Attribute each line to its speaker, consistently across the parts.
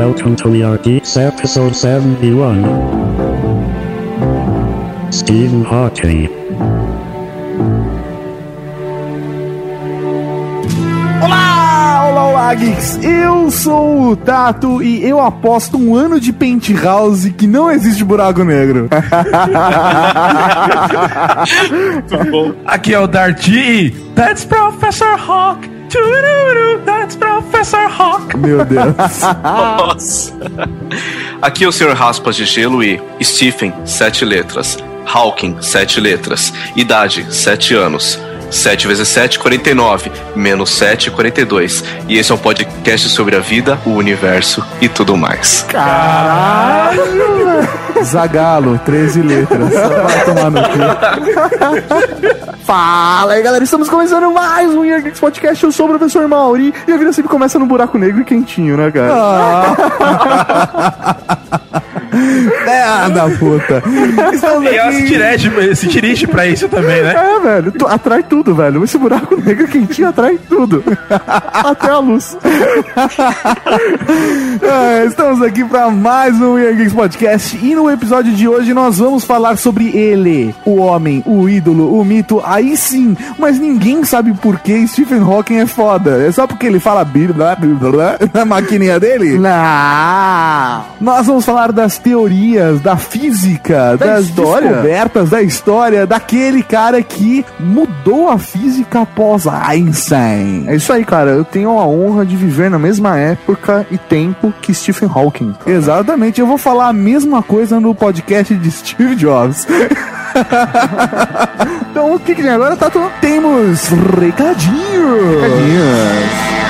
Speaker 1: welcome to We Are Geeks episode 71. Stephen Hawking.
Speaker 2: Olá, olá, olá, geeks! Eu sou o Tato e eu aposto um ano de penthouse que não existe buraco negro.
Speaker 3: Aqui é o Darty That's Professor Hawk. Tururu, That's Professor Hawk.
Speaker 2: Meu Deus.
Speaker 4: Nossa. Aqui é o Sr. Raspas de Gelo e Stephen, sete letras. Hawking, sete letras. Idade, sete anos. 7 vezes 7, 49. Menos 7, 42. E esse é um podcast sobre a vida, o universo e tudo mais.
Speaker 2: Caralho! Zagalo, 13 letras. Vai tomar no cu. Fala aí, galera. Estamos começando mais um Year Geeks Podcast. Eu sou o professor Mauri e a vida sempre começa no buraco negro e quentinho, né, cara? É, da puta. Estamos
Speaker 3: E ela se dirige, se dirige pra isso também, né?
Speaker 2: É, velho, tu- atrai tudo, velho. Esse buraco negro quentinho atrai tudo. Até a luz. É, estamos aqui para mais um Year Geeks Podcast e no episódio de hoje nós vamos falar sobre ele, o homem, o ídolo, o mito. Aí sim, mas ninguém sabe por que Stephen Hawking é foda. É só porque ele fala blá, blá, blá, blá, na maquininha dele? Não. Nós vamos falar das teorias, da física, das
Speaker 5: história?
Speaker 2: descobertas da história daquele cara que mudou a física após Einstein.
Speaker 5: É isso aí, cara. Eu tenho a honra de viver na mesma época e tempo que Stephen Hawking.
Speaker 2: Exatamente, eu vou falar a mesma coisa no podcast de Steve Jobs. então, o que, que tem agora, Tato? Temos recadinho.
Speaker 6: Recadinhos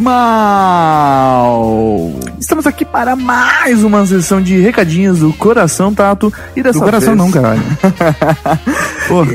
Speaker 2: mal. Estamos aqui para mais uma sessão de recadinhos do coração, Tato. E dessa
Speaker 5: Do coração
Speaker 2: vez...
Speaker 5: não, caralho.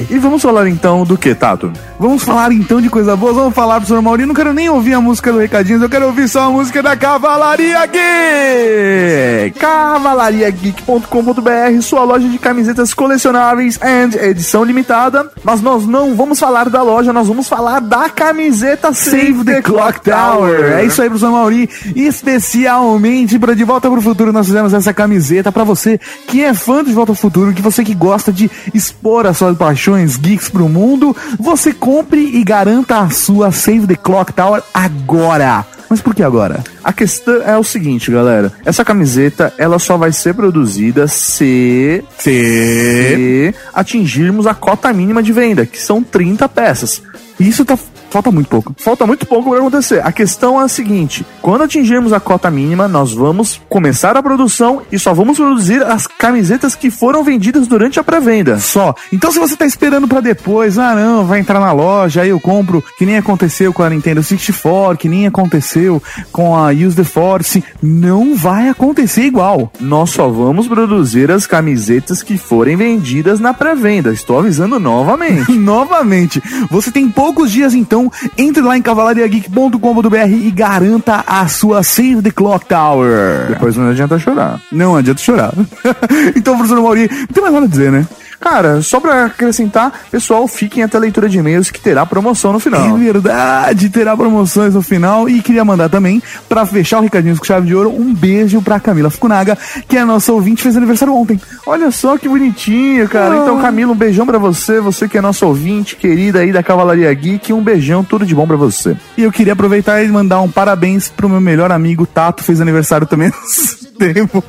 Speaker 2: E vamos falar então do que, Tato? Vamos falar então de coisa boa. Vamos falar pro senhor Maurinho. Não quero nem ouvir a música do Recadinhos, eu quero ouvir só a música da Cavalaria Geek! Cavalariageek.com.br, sua loja de camisetas colecionáveis and edição limitada. Mas nós não vamos falar da loja, nós vamos falar da camiseta Save the Clock Tower. É isso aí, professor Mauri. Especialmente para De Volta pro Futuro, nós fizemos essa camiseta para você que é fã de De Volta ao Futuro, que você que gosta de expor as suas paixões geeks pro mundo, você compre e garanta a sua Save the Clock Tower agora. Mas por que agora?
Speaker 5: A questão é o seguinte, galera. Essa camiseta, ela só vai ser produzida se... Se atingirmos a cota mínima de venda, que são 30 peças.
Speaker 2: Isso tá. Falta muito pouco.
Speaker 5: Falta muito pouco para acontecer. A questão é a seguinte: quando atingirmos a cota mínima, nós vamos começar a produção e só vamos produzir as camisetas que foram vendidas durante a pré-venda.
Speaker 2: Só. Então, se você tá esperando pra depois, ah não, vai entrar na loja, aí eu compro, que nem aconteceu com a Nintendo 64, que nem aconteceu com a Use the Force, não vai acontecer igual.
Speaker 5: Nós só vamos produzir as camisetas que forem vendidas na pré-venda. Estou avisando novamente.
Speaker 2: Novamente, você tem poucos dias então, entre lá em cavalariageek.com.br e garanta a sua Save the Clock Tower.
Speaker 5: Depois não adianta chorar.
Speaker 2: Não adianta chorar. então, professor Mauri, não tem mais nada a dizer, né?
Speaker 5: Cara, só pra acrescentar, pessoal, fiquem até a leitura de e-mails que terá promoção no final.
Speaker 2: É verdade, terá promoções no final. E queria mandar também, pra fechar o recadinho com chave de ouro, um beijo pra Camila Fukunaga, que é a nossa ouvinte, fez aniversário ontem.
Speaker 5: Olha só que bonitinho, cara.
Speaker 2: Ah.
Speaker 5: Então, Camila, um beijão pra você, você que é nosso ouvinte, querida aí da Cavalaria Geek, um beijão, tudo de bom pra você.
Speaker 2: E eu queria aproveitar e mandar um parabéns pro meu melhor amigo Tato, fez aniversário também tempo.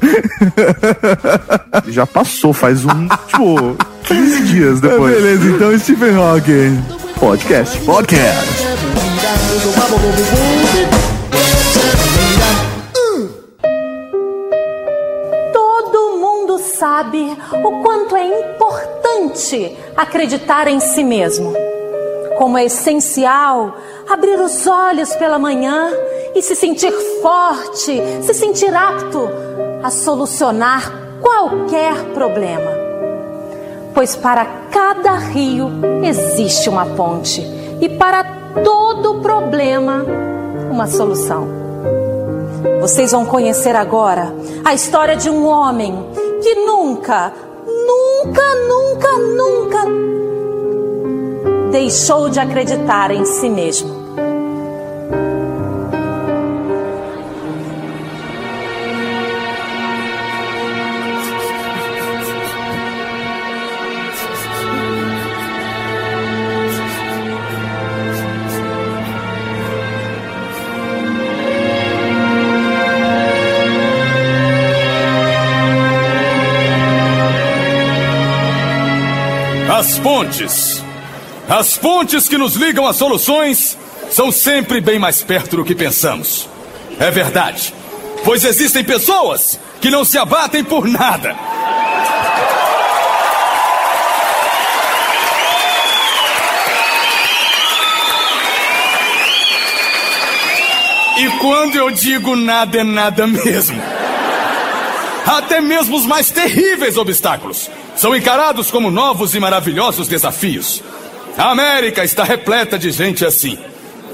Speaker 5: Já passou, faz um, tipo, 15 dias depois.
Speaker 2: Beleza, então Stephen Hawking.
Speaker 5: Podcast.
Speaker 2: Podcast.
Speaker 7: Todo mundo sabe o quanto é importante acreditar em si mesmo. Como é essencial abrir os olhos pela manhã e se sentir forte, se sentir apto a solucionar qualquer problema. Pois para cada rio existe uma ponte e para todo problema uma solução. Vocês vão conhecer agora a história de um homem que nunca, nunca, nunca, nunca deixou de acreditar em si mesmo.
Speaker 8: Pontes. As pontes que nos ligam às soluções são sempre bem mais perto do que pensamos. É verdade. Pois existem pessoas que não se abatem por nada. E quando eu digo nada, é nada mesmo. Até mesmo os mais terríveis obstáculos são encarados como novos e maravilhosos desafios. A América está repleta de gente assim.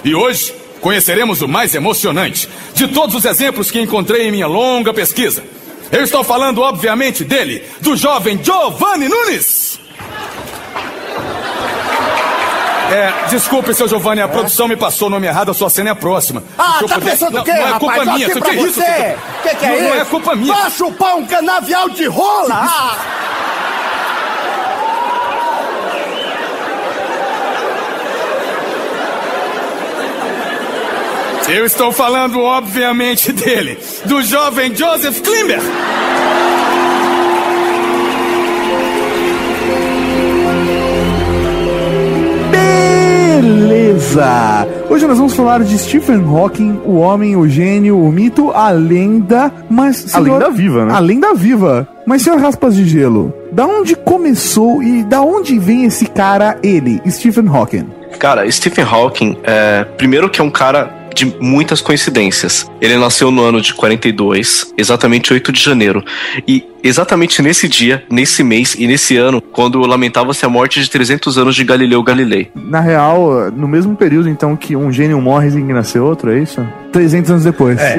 Speaker 8: E hoje conheceremos o mais emocionante de todos os exemplos que encontrei em minha longa pesquisa. Eu estou falando, obviamente, dele, do jovem Giovanni Nunes. É, desculpe, seu Giovanni, a produção me passou o nome errado, a sua cena é a próxima.
Speaker 9: Ah, tá
Speaker 8: puder-
Speaker 9: pensando
Speaker 8: não,
Speaker 9: o quê,
Speaker 8: Não é
Speaker 9: rapaz?
Speaker 8: culpa minha, o que é isso?
Speaker 9: você. Que que é
Speaker 8: não,
Speaker 9: isso?
Speaker 8: não é culpa minha.
Speaker 9: Vá chupar um canavial de rola. Ah.
Speaker 8: Eu estou falando, obviamente, dele, do jovem Joseph Klimber.
Speaker 2: Beleza! Hoje nós vamos falar de Stephen Hawking, o homem, o gênio, o mito, a lenda, mas...
Speaker 5: A lenda viva, né?
Speaker 2: A lenda viva. Mas, senhor Raspas de Gelo, da onde começou e da onde vem esse cara, ele, Stephen Hawking?
Speaker 4: Cara, Stephen Hawking, é, primeiro que é um cara de muitas coincidências. Ele nasceu no ano de 42, exatamente 8 de janeiro. E exatamente nesse dia, nesse mês e nesse ano, quando lamentava-se a morte de 300 anos de Galileu Galilei.
Speaker 2: Na real, no mesmo período, então, que um gênio morre e nasce outro, é isso? 300 anos depois.
Speaker 3: É.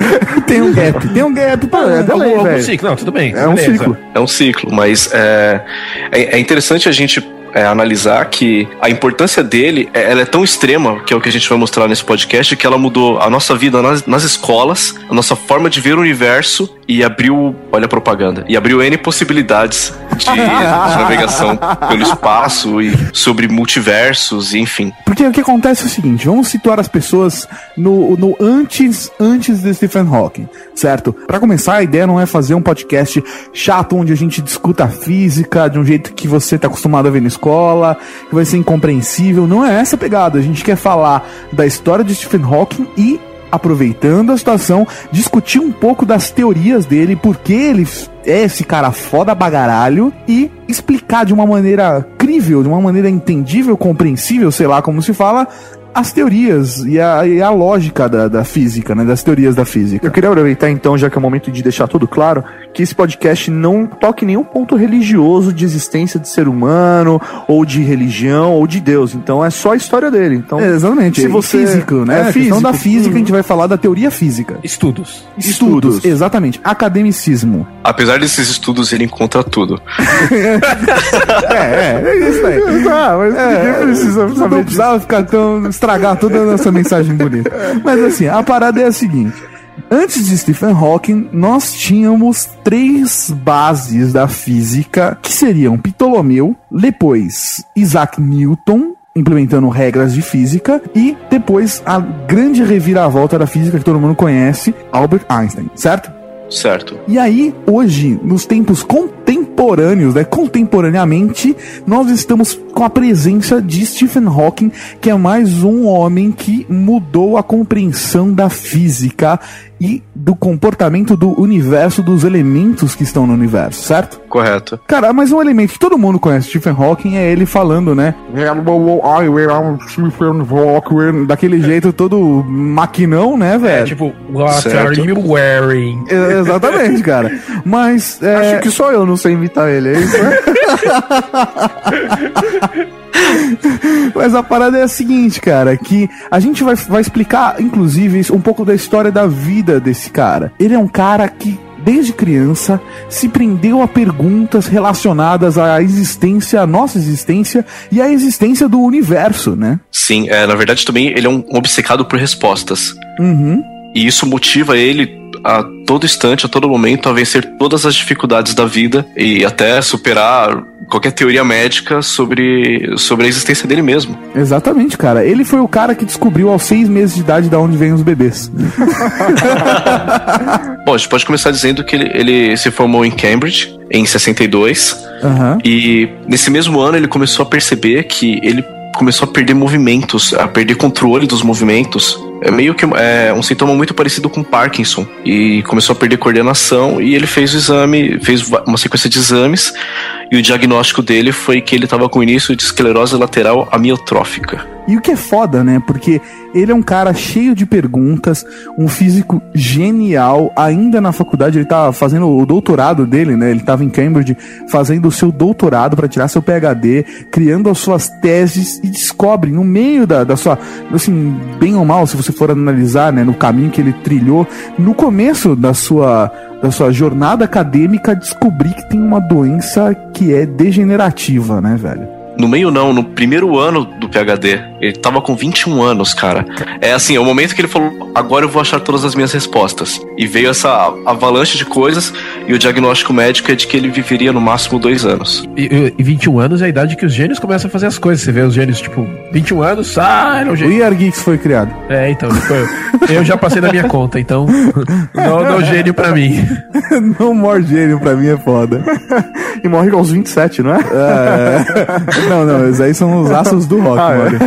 Speaker 2: tem um gap, tem um gap, pô, é lei,
Speaker 3: Algum
Speaker 2: velho.
Speaker 3: ciclo, não, tudo bem.
Speaker 2: É um
Speaker 3: beleza.
Speaker 2: ciclo.
Speaker 4: É um ciclo, mas é, é, é interessante a gente é, analisar que a importância dele é, ela é tão extrema, que é o que a gente vai mostrar nesse podcast, que ela mudou a nossa vida nas, nas escolas, a nossa forma de ver o universo e abriu, olha a propaganda, e abriu N possibilidades de, navegação pelo espaço e sobre multiversos, e enfim.
Speaker 2: Porque o que acontece é o seguinte, vamos situar as pessoas no, no antes antes de Stephen Hawking, certo? Pra começar, a ideia não é fazer um podcast chato onde a gente discuta a física de um jeito que você tá acostumado a ver na escola, que vai ser incompreensível. Não é essa a pegada. A gente quer falar da história de Stephen Hawking e aproveitando a situação, discutir um pouco das teorias dele, por que ele é esse cara foda bagaralho e explicar de uma maneira crível, de uma maneira entendível, compreensível, sei lá como se fala, as teorias e a, e a lógica da, da física, né? Das teorias da física.
Speaker 5: Eu queria aproveitar então, já que é o momento de deixar tudo claro, que esse podcast não toque nenhum ponto religioso de existência de ser humano, ou de religião, ou de Deus. Então é só a história dele. Então,
Speaker 2: É, exatamente.
Speaker 5: se
Speaker 2: E
Speaker 5: você
Speaker 2: físico, né?
Speaker 5: é
Speaker 2: a
Speaker 5: físico,
Speaker 2: da física, a gente vai falar da teoria física.
Speaker 3: Estudos.
Speaker 2: Estudos, exatamente. Academicismo.
Speaker 4: Apesar desses estudos, ele encontra tudo.
Speaker 2: É, é, é isso aí.
Speaker 5: Ah, mas ninguém precisa
Speaker 2: Não
Speaker 5: saber disso.
Speaker 2: precisava ficar tão. estragar toda a nossa mensagem bonita. Mas assim, a parada é a seguinte. Antes de Stephen Hawking, nós tínhamos três bases da física que seriam Ptolomeu, depois Isaac Newton, implementando regras de física, e depois a grande reviravolta da física que todo mundo conhece, Albert Einstein, certo?
Speaker 4: Certo.
Speaker 2: E aí, hoje, nos tempos contemporâneos, né, contemporaneamente, nós estamos com a presença de Stephen Hawking, que é mais um homem que mudou a compreensão da física e do comportamento do universo, dos elementos que estão no universo, certo?
Speaker 4: Correto.
Speaker 2: Cara, mas um elemento que todo mundo conhece, Stephen Hawking, é ele falando, né? Daquele jeito todo maquinão, né, velho?
Speaker 3: É, tipo, what
Speaker 4: Certo.
Speaker 3: are you wearing?
Speaker 2: É, Exatamente, cara. Mas. é,
Speaker 5: Acho que só eu não sei imitar ele, é isso?
Speaker 2: Mas a parada é a seguinte, cara, que a gente vai, vai explicar, inclusive, um pouco da história da vida desse cara. Ele é um cara que desde criança, se prendeu a perguntas relacionadas à existência, à nossa existência e à existência do universo, né?
Speaker 4: Sim, é, na verdade também ele é um obcecado por respostas.
Speaker 2: Uhum.
Speaker 4: E isso motiva ele a todo instante, a todo momento, a vencer todas as dificuldades da vida e até superar qualquer teoria médica sobre, sobre a existência dele mesmo.
Speaker 2: Exatamente, cara. Ele foi o cara que descobriu aos seis meses de idade de onde vêm os bebês.
Speaker 4: Bom, a gente pode começar dizendo que ele, ele se formou em Cambridge em 62
Speaker 2: Uhum.
Speaker 4: e nesse mesmo ano ele começou a perceber que ele começou a perder movimentos, a perder controle dos movimentos. É meio que é, um sintoma muito parecido com Parkinson. E começou a perder coordenação e ele fez o exame, fez uma sequência de exames e o diagnóstico dele foi que ele estava com início de esclerose lateral amiotrófica.
Speaker 2: E o que é foda, né? Porque ele é um cara cheio de perguntas, um físico genial. Ainda na faculdade, ele tá fazendo o doutorado dele, né? Ele tava em Cambridge fazendo o seu doutorado para tirar seu PhD, criando as suas teses e descobre no meio da, da sua. Assim, bem ou mal, se você for analisar, né? No caminho que ele trilhou, no começo da sua. Da sua jornada acadêmica, descobrir que tem uma doença que é degenerativa, né, velho?
Speaker 4: No meio não, no primeiro ano do PhD. Ele tava com 21 anos, cara. É assim, é o momento que ele falou, agora eu vou achar todas as minhas respostas. E veio essa avalanche de coisas e o diagnóstico médico é de que ele viveria no máximo dois anos.
Speaker 10: E, e 21 anos é a idade que os gênios começam a fazer as coisas. Você vê os gênios, tipo, 21 anos, ah, era um
Speaker 2: O
Speaker 10: gênio.
Speaker 2: IR Geeks foi criado.
Speaker 10: É, então, tipo, eu, eu já passei da minha conta, então não, não gênio pra mim.
Speaker 2: não more gênio pra mim é foda.
Speaker 5: E morre aos 27, não é?
Speaker 2: É. Não, não, esses aí são os astros do rock,
Speaker 5: Ah, é.
Speaker 2: mano.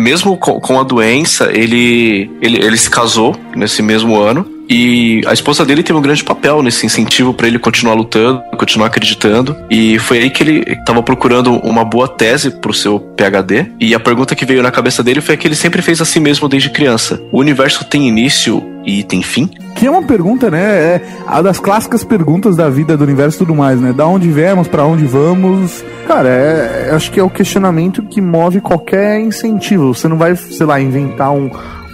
Speaker 4: Mesmo com, com a doença, ele, ele, ele se casou nesse mesmo ano. E a esposa dele teve um grande papel nesse incentivo para ele continuar lutando, continuar acreditando. E foi aí que ele estava procurando uma boa tese pro seu PhD. E a pergunta que veio na cabeça dele foi a que ele sempre fez a si mesmo desde criança: O universo tem início e tem fim?
Speaker 2: Que é uma pergunta, né? É a das clássicas perguntas da vida, do universo e tudo mais, né? Da onde viemos, pra onde vamos.
Speaker 5: Cara, é, acho que é o questionamento que move qualquer incentivo. Você não vai, sei lá, inventar um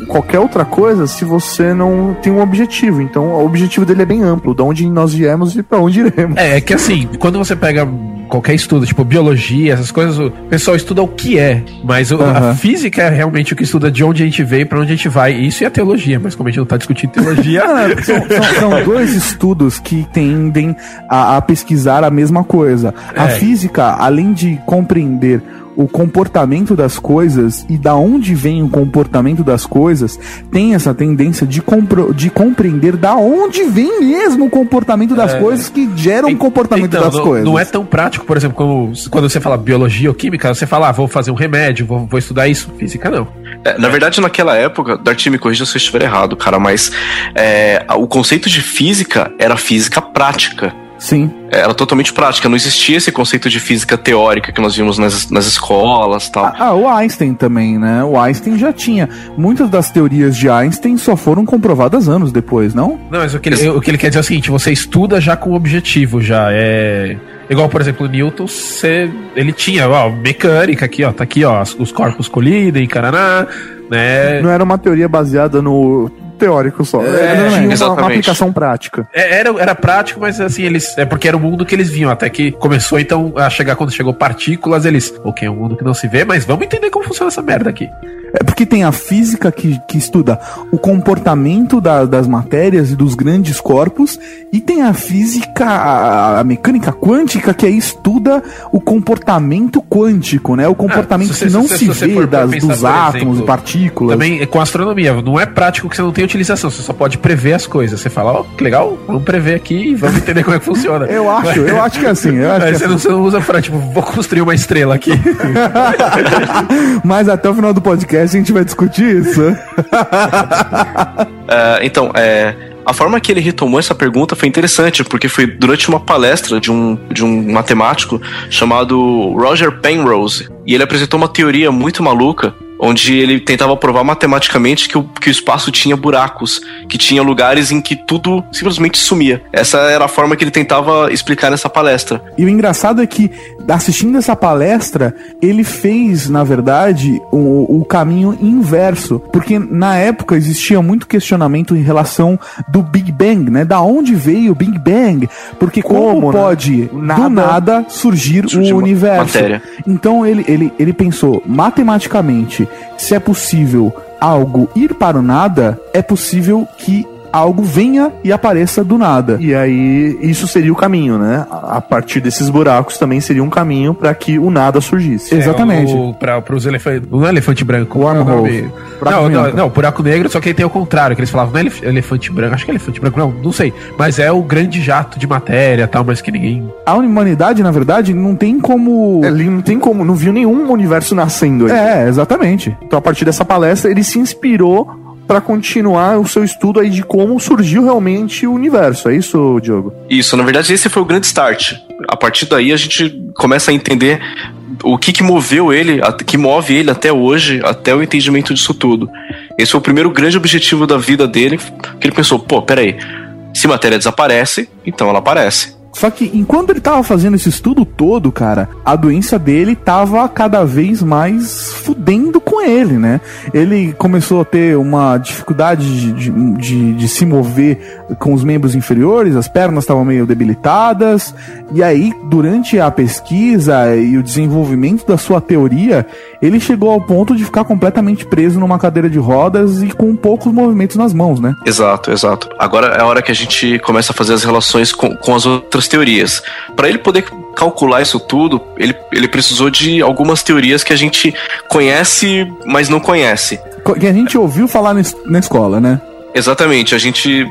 Speaker 5: qualquer outra coisa se você não tem um objetivo. Então, o objetivo dele é bem amplo, de onde nós viemos e pra onde iremos.
Speaker 10: É, é que assim, quando você pega qualquer estudo, tipo biologia, essas coisas, o pessoal estuda o que é, mas o- a
Speaker 2: Aham.
Speaker 10: física é realmente o que estuda de onde a gente veio, pra onde a gente vai. Isso é a teologia, mas como a gente não tá discutindo teologia,
Speaker 2: Ah, são, são- são dois estudos que tendem a, a pesquisar a mesma coisa. A
Speaker 10: É.
Speaker 2: física, além de compreender o comportamento das coisas e da onde vem o comportamento das coisas, tem essa tendência de, compro- de compreender da onde vem mesmo o comportamento das coisas que geram o comportamento
Speaker 10: Então,
Speaker 2: das
Speaker 10: não,
Speaker 2: coisas.
Speaker 10: não é tão prático, por exemplo, como, quando você fala biologia ou química, você fala, ah, vou fazer um remédio, vou, vou estudar isso. Física não.
Speaker 4: É, na verdade, naquela época, Dart me corrija se eu estiver errado, cara, mas é, o conceito de física era física prática.
Speaker 2: Sim.
Speaker 4: Era totalmente prática, não existia esse conceito de física teórica que nós vimos nas, nas escolas e tal.
Speaker 2: Ah, o Einstein também, né? O Einstein já tinha. Muitas das teorias de Einstein só foram comprovadas anos depois, não?
Speaker 10: Não, mas o que, ele, o que ele quer dizer é o seguinte: você estuda já com objetivo, já. É. Igual, por exemplo, o Newton, você, ele tinha, ó, mecânica aqui, ó, tá aqui, ó, os corpos colidem, caraná, né?
Speaker 5: Não era uma teoria baseada no teórico só.
Speaker 10: É,
Speaker 5: Era- tinha uma- uma,
Speaker 4: exatamente.
Speaker 5: aplicação prática.
Speaker 10: É, Era, era prático, mas assim, eles. É porque era o mundo que eles viam. Até que começou então a chegar quando chegou partículas, eles. Ok, é um mundo que não se vê, mas vamos entender como funciona essa merda aqui.
Speaker 2: Porque tem a física que, que estuda o comportamento da- das matérias e dos grandes corpos, e tem a física, a, a mecânica quântica, que aí estuda o comportamento quântico, né? O comportamento
Speaker 10: Ah, se
Speaker 2: que não
Speaker 10: se-
Speaker 2: se,
Speaker 10: se
Speaker 2: vê das,
Speaker 10: pensar,
Speaker 2: dos átomos
Speaker 10: exemplo,
Speaker 2: e partículas.
Speaker 10: Também é com astronomia, não é prático que você não tem utilização, você só pode prever as coisas. Você fala, ó, que legal, vamos prever aqui e vamos entender como é que funciona.
Speaker 2: Eu acho, eu acho que é assim. Eu acho que é
Speaker 10: você, não, você não usa pra, tipo, vou construir uma estrela aqui.
Speaker 2: Mas até o final do podcast a gente vai discutir isso.
Speaker 4: É, então, é, a forma que ele retomou essa pergunta foi interessante, porque foi durante uma palestra de um, de um matemático chamado Roger Penrose. E ele apresentou uma teoria muito maluca onde ele tentava provar matematicamente que o, que o espaço tinha buracos, que tinha lugares em que tudo simplesmente sumia. Essa era a forma que ele tentava explicar nessa palestra.
Speaker 2: E o engraçado é que, assistindo essa palestra, ele fez, na verdade, o, o caminho inverso. Porque na época existia muito questionamento em relação do Big Bang, né? Da onde veio o Big Bang? Porque como,
Speaker 5: Como, né?
Speaker 2: pode
Speaker 5: Nada-
Speaker 2: do nada surgir,
Speaker 4: Surgir
Speaker 2: o universo?
Speaker 4: matéria.
Speaker 2: Então ele, ele, ele pensou, matematicamente, se é possível algo ir para o nada, é possível que algo venha e apareça do nada.
Speaker 5: E aí, isso seria o caminho, né? A partir desses buracos também seria um caminho para que o nada surgisse.
Speaker 2: Exatamente.
Speaker 10: É, o, pra, pros elefantes. Não é elefante branco.
Speaker 2: Wormhole.
Speaker 10: é Não, não, não, buraco negro, só que aí tem o contrário, que eles falavam, não é elef- elefante branco, acho que é elefante branco, não, não sei. Mas é o grande jato de matéria tal, mas que ninguém.
Speaker 2: A humanidade, na verdade, não tem como.
Speaker 5: Ele não tem como, não viu nenhum universo nascendo aí.
Speaker 2: É, exatamente.
Speaker 5: Então, a partir dessa palestra, ele se inspirou para continuar o seu estudo aí de como surgiu realmente o universo. É isso, Diogo?
Speaker 4: Isso, na verdade, esse foi o grande start. A partir daí a gente começa a entender o que, que moveu ele, que move ele até hoje, até o entendimento disso tudo. Esse foi o primeiro grande objetivo da vida dele, que ele pensou, pô, peraí, se matéria desaparece, então ela aparece.
Speaker 2: Só que enquanto ele tava fazendo esse estudo todo, cara, a doença dele tava cada vez mais fudendo com ele, né? Ele começou a ter uma dificuldade de, de, de- se mover com os membros inferiores, as pernas estavam meio debilitadas, e aí, durante a pesquisa e o desenvolvimento da sua teoria, ele chegou ao ponto de ficar completamente preso numa cadeira de rodas e com poucos movimentos nas mãos, né?
Speaker 4: Exato, exato. Agora é a hora que a gente começa a fazer as relações com, com as outras teorias. Para ele poder calcular isso tudo, ele, ele precisou de algumas teorias que a gente conhece, mas não conhece.
Speaker 2: Co- Que a gente ouviu falar na es- na escola, né?
Speaker 4: Exatamente, a gente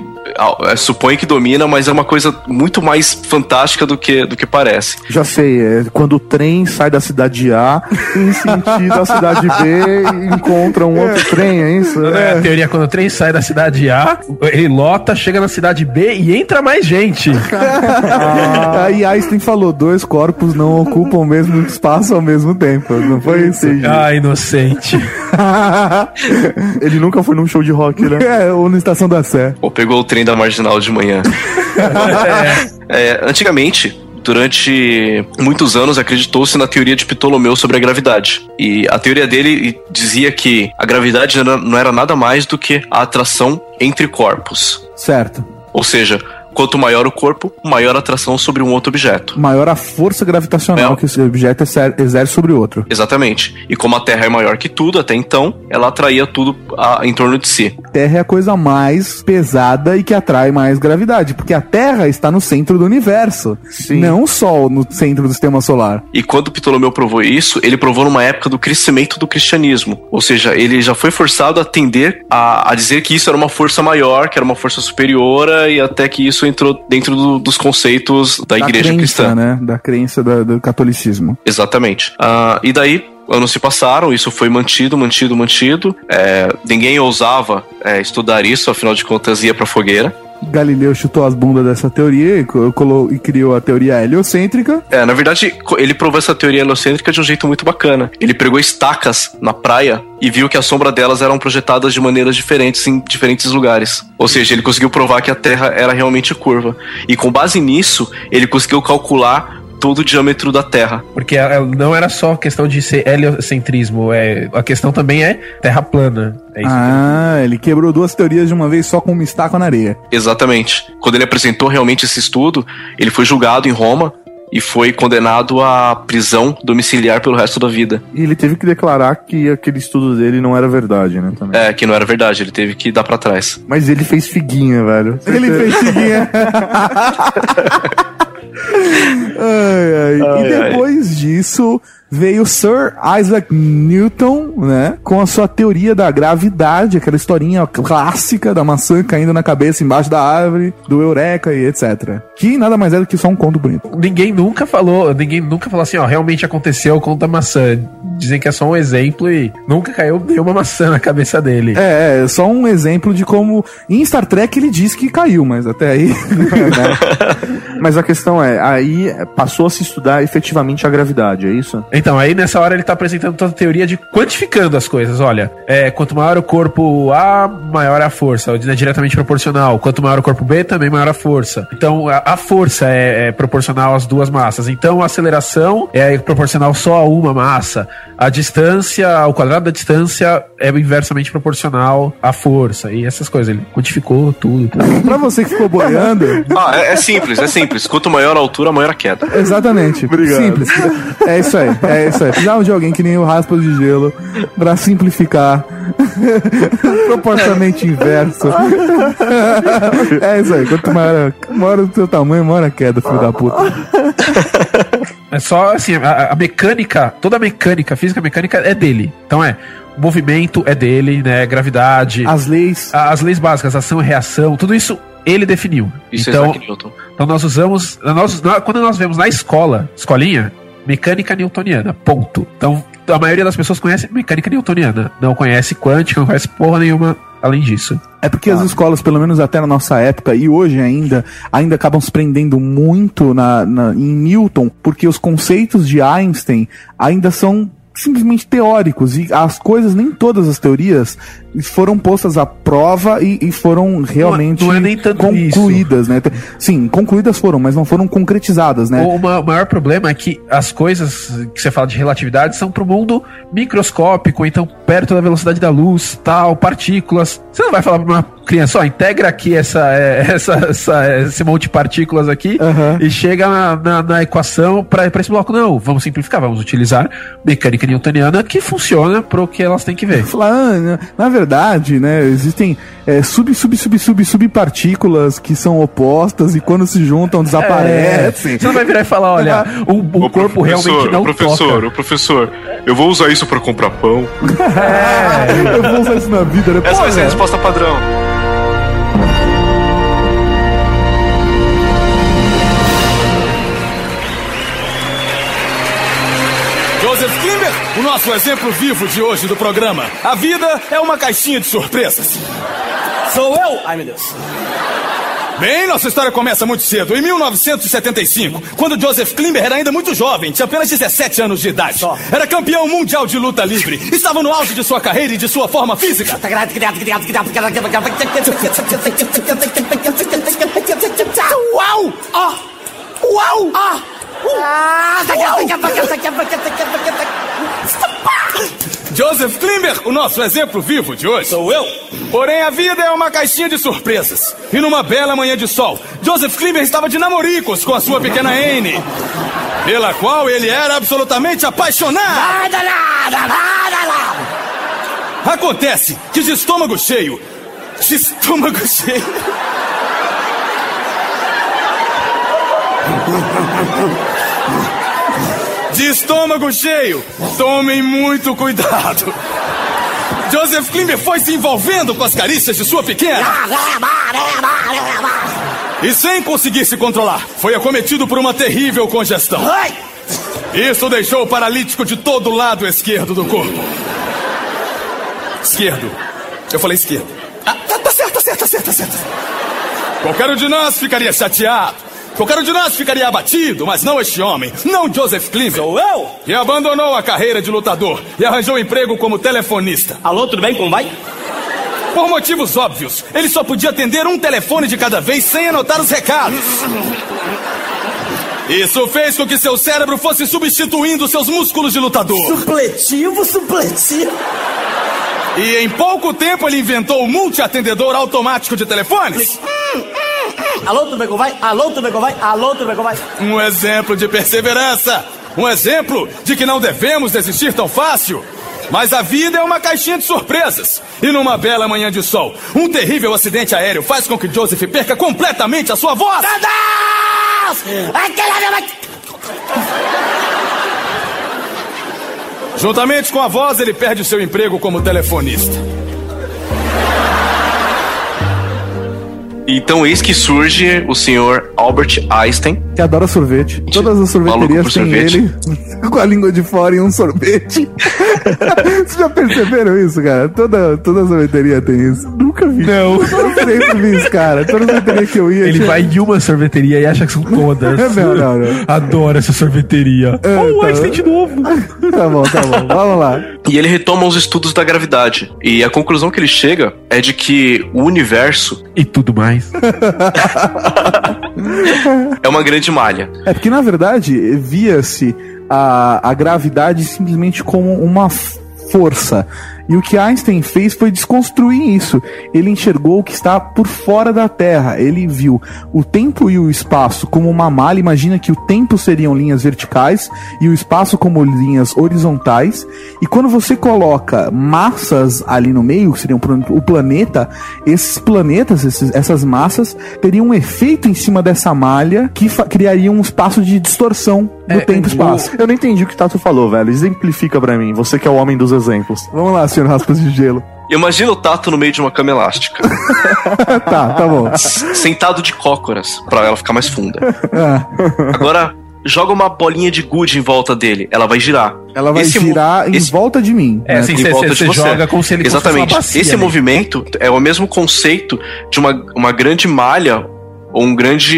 Speaker 4: supõe que domina, mas é uma coisa muito mais fantástica do que, do que parece.
Speaker 5: Já sei, é quando o trem sai da cidade A em sentido à cidade B e encontra um outro trem, é isso?
Speaker 10: É. A teoria quando o trem sai da cidade A, ele lota, chega na cidade B e entra mais gente.
Speaker 2: Aí Einstein falou: dois corpos não ocupam o mesmo espaço ao mesmo tempo. Não foi isso?
Speaker 10: ah, inocente.
Speaker 5: Ele nunca foi num show de rock, né?
Speaker 2: É, ou na estação da Sé.
Speaker 4: Ou pegou o trem da marginal de manhã. É, antigamente, durante muitos anos, acreditou-se na teoria de Ptolomeu sobre a gravidade. E a teoria dele dizia que a gravidade não era- não era nada mais do que a atração entre corpos.
Speaker 2: Certo.
Speaker 4: Ou seja, quanto maior o corpo, maior a atração sobre um outro objeto.
Speaker 2: Maior a força gravitacional
Speaker 4: É.
Speaker 2: que esse objeto exer- exerce sobre o outro.
Speaker 4: Exatamente. E como a Terra é maior que tudo até então, ela atraía tudo a- em torno de si.
Speaker 2: Terra é a coisa mais pesada e que atrai mais gravidade, porque a Terra está no centro do universo, não o Sol no centro do sistema solar.
Speaker 4: E quando Ptolomeu provou isso, ele provou numa época do crescimento do cristianismo. Ou seja, ele já foi forçado a tender a, a dizer que isso era uma força maior, que era uma força superior, e até que isso entrou dentro do- dos conceitos da, igreja
Speaker 2: crença,
Speaker 4: cristã.
Speaker 2: né? Da crença da- do catolicismo.
Speaker 4: Exatamente. Ah, e daí, anos se passaram, isso foi mantido, mantido, mantido. É, ninguém ousava é, estudar isso, afinal de contas ia pra fogueira.
Speaker 2: Galileu chutou as bundas dessa teoria e, co- colo- e criou a teoria heliocêntrica.
Speaker 4: É, na verdade, ele provou essa teoria heliocêntrica de um jeito muito bacana. Ele pregou estacas na praia e viu que a sombra delas eram projetadas de maneiras diferentes em diferentes lugares. Ou seja, ele conseguiu provar que a Terra era realmente curva. E com base nisso, ele conseguiu calcular todo o diâmetro da Terra.
Speaker 10: Porque ela não era só questão de ser heliocentrismo, é, a questão também é terra plana. É isso.
Speaker 2: Ah, ele quebrou duas teorias de uma vez só com uma estaca na areia.
Speaker 4: Exatamente. Quando ele apresentou realmente esse estudo, ele foi julgado em Roma e foi condenado à prisão domiciliar pelo resto da vida.
Speaker 5: E ele teve que declarar que aquele estudo dele não era verdade, né? Também.
Speaker 4: É, que não era verdade, ele teve que dar pra trás.
Speaker 5: Mas ele fez figuinha, velho.
Speaker 2: Ele fez figuinha. Ai, ai.
Speaker 4: Ai,
Speaker 2: e depois disso veio Sir Isaac Newton, né? Com a sua teoria da gravidade, aquela historinha clássica da maçã caindo na cabeça embaixo da árvore, do Eureka e etc. Que nada mais é do que só um conto bonito.
Speaker 10: Ninguém nunca falou, ninguém nunca falou assim, ó, realmente aconteceu com a maçã. Dizem que é só um exemplo e nunca caiu nenhuma maçã na cabeça dele.
Speaker 2: É, é só um exemplo de como em Star Trek ele diz que caiu, mas até aí. né? Mas a questão é, aí passou a se estudar efetivamente a gravidade, é isso?
Speaker 10: Então, aí nessa hora ele tá apresentando toda a teoria de quantificando as coisas. Olha, é, quanto maior o corpo A, maior é a força. É diretamente proporcional. Quanto maior o corpo B, também maior a força. Então, a, a força é, é proporcional às duas massas. Então, a aceleração é proporcional só a uma massa. A distância, o quadrado da distância é inversamente proporcional à força. E essas coisas. Ele quantificou tudo. tudo.
Speaker 2: pra você que ficou boiando.
Speaker 4: Ah, é, é simples, é simples. Quanto maior a altura, maior a queda.
Speaker 2: Exatamente.
Speaker 5: Obrigado.
Speaker 2: Simples. É isso aí, é isso aí. Precisava de alguém que nem o Raspas de Gelo pra simplificar. Proporcionalmente inverso. É isso aí. Quanto maior, maior o seu tamanho, maior a queda, filho da puta.
Speaker 10: É só assim, a, a mecânica, toda a mecânica, a física mecânica é dele. Então é, o movimento é dele, né? Gravidade.
Speaker 2: As leis.
Speaker 10: a- As leis básicas, ação e reação, tudo isso ele definiu.
Speaker 4: Isso é
Speaker 10: então,
Speaker 4: Isaac Newton.
Speaker 10: então nós usamos. Nós, nós- quando nós vemos na escola, escolinha, mecânica newtoniana, ponto. Então, a maioria das pessoas conhece mecânica newtoniana. Não conhece quântica, não conhece porra nenhuma além disso.
Speaker 2: É porque as escolas, pelo menos até na nossa época e hoje ainda, ainda acabam se prendendo muito na, na- em Newton, porque os conceitos de Einstein ainda são simplesmente teóricos e as coisas, nem todas as teorias foram postas à prova e, e foram realmente
Speaker 10: não é nem tanto
Speaker 2: concluídas, né? Sim, concluídas foram, mas não foram concretizadas, né?
Speaker 10: O ma- maior problema é que as coisas que você fala de relatividade são pro mundo microscópico, então perto da velocidade da luz, tal, partículas. Você não vai falar pra uma criança, ó, integra aqui essa, é, essa, essa, esse monte de partículas aqui e chega na, na, na equação para esse bloco. Não, vamos simplificar, vamos utilizar mecânica newtoniana que funciona pro que elas têm que ver.
Speaker 2: Falar, ah, na- na verdade, né, existem é, sub, sub, sub, sub, subpartículas que são opostas e quando se juntam desaparecem.
Speaker 10: É, Você não vai virar e falar, olha, o, o corpo realmente não
Speaker 11: professor,
Speaker 10: toca.
Speaker 11: o professor, eu vou usar isso pra comprar pão.
Speaker 2: Eu vou usar isso na vida, né?
Speaker 4: Essa vai ser a
Speaker 2: Porra.
Speaker 4: resposta padrão.
Speaker 8: Nosso exemplo vivo de hoje do programa. A vida é uma caixinha de surpresas. Sou eu? Ai, meu Deus. Bem, nossa história começa muito cedo, em 1975, quando Joseph Klimber era ainda muito jovem, tinha apenas 17 anos de idade. Era campeão mundial de luta livre, estava no auge de sua carreira e de sua forma física.
Speaker 9: Uau! Ah! Uau! Ah!
Speaker 8: Joseph Klimber, o nosso exemplo vivo de hoje. Sou eu. Porém, a vida é uma caixinha de surpresas. E numa bela manhã de sol, Joseph Klimber estava de namoricos com a sua pequena Anne, pela qual ele era absolutamente apaixonado. Acontece que de estômago cheio, de estômago cheio. De estômago cheio, tomem muito cuidado. Joseph Klimber foi se envolvendo com as carícias de sua pequena. E sem conseguir se controlar, foi acometido por uma terrível congestão. Isso deixou o paralítico de todo o lado esquerdo do corpo. Esquerdo. Eu falei esquerdo. Ah, tá, tá certo, tá certo, tá certo, tá certo. Qualquer um de nós ficaria chateado. Qualquer um de nós ficaria abatido, mas não este homem, não Joseph Klimber. Sou eu? Que abandonou a carreira de lutador e arranjou emprego como telefonista.
Speaker 12: Alô, tudo bem? Como vai?
Speaker 8: Por motivos óbvios, ele só podia atender um telefone de cada vez sem anotar os recados. Isso fez com que seu cérebro fosse substituindo seus músculos de lutador.
Speaker 9: Supletivo, supletivo.
Speaker 8: E em pouco tempo ele inventou o multiatendedor automático de telefones.
Speaker 12: Alô, tudo bem? Como vai? Alô, tudo bem? Como vai? Alô, tudo bem? Como vai?
Speaker 8: Um exemplo de perseverança. Um exemplo de que não devemos desistir tão fácil. Mas a vida é uma caixinha de surpresas. E numa bela manhã de sol, um terrível acidente aéreo faz com que Joseph perca completamente a sua voz. Juntamente com a voz, ele perde seu emprego como telefonista.
Speaker 4: Então eis que surge o senhor Albert Einstein.
Speaker 2: Que adora sorvete. Todas as sorveterias têm
Speaker 4: sorvete.
Speaker 2: ele com a língua de fora e um sorvete. Vocês já perceberam isso, cara? Toda, toda sorveteria tem isso. Nunca vi.
Speaker 10: Não.
Speaker 2: Eu sempre vi isso, cara. Toda sorveteria que eu ia.
Speaker 10: Ele
Speaker 2: tinha-
Speaker 10: vai em uma sorveteria e acha que são todas.
Speaker 2: Não, não, não.
Speaker 10: Adoro essa sorveteria.
Speaker 2: Ah,
Speaker 10: oh,
Speaker 2: tá.
Speaker 10: Einstein de novo.
Speaker 2: Tá bom, tá bom. Vamos lá.
Speaker 4: E ele retoma os estudos da gravidade. E a conclusão que ele chega é de que o universo
Speaker 10: E tudo mais.
Speaker 4: é uma grande malha.
Speaker 2: É porque, na verdade, via-se a, a gravidade simplesmente como uma força. E o que Einstein fez foi desconstruir isso. Ele enxergou o que está por fora da Terra. Ele viu o tempo e o espaço como uma malha. Imagina que o tempo seriam linhas verticais e o espaço como linhas horizontais. E quando você coloca massas ali no meio, que seriam o planeta, esses planetas, esses- essas massas, teriam um efeito em cima dessa malha que criaria um espaço de distorção do tempo e espaço.
Speaker 5: Eu não entendi o que Tato falou, velho. Exemplifica pra mim. Você que é o homem dos exemplos.
Speaker 2: Vamos lá, senhor Raspas de Gelo.
Speaker 4: Imagina o Tato no meio de uma cama elástica,
Speaker 2: tá, tá bom.
Speaker 4: sentado de cócoras, pra ela ficar mais funda.
Speaker 2: Ah,
Speaker 4: Agora, joga uma bolinha de gude em volta dele, ela vai girar.
Speaker 2: ela vai
Speaker 4: Esse
Speaker 2: girar em
Speaker 4: esse-
Speaker 2: volta de mim.
Speaker 10: É,
Speaker 2: né?
Speaker 10: assim,
Speaker 4: em
Speaker 10: você
Speaker 4: volta de você.
Speaker 10: joga como se ele fosse
Speaker 4: Exatamente.
Speaker 10: uma bacia
Speaker 4: Esse
Speaker 10: ali.
Speaker 4: movimento é o mesmo conceito de uma, uma grande malha um grande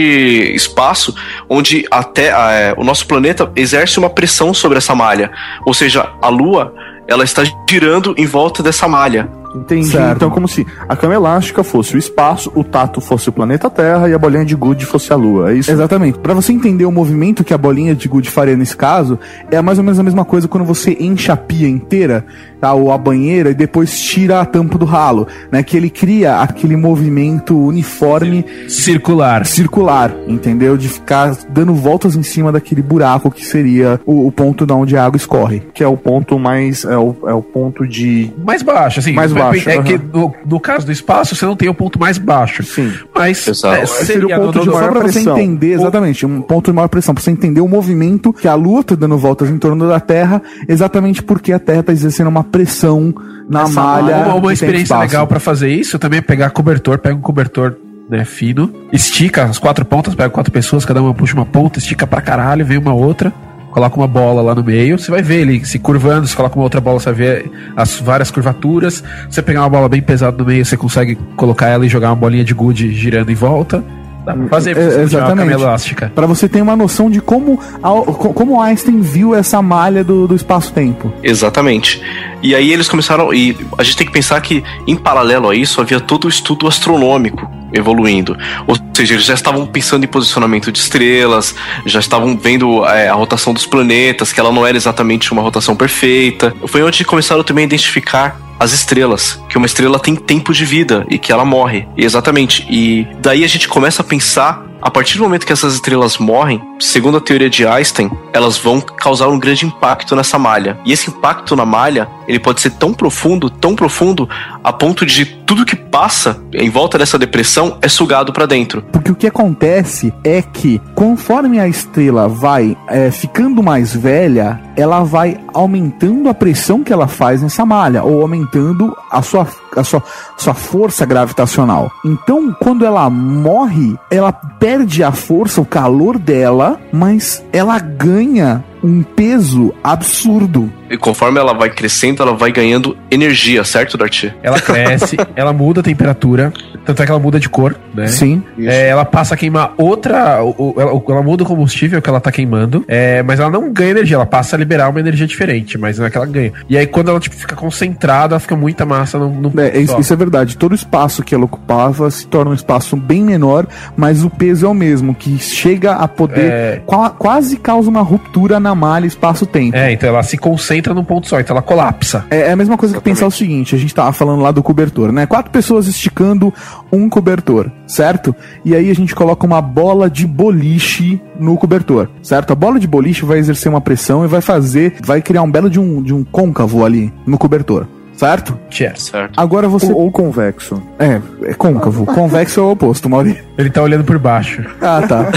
Speaker 4: espaço onde até é, o nosso planeta exerce uma pressão sobre essa malha. Ou seja, a Lua ela está girando em volta dessa malha.
Speaker 5: Entendi.
Speaker 2: Certo.
Speaker 5: Então, como se a cama elástica fosse o espaço, o tato fosse o planeta Terra e a bolinha de gude fosse a Lua. É isso?
Speaker 2: Exatamente. Pra você entender o movimento que a bolinha de gude faria nesse caso, é mais ou menos a mesma coisa quando você enche a pia inteira, tá, ou a banheira, e depois tira a tampa do ralo, né? Que ele cria aquele movimento uniforme
Speaker 10: Circular.
Speaker 2: circular, entendeu? De ficar dando voltas em cima daquele buraco que seria o, o ponto de onde a água escorre.
Speaker 5: Que é o ponto mais. É o, é o ponto de.
Speaker 10: Mais baixo, assim.
Speaker 5: Mais baixo,
Speaker 10: É
Speaker 5: aham.
Speaker 10: que no, no caso do espaço, você não tem o ponto mais baixo.
Speaker 5: Sim.
Speaker 10: Mas é,
Speaker 5: Seria o ponto
Speaker 10: no-
Speaker 5: de
Speaker 10: no-
Speaker 2: Só
Speaker 5: maior
Speaker 2: pra você
Speaker 5: pressão.
Speaker 2: entender, exatamente, um ponto de maior pressão, pra você entender o movimento que a Lua tá dando voltas em torno da Terra, exatamente porque a Terra tá exercendo uma pressão na
Speaker 5: Essa
Speaker 2: malha.
Speaker 10: Uma, uma
Speaker 2: e
Speaker 10: experiência legal pra fazer isso também é pegar cobertor, pega um cobertor né, fino, estica as quatro pontas, pega quatro pessoas, cada uma puxa uma ponta, estica pra caralho, vem uma outra, coloca uma bola lá no meio, você vai ver ele se curvando, você coloca uma outra bola, você vai ver as várias curvaturas. Se você pegar uma bola bem pesada no meio, você consegue colocar ela e jogar uma bolinha de gude girando em volta. Dá pra fazer,
Speaker 2: É,
Speaker 10: pra você tirar uma
Speaker 2: exatamente.
Speaker 10: elástica.
Speaker 2: Pra você ter uma noção de como, como Einstein viu essa malha do, do espaço-tempo.
Speaker 4: Exatamente. E aí eles começaram. E a gente tem que pensar que, em paralelo a isso, havia todo o estudo astronômico evoluindo. Ou seja, eles já estavam pensando em posicionamento de estrelas, já estavam vendo é, a rotação dos planetas, que ela não era exatamente uma rotação perfeita. Foi onde começaram também a identificar as estrelas, que uma estrela tem tempo de vida e que ela morre. Exatamente. E daí a gente começa a pensar, a partir do momento que essas estrelas morrem, segundo a teoria de Einstein, elas vão causar um grande impacto nessa malha. E esse impacto na malha, ele pode ser tão profundo, tão profundo, a ponto de tudo que passa em volta dessa depressão é sugado para dentro.
Speaker 2: Porque o que acontece é que, conforme a estrela vai é, ficando mais velha, ela vai aumentando a pressão que ela faz nessa malha, ou aumentando a sua, a sua, sua força gravitacional. Então, quando ela morre, ela perde a força, o calor dela, mas ela ganha um peso absurdo.
Speaker 4: E conforme ela vai crescendo, ela vai ganhando energia, certo, Darty?
Speaker 10: Ela cresce, ela muda a temperatura, tanto é que ela muda de cor, né?
Speaker 2: Sim.
Speaker 10: É, ela passa a queimar outra. ela, ela muda o combustível que ela tá queimando, é, mas ela não ganha energia, ela passa a liberar uma energia diferente, mas não é que ela ganha. E aí, quando ela tipo, fica concentrada, ela fica muita massa no. no
Speaker 2: É, isso, isso é verdade. Todo o espaço que ela ocupava se torna um espaço bem menor, mas o peso é o mesmo, que chega a poder.
Speaker 10: É.
Speaker 2: qua- quase causa uma ruptura na malha espaço-tempo.
Speaker 10: É, então ela se concentra num ponto só, então ela colapsa.
Speaker 2: É, é a mesma coisa que pensar o seguinte: a gente tava falando lá do cobertor, né? Quatro pessoas esticando um cobertor, certo? E aí a gente coloca uma bola de boliche no cobertor, certo? A bola de boliche vai exercer uma pressão e vai fazer, vai criar um belo de um, de um côncavo ali no cobertor, certo?
Speaker 10: Cheers.
Speaker 4: Certo.
Speaker 2: Agora você.
Speaker 5: Ou, ou convexo.
Speaker 2: É, é côncavo. Convexo é o oposto, Mauri.
Speaker 10: Ele tá olhando por baixo.
Speaker 2: Ah, tá.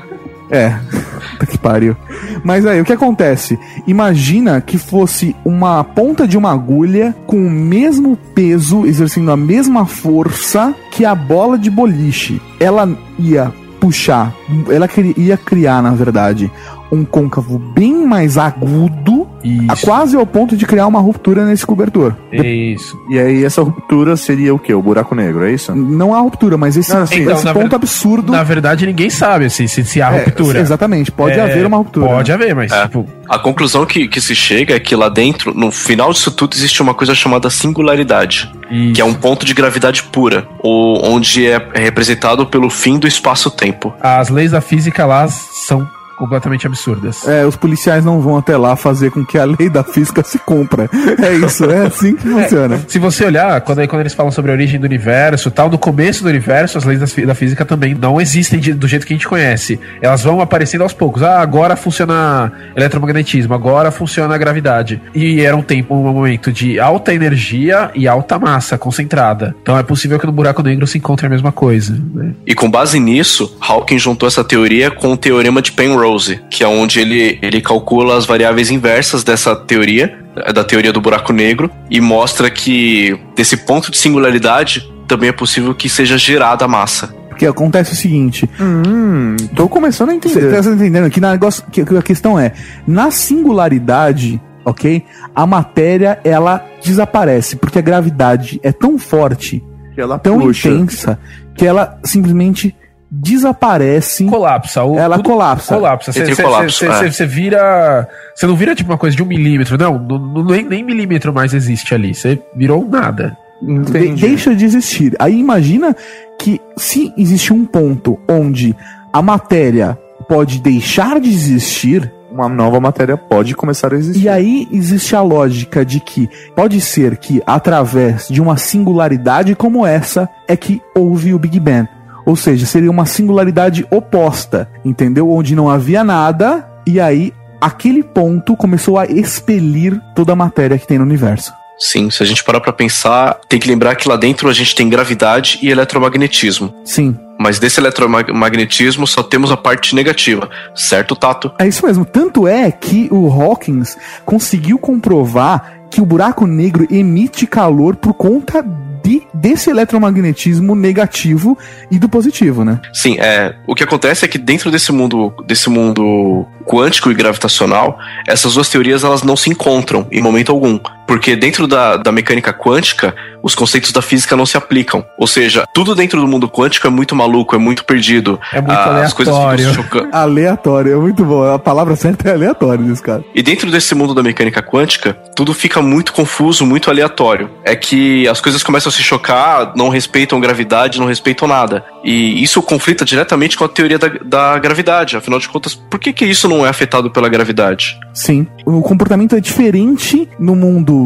Speaker 2: É. Puta que pariu. Mas aí, o que acontece? Imagina que fosse uma ponta de uma agulha com o mesmo peso, exercendo a mesma força que a bola de boliche. Ela ia puxar, ela ia criar, na verdade, um côncavo bem mais agudo, a quase ao ponto de criar uma ruptura nesse cobertor.
Speaker 10: Isso.
Speaker 5: E aí essa ruptura seria o quê? O buraco negro, é isso?
Speaker 2: Não há ruptura, mas esse,
Speaker 5: Não, assim,
Speaker 10: Então,
Speaker 2: esse ponto
Speaker 10: ver-
Speaker 2: absurdo.
Speaker 10: Na verdade, ninguém sabe se, se, se há
Speaker 2: É,
Speaker 10: ruptura.
Speaker 2: exatamente, pode haver uma ruptura.
Speaker 10: Pode haver, mas,
Speaker 4: É.
Speaker 10: tipo,
Speaker 4: A conclusão que, que se chega é que lá dentro, no final disso tudo, existe uma coisa chamada singularidade, que é um ponto de gravidade pura, ou onde é é representado pelo fim do espaço-tempo.
Speaker 10: as leis da física lá são completamente absurdas.
Speaker 2: É, os policiais não vão até lá fazer com que a lei da física se cumpra. É isso, é assim que funciona.
Speaker 10: Se você olhar, quando, quando eles falam sobre a origem do universo e tal, no começo do universo, as leis da, da física também não existem de- do jeito que a gente conhece. Elas vão aparecendo aos poucos. Ah, agora funciona eletromagnetismo, agora funciona a gravidade. E era um tempo, um momento de alta energia e alta massa concentrada. Então é possível que no buraco negro se encontre a mesma coisa. né?
Speaker 4: E com base nisso, Hawking juntou essa teoria com o teorema de Penrose, que é onde ele, ele calcula as variáveis inversas dessa teoria, da teoria do buraco negro, e mostra que desse ponto de singularidade também é possível que seja gerada a massa.
Speaker 2: Porque acontece o seguinte.
Speaker 5: Hum, tô começando a
Speaker 2: Você
Speaker 5: entender.
Speaker 2: tá entendendo? Que, na negócio, que, que a questão é, na singularidade, ok? A matéria, ela desaparece, porque a gravidade é tão forte,
Speaker 5: Que ela
Speaker 2: tão
Speaker 5: puxa.
Speaker 2: intensa, que ela simplesmente desaparece.
Speaker 10: Colapsa. O,
Speaker 2: Ela
Speaker 10: tudo
Speaker 2: colapsa.
Speaker 10: Colapsa. Você
Speaker 4: é.
Speaker 10: vira. Você não vira tipo uma coisa de um milímetro. Não, não, não- nem, nem milímetro mais existe ali. Você virou nada.
Speaker 2: De- deixa de existir. Aí imagina que se existe um ponto onde a matéria pode deixar de existir,
Speaker 5: Uma nova matéria pode começar a existir.
Speaker 2: e aí existe a lógica de que pode ser que através de uma singularidade como essa é que houve o Big Bang. Ou seja, seria uma singularidade oposta, entendeu? Onde não havia nada e aí aquele ponto começou a expelir toda a matéria que tem no universo.
Speaker 4: Sim, se a gente parar pra pensar, tem que lembrar que lá dentro a gente tem gravidade e eletromagnetismo.
Speaker 2: Sim,
Speaker 4: Mas desse eletromagnetismo só temos a parte negativa, certo, Tato?
Speaker 2: É isso mesmo. Tanto é que o Hawkins conseguiu comprovar que o buraco negro emite calor por conta de, desse eletromagnetismo negativo e do positivo, né?
Speaker 4: Sim, é. O que acontece é que dentro desse mundo, desse mundo quântico e gravitacional, essas duas teorias elas não se encontram em momento algum. Porque dentro da, da mecânica quântica, os conceitos da física não se aplicam. Ou seja, tudo dentro do mundo quântico é muito maluco, é muito perdido.
Speaker 10: É muito
Speaker 4: As coisas
Speaker 10: aleatório.
Speaker 4: ficam chocando.
Speaker 2: Aleatório, é muito bom. A palavra certa é aleatório desse cara.
Speaker 4: E dentro desse mundo da mecânica quântica, tudo fica muito confuso, muito aleatório. É que as coisas começam a se chocar, não respeitam gravidade, não respeitam nada. E isso conflita diretamente com a teoria da, da gravidade. Afinal de contas, por que, que isso não é afetado pela gravidade?
Speaker 2: Sim. O comportamento é diferente no mundo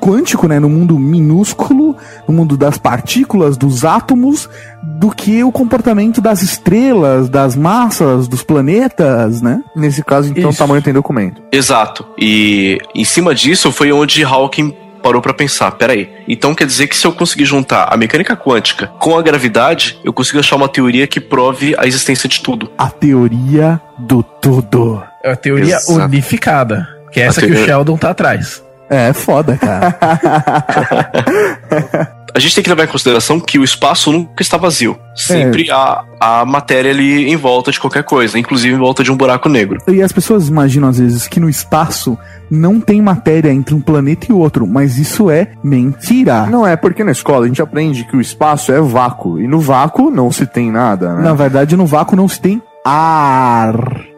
Speaker 2: quântico, né? No mundo minúsculo, no mundo das partículas, dos átomos, do que o comportamento das estrelas, das massas, dos planetas, né?
Speaker 5: Nesse caso, então, o
Speaker 10: Isso.
Speaker 5: tamanho tem documento.
Speaker 4: Exato. E em cima disso foi onde Hawking parou pra pensar, peraí, então quer dizer que se eu conseguir juntar a mecânica quântica com a gravidade, eu consigo achar uma teoria que prove a existência de tudo.
Speaker 2: A teoria do tudo.
Speaker 10: É a teoria
Speaker 4: Exato.
Speaker 10: unificada. Que é essa que
Speaker 4: teoria-
Speaker 10: o Sheldon tá atrás.
Speaker 2: É foda, cara.
Speaker 4: A gente tem que levar em consideração que o espaço nunca está vazio. Sempre há a matéria ali em volta de qualquer coisa, inclusive em volta de um buraco negro.
Speaker 2: e as pessoas imaginam às vezes que no espaço não tem matéria entre um planeta e outro, mas isso é mentira.
Speaker 5: Não é porque na escola a gente aprende que o espaço é vácuo. E no vácuo não se tem nada, né?
Speaker 2: Na verdade, no vácuo não se tem ar.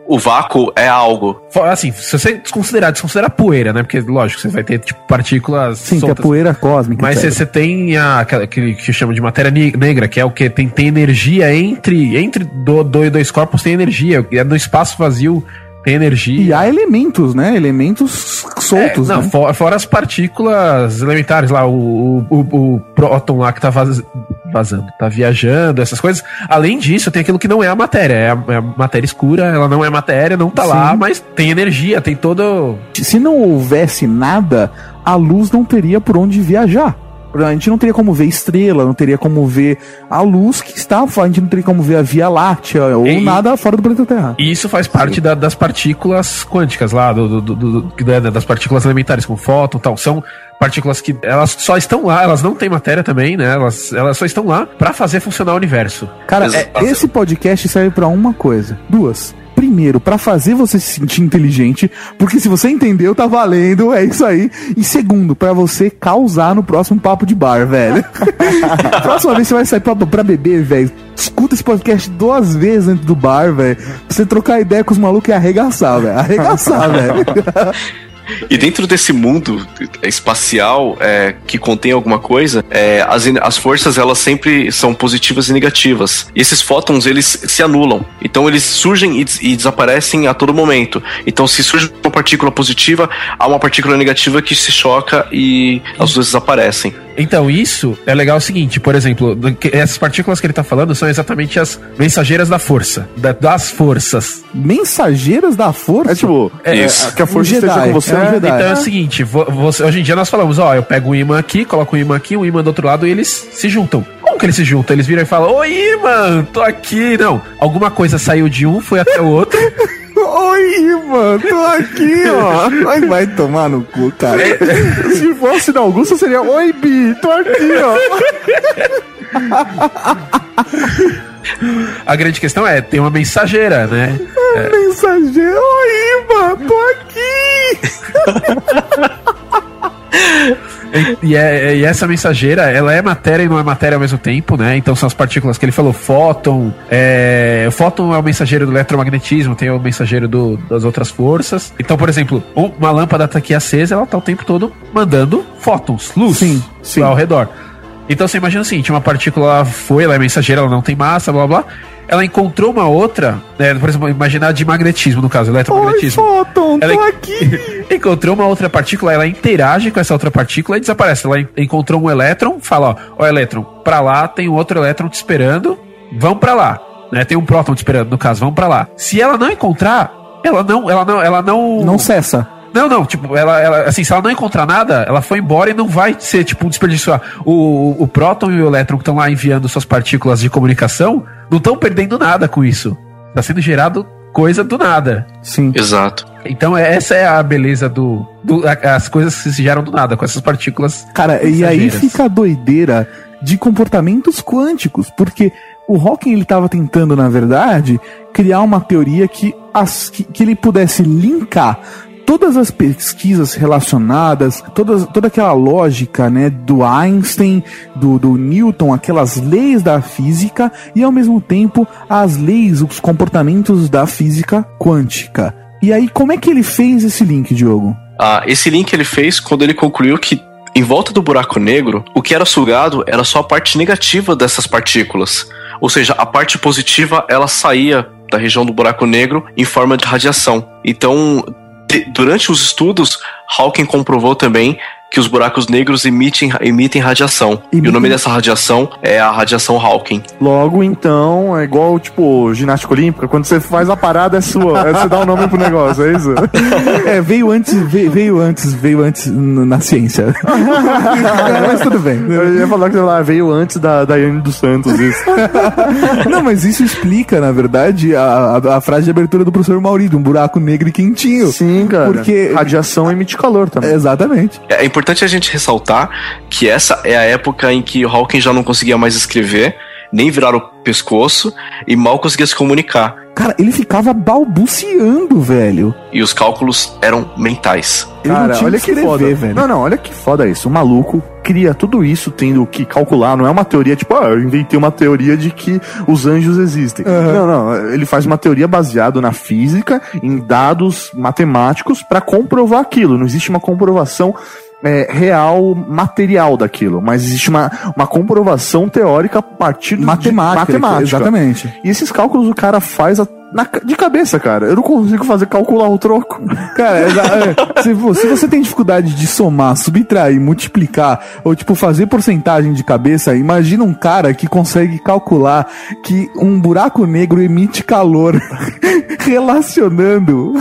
Speaker 4: O vácuo é algo.
Speaker 10: Assim, se você desconsiderar, desconsiderar poeira, né? Porque, lógico, você vai ter, tipo, partículas
Speaker 2: Sim, que é
Speaker 10: soltas.
Speaker 2: poeira cósmica.
Speaker 10: Mas você, tem a, aquela que, que chama de matéria ne- negra, que é o que tem, tem energia entre entre do, do- dois corpos tem energia. É no espaço vazio tem energia.
Speaker 2: E há elementos, né? Elementos soltos,
Speaker 10: É, não,
Speaker 2: né?
Speaker 10: fora, fora as partículas elementares lá, o, o, o- o próton lá que tá vaz- vazando, tá viajando, essas coisas. Além disso, tem aquilo que não é a matéria, é a, é a matéria escura, ela não é matéria, não tá lá,
Speaker 2: Sim.
Speaker 10: mas tem energia, tem todo.
Speaker 2: Se não houvesse nada, a luz não teria por onde viajar. A gente não teria como ver estrela, não teria como ver a luz que está, a gente não teria como ver a Via Láctea ou
Speaker 10: E-
Speaker 2: nada fora do planeta Terra.
Speaker 10: E isso faz parte da- das partículas quânticas lá, do, do- do- do- do- da- das partículas elementares, como fóton e tal. São partículas que elas só estão lá, elas não têm matéria também, né? Elas, elas só estão lá pra fazer funcionar o universo.
Speaker 2: Cara, é- esse podcast serve pra uma coisa. Duas. Primeiro, pra fazer você se sentir inteligente, porque se você entendeu, tá valendo, é isso aí. E segundo, pra você causar no próximo papo de bar, velho. Próxima vez você vai sair pra, pra beber, velho. Escuta esse podcast duas vezes antes do bar, velho. Pra você trocar ideia com os malucos e arregaçar, velho. Arregaçar, velho.
Speaker 4: E dentro desse mundo espacial é, que contém alguma coisa, é, as, as forças elas sempre são positivas e negativas. E esses fótons eles se anulam. Então eles surgem e, e desaparecem a todo momento. Então se surge uma partícula positiva, há uma partícula negativa que se choca e as duas desaparecem.
Speaker 10: Então, isso é legal o seguinte, por exemplo, essas partículas que ele tá falando são exatamente as mensageiras da força, da- das forças.
Speaker 2: Mensageiras da força?
Speaker 5: É tipo,
Speaker 10: É,
Speaker 5: é,
Speaker 10: isso.
Speaker 5: que a força
Speaker 2: Um
Speaker 5: esteja
Speaker 2: Jedi,
Speaker 5: com você.
Speaker 2: é um? Jedi.
Speaker 10: Então é o seguinte, vo- você- hoje em dia nós falamos, ó, eu pego um imã aqui, coloco um imã aqui, um imã do outro lado e eles se juntam. Como que eles se juntam? Eles viram e falam, oi imã, tô aqui. Não, alguma coisa saiu de um, foi até o outro.
Speaker 2: Oi, mano, tô aqui, ó. Vai, vai tomar no cu, cara.
Speaker 5: Se fosse na Augusta, seria Oi, Bi, tô aqui, ó.
Speaker 10: A grande questão é, tem uma mensageira, né?
Speaker 2: Mensageiro, oi, mano, tô aqui.
Speaker 10: E, é- e essa mensageira, ela é matéria e não é matéria ao mesmo tempo, né? Então são as partículas que ele falou, fóton. É, o fóton é o mensageiro do eletromagnetismo, tem o mensageiro do- das outras forças. Então, por exemplo, um- uma lâmpada tá aqui acesa, ela tá o tempo todo mandando fótons, luz,
Speaker 2: Sim, sim.
Speaker 10: ao redor. Então você imagina o seguinte, uma partícula foi, ela é mensageira, ela não tem massa, blá blá. Ela encontrou uma outra, né, por exemplo, imaginar de magnetismo, no caso,
Speaker 2: Oi,
Speaker 10: eletromagnetismo.
Speaker 2: Fóton, tô
Speaker 10: Ela-
Speaker 2: aqui.
Speaker 10: encontrou uma outra partícula, ela interage com essa outra partícula e desaparece. Ela en- encontrou um elétron, fala, ó, ó elétron, pra lá tem um outro elétron te esperando, vão pra lá. Né? Tem um próton te esperando, no caso, vão pra lá. Se ela não encontrar, ela não, ela não, ela não
Speaker 2: Não cessa.
Speaker 10: Não, não, tipo, ela, ela, assim, se ela não encontrar nada, ela foi embora e não vai ser, tipo, um desperdício. O, o, o próton e o elétron que estão lá enviando suas partículas de comunicação não estão perdendo nada com isso. Tá sendo gerado coisa do nada.
Speaker 2: Sim.
Speaker 4: Exato.
Speaker 10: Então, é- essa é a beleza do. do a- as coisas que se geram do nada, com essas partículas.
Speaker 2: Cara, e aí fica a doideira de comportamentos quânticos, porque o Hawking ele tava tentando, na verdade, criar uma teoria que, as, que, que ele pudesse linkar todas as pesquisas relacionadas, todas, toda aquela lógica, né, do Einstein, do, do Newton, aquelas leis da física, e ao mesmo tempo as leis, os comportamentos da física quântica. E aí, como é que ele fez esse link, Diogo?
Speaker 4: Ah, esse link ele fez quando ele concluiu que em volta do buraco negro, o que era sugado era só a parte negativa dessas partículas. Ou seja, a parte positiva ela saía da região do buraco negro em forma de radiação. Então, durante os estudos, Hawking comprovou também que os buracos negros emitem, emitem radiação. E o
Speaker 2: Emitem-
Speaker 4: nome dessa radiação é a radiação Hawking.
Speaker 5: Logo, então, é igual, tipo, ginástica olímpica. Quando você faz a parada, é sua. É, você dá o nome pro negócio, é isso?
Speaker 2: É, veio antes, veio, veio antes, veio antes na ciência. mas tudo bem.
Speaker 5: Eu ia falar que sei lá, veio antes da Daiane dos Santos, isso.
Speaker 2: Não, mas isso explica, na verdade, a, a, a frase de abertura do professor Mauri, de um buraco negro e quentinho.
Speaker 5: Sim, cara.
Speaker 2: Porque-
Speaker 5: Radiação emite calor também.
Speaker 2: Exatamente.
Speaker 4: É importante a gente ressaltar que essa é a época em que o Hawking já não conseguia mais escrever, nem virar o pescoço e mal conseguia se comunicar.
Speaker 2: Cara, ele ficava balbuciando, velho.
Speaker 4: E os cálculos eram mentais.
Speaker 2: Ele não
Speaker 5: Cara,
Speaker 2: tinha
Speaker 5: olha
Speaker 2: que escrever,
Speaker 5: foda.
Speaker 2: velho.
Speaker 5: Não, não, olha que foda isso. O maluco cria tudo isso tendo que calcular. Não é uma teoria tipo, ah, eu inventei uma teoria de que os anjos existem. Não, não. Ele faz uma teoria baseada na física, em dados matemáticos pra comprovar aquilo. Não existe uma comprovação é, real, material daquilo, mas existe uma, uma comprovação teórica a partir do-
Speaker 2: Matemática,
Speaker 5: matemática.
Speaker 2: exatamente.
Speaker 5: E esses cálculos o cara faz a- na de cabeça, cara. Eu não consigo fazer calcular o troco.
Speaker 2: Cara, é, se, se você tem dificuldade de somar, subtrair, multiplicar, ou tipo fazer porcentagem de cabeça, imagina um cara que consegue calcular que um buraco negro emite calor relacionando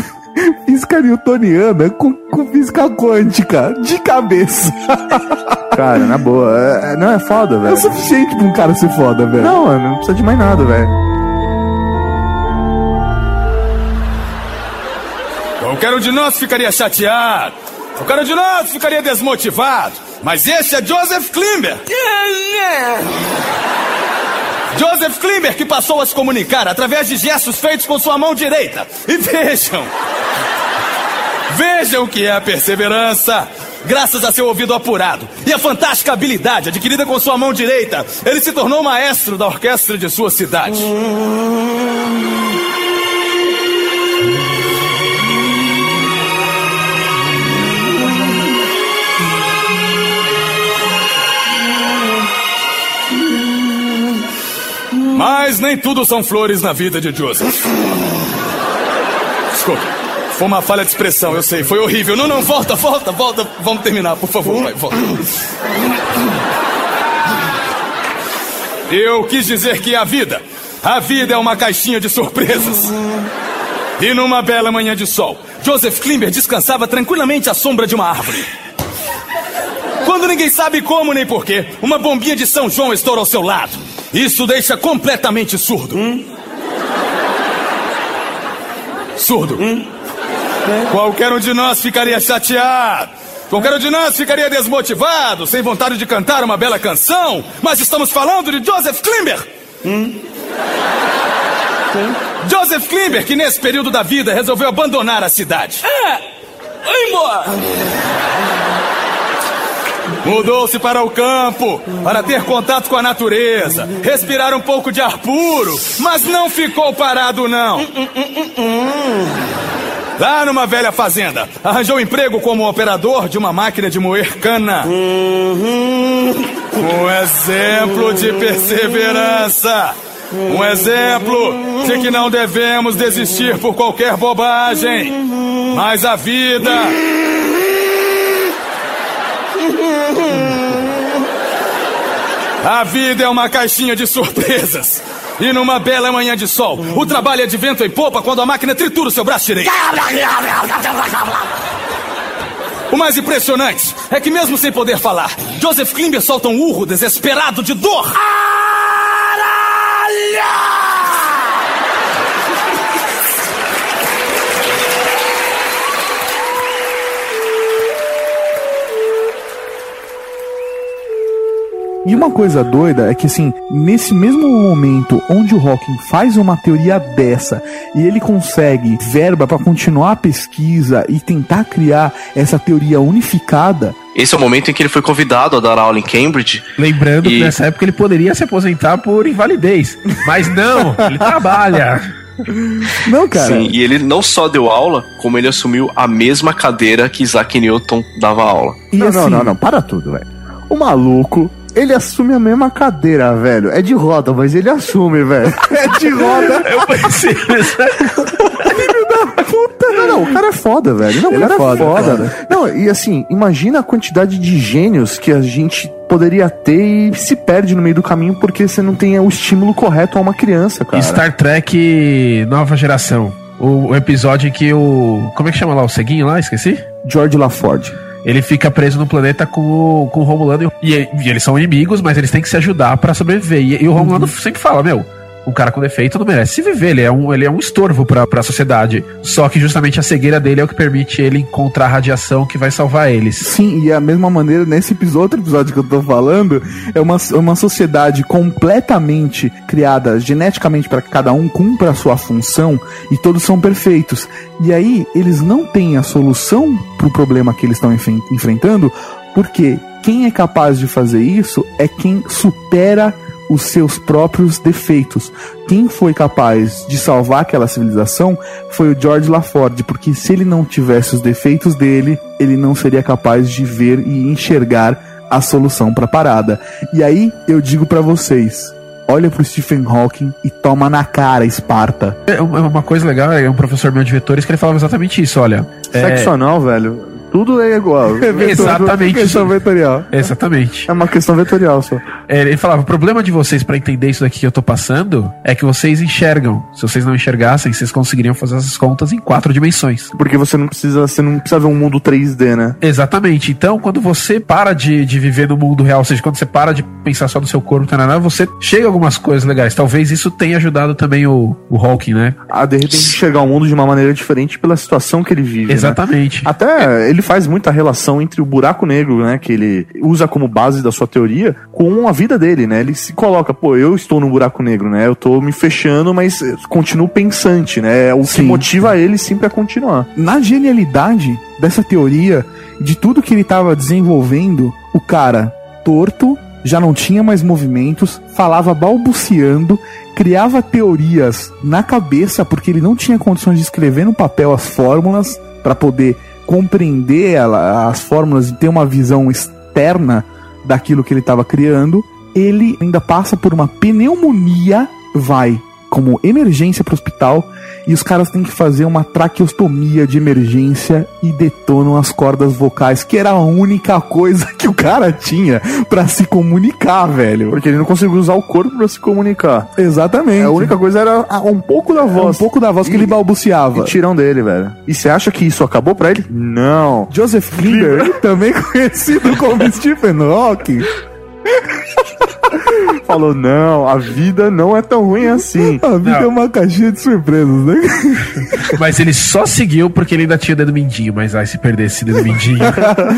Speaker 2: física newtoniana com, com física quântica, de cabeça.
Speaker 5: Cara, na boa. é- é- não é foda,
Speaker 2: É o
Speaker 5: velho.
Speaker 2: suficiente pra um cara ser foda, velho.
Speaker 5: Não, mano, não precisa de mais nada, velho.
Speaker 8: Qualquer um de nós ficaria chateado. Qualquer um de nós ficaria desmotivado. Mas esse é Joseph Klimber. Joseph Klimber que passou a se comunicar através de gestos feitos com sua mão direita. E vejam. Vejam o que é a perseverança. Graças a seu ouvido apurado e a fantástica habilidade adquirida com sua mão direita, ele se tornou maestro da orquestra de sua cidade. Mas nem tudo são flores na vida de Joseph. Desculpa. Foi uma falha de expressão, eu sei. Foi horrível. Não, não, volta, volta, volta. Vamos terminar, por favor. Vai, volta. Eu quis dizer que a vida, a vida é uma caixinha de surpresas. E numa bela manhã de sol, Joseph Klimber descansava tranquilamente à sombra de uma árvore. Quando ninguém sabe como nem porquê, uma bombinha de São João estoura ao seu lado. Isso deixa completamente surdo. Surdo. Qualquer um de nós ficaria chateado. Qualquer um de nós ficaria desmotivado, sem vontade de cantar uma bela canção. Mas estamos falando de Joseph Klimber. Joseph Klimber, que nesse período da vida resolveu abandonar a cidade. É, embora. Mudou-se para o campo, para ter contato com a natureza, respirar um pouco de ar puro, mas não ficou parado, não. Lá numa velha fazenda, arranjou emprego como operador de uma máquina de moer cana. Um exemplo de perseverança. Um exemplo de que não devemos desistir por qualquer bobagem. Mas a vida. A vida é uma caixinha de surpresas. E numa bela manhã de sol, o trabalho é de vento em popa quando a máquina tritura o seu braço direito. O mais impressionante é que, mesmo sem poder falar, Joseph Klimber solta um urro desesperado de dor.
Speaker 2: E uma coisa doida é que, assim, nesse mesmo momento onde o Hawking faz uma teoria dessa e ele consegue verba para continuar a pesquisa e tentar criar essa teoria unificada,
Speaker 4: Esse é o momento em que ele foi convidado a dar aula em Cambridge.
Speaker 10: Lembrando
Speaker 4: E-
Speaker 10: que nessa época ele poderia se aposentar por invalidez. Mas não, ele trabalha.
Speaker 2: Não, cara.
Speaker 4: Sim, e ele não só deu aula, como ele assumiu a mesma cadeira que Isaac Newton dava aula.
Speaker 2: E
Speaker 5: não,
Speaker 2: assim-
Speaker 5: não, não, não, para tudo, velho. O maluco, ele assume a mesma cadeira, velho. É de roda, mas ele assume, velho. É de roda.
Speaker 10: Eu pensei
Speaker 5: Puta, não, não, o cara é foda, velho. Não,
Speaker 2: Ele
Speaker 5: o cara
Speaker 2: é foda,
Speaker 5: é foda.
Speaker 2: foda.
Speaker 5: Não, e assim, imagina a quantidade de gênios que a gente poderia ter e se perde no meio do caminho porque você não tem o estímulo correto a uma criança, cara.
Speaker 10: Star Trek Nova Geração. O, o episódio em que o. Como é que chama lá? O ceguinho lá? Esqueci?
Speaker 5: George LaForge.
Speaker 10: Ele fica preso no planeta com o, com o Romulano e, e eles são inimigos, mas eles têm que se ajudar pra sobreviver. E, e o Romulano sempre fala: Meu, um cara com defeito não merece se viver, ele é um, ele é um estorvo pra, pra sociedade. Só que justamente a cegueira dele é o que permite ele encontrar a radiação que vai salvar eles.
Speaker 2: Sim, e a mesma maneira, nesse episódio, outro episódio que eu tô falando, é uma, é uma sociedade completamente criada geneticamente para que cada um cumpra a sua função e todos são perfeitos. E aí, eles não têm a solução pro problema que eles estão enfen- enfrentando, porque quem é capaz de fazer isso é quem supera os seus próprios defeitos. Quem foi capaz de salvar aquela civilização foi o George LaForge, porque se ele não tivesse os defeitos dele, ele não seria capaz de ver e enxergar a solução para a parada. E aí eu digo para vocês, olha pro Stephen Hawking e toma na cara, Esparta.
Speaker 10: É uma uma coisa legal, é um professor meu de vetores que ele falava exatamente isso, olha. é,
Speaker 5: Sexo anal, velho. Tudo é igual.
Speaker 10: Exatamente
Speaker 5: Questão
Speaker 10: isso.
Speaker 5: vetorial.
Speaker 10: Exatamente.
Speaker 5: É uma questão vetorial só.
Speaker 10: É, ele falava: o problema de vocês pra entender isso daqui que eu tô passando é que vocês enxergam. Se vocês não enxergassem, vocês conseguiriam fazer essas contas em quatro dimensões.
Speaker 5: Porque você não precisa, você não precisa ver um mundo 3D, né?
Speaker 10: Exatamente. Então, quando você para de, de viver no mundo real, ou seja, quando você para de pensar só no seu corpo, tarará, você chega a algumas coisas legais. Talvez isso tenha ajudado também o, o Hawking, né?
Speaker 5: A de repente enxergar o mundo de uma maneira diferente pela situação que ele vive. né?
Speaker 10: Exatamente.
Speaker 5: Até ele faz muita relação entre o buraco negro, né, que ele usa como base da sua teoria, com a vida dele, né? Ele se coloca, pô, eu estou no buraco negro, né? Eu tô me fechando, mas continuo pensante, né? É o que
Speaker 2: Sim.
Speaker 5: motiva ele sempre a continuar.
Speaker 2: Na genialidade dessa teoria, de tudo que ele estava desenvolvendo, o cara torto, já não tinha mais movimentos, falava balbuciando, criava teorias na cabeça porque ele não tinha condições de escrever no papel as fórmulas para poder compreender ela, as fórmulas e ter uma visão externa daquilo que ele estava criando. Ele ainda passa por uma pneumonia, vai como emergência para o hospital e os caras têm que fazer uma traqueostomia de emergência e detonam as cordas vocais, que era a única coisa que o cara tinha para se comunicar, velho.
Speaker 5: Porque ele não conseguiu usar o corpo para se comunicar.
Speaker 2: Exatamente.
Speaker 5: A única coisa era um pouco da voz.
Speaker 2: um pouco da voz que ele balbuciava.
Speaker 5: E tiram dele, velho. E você acha que isso acabou pra ele? Não.
Speaker 2: Joseph Klimber, também conhecido como Stephen Hawking,
Speaker 5: Falou, não, a vida não é tão ruim assim.
Speaker 2: a vida
Speaker 10: Não.
Speaker 2: é uma caixinha de surpresas, né?
Speaker 10: Mas ele só seguiu porque ele ainda tinha o dedo mindinho. Mas ai, se perdesse esse dedo mindinho.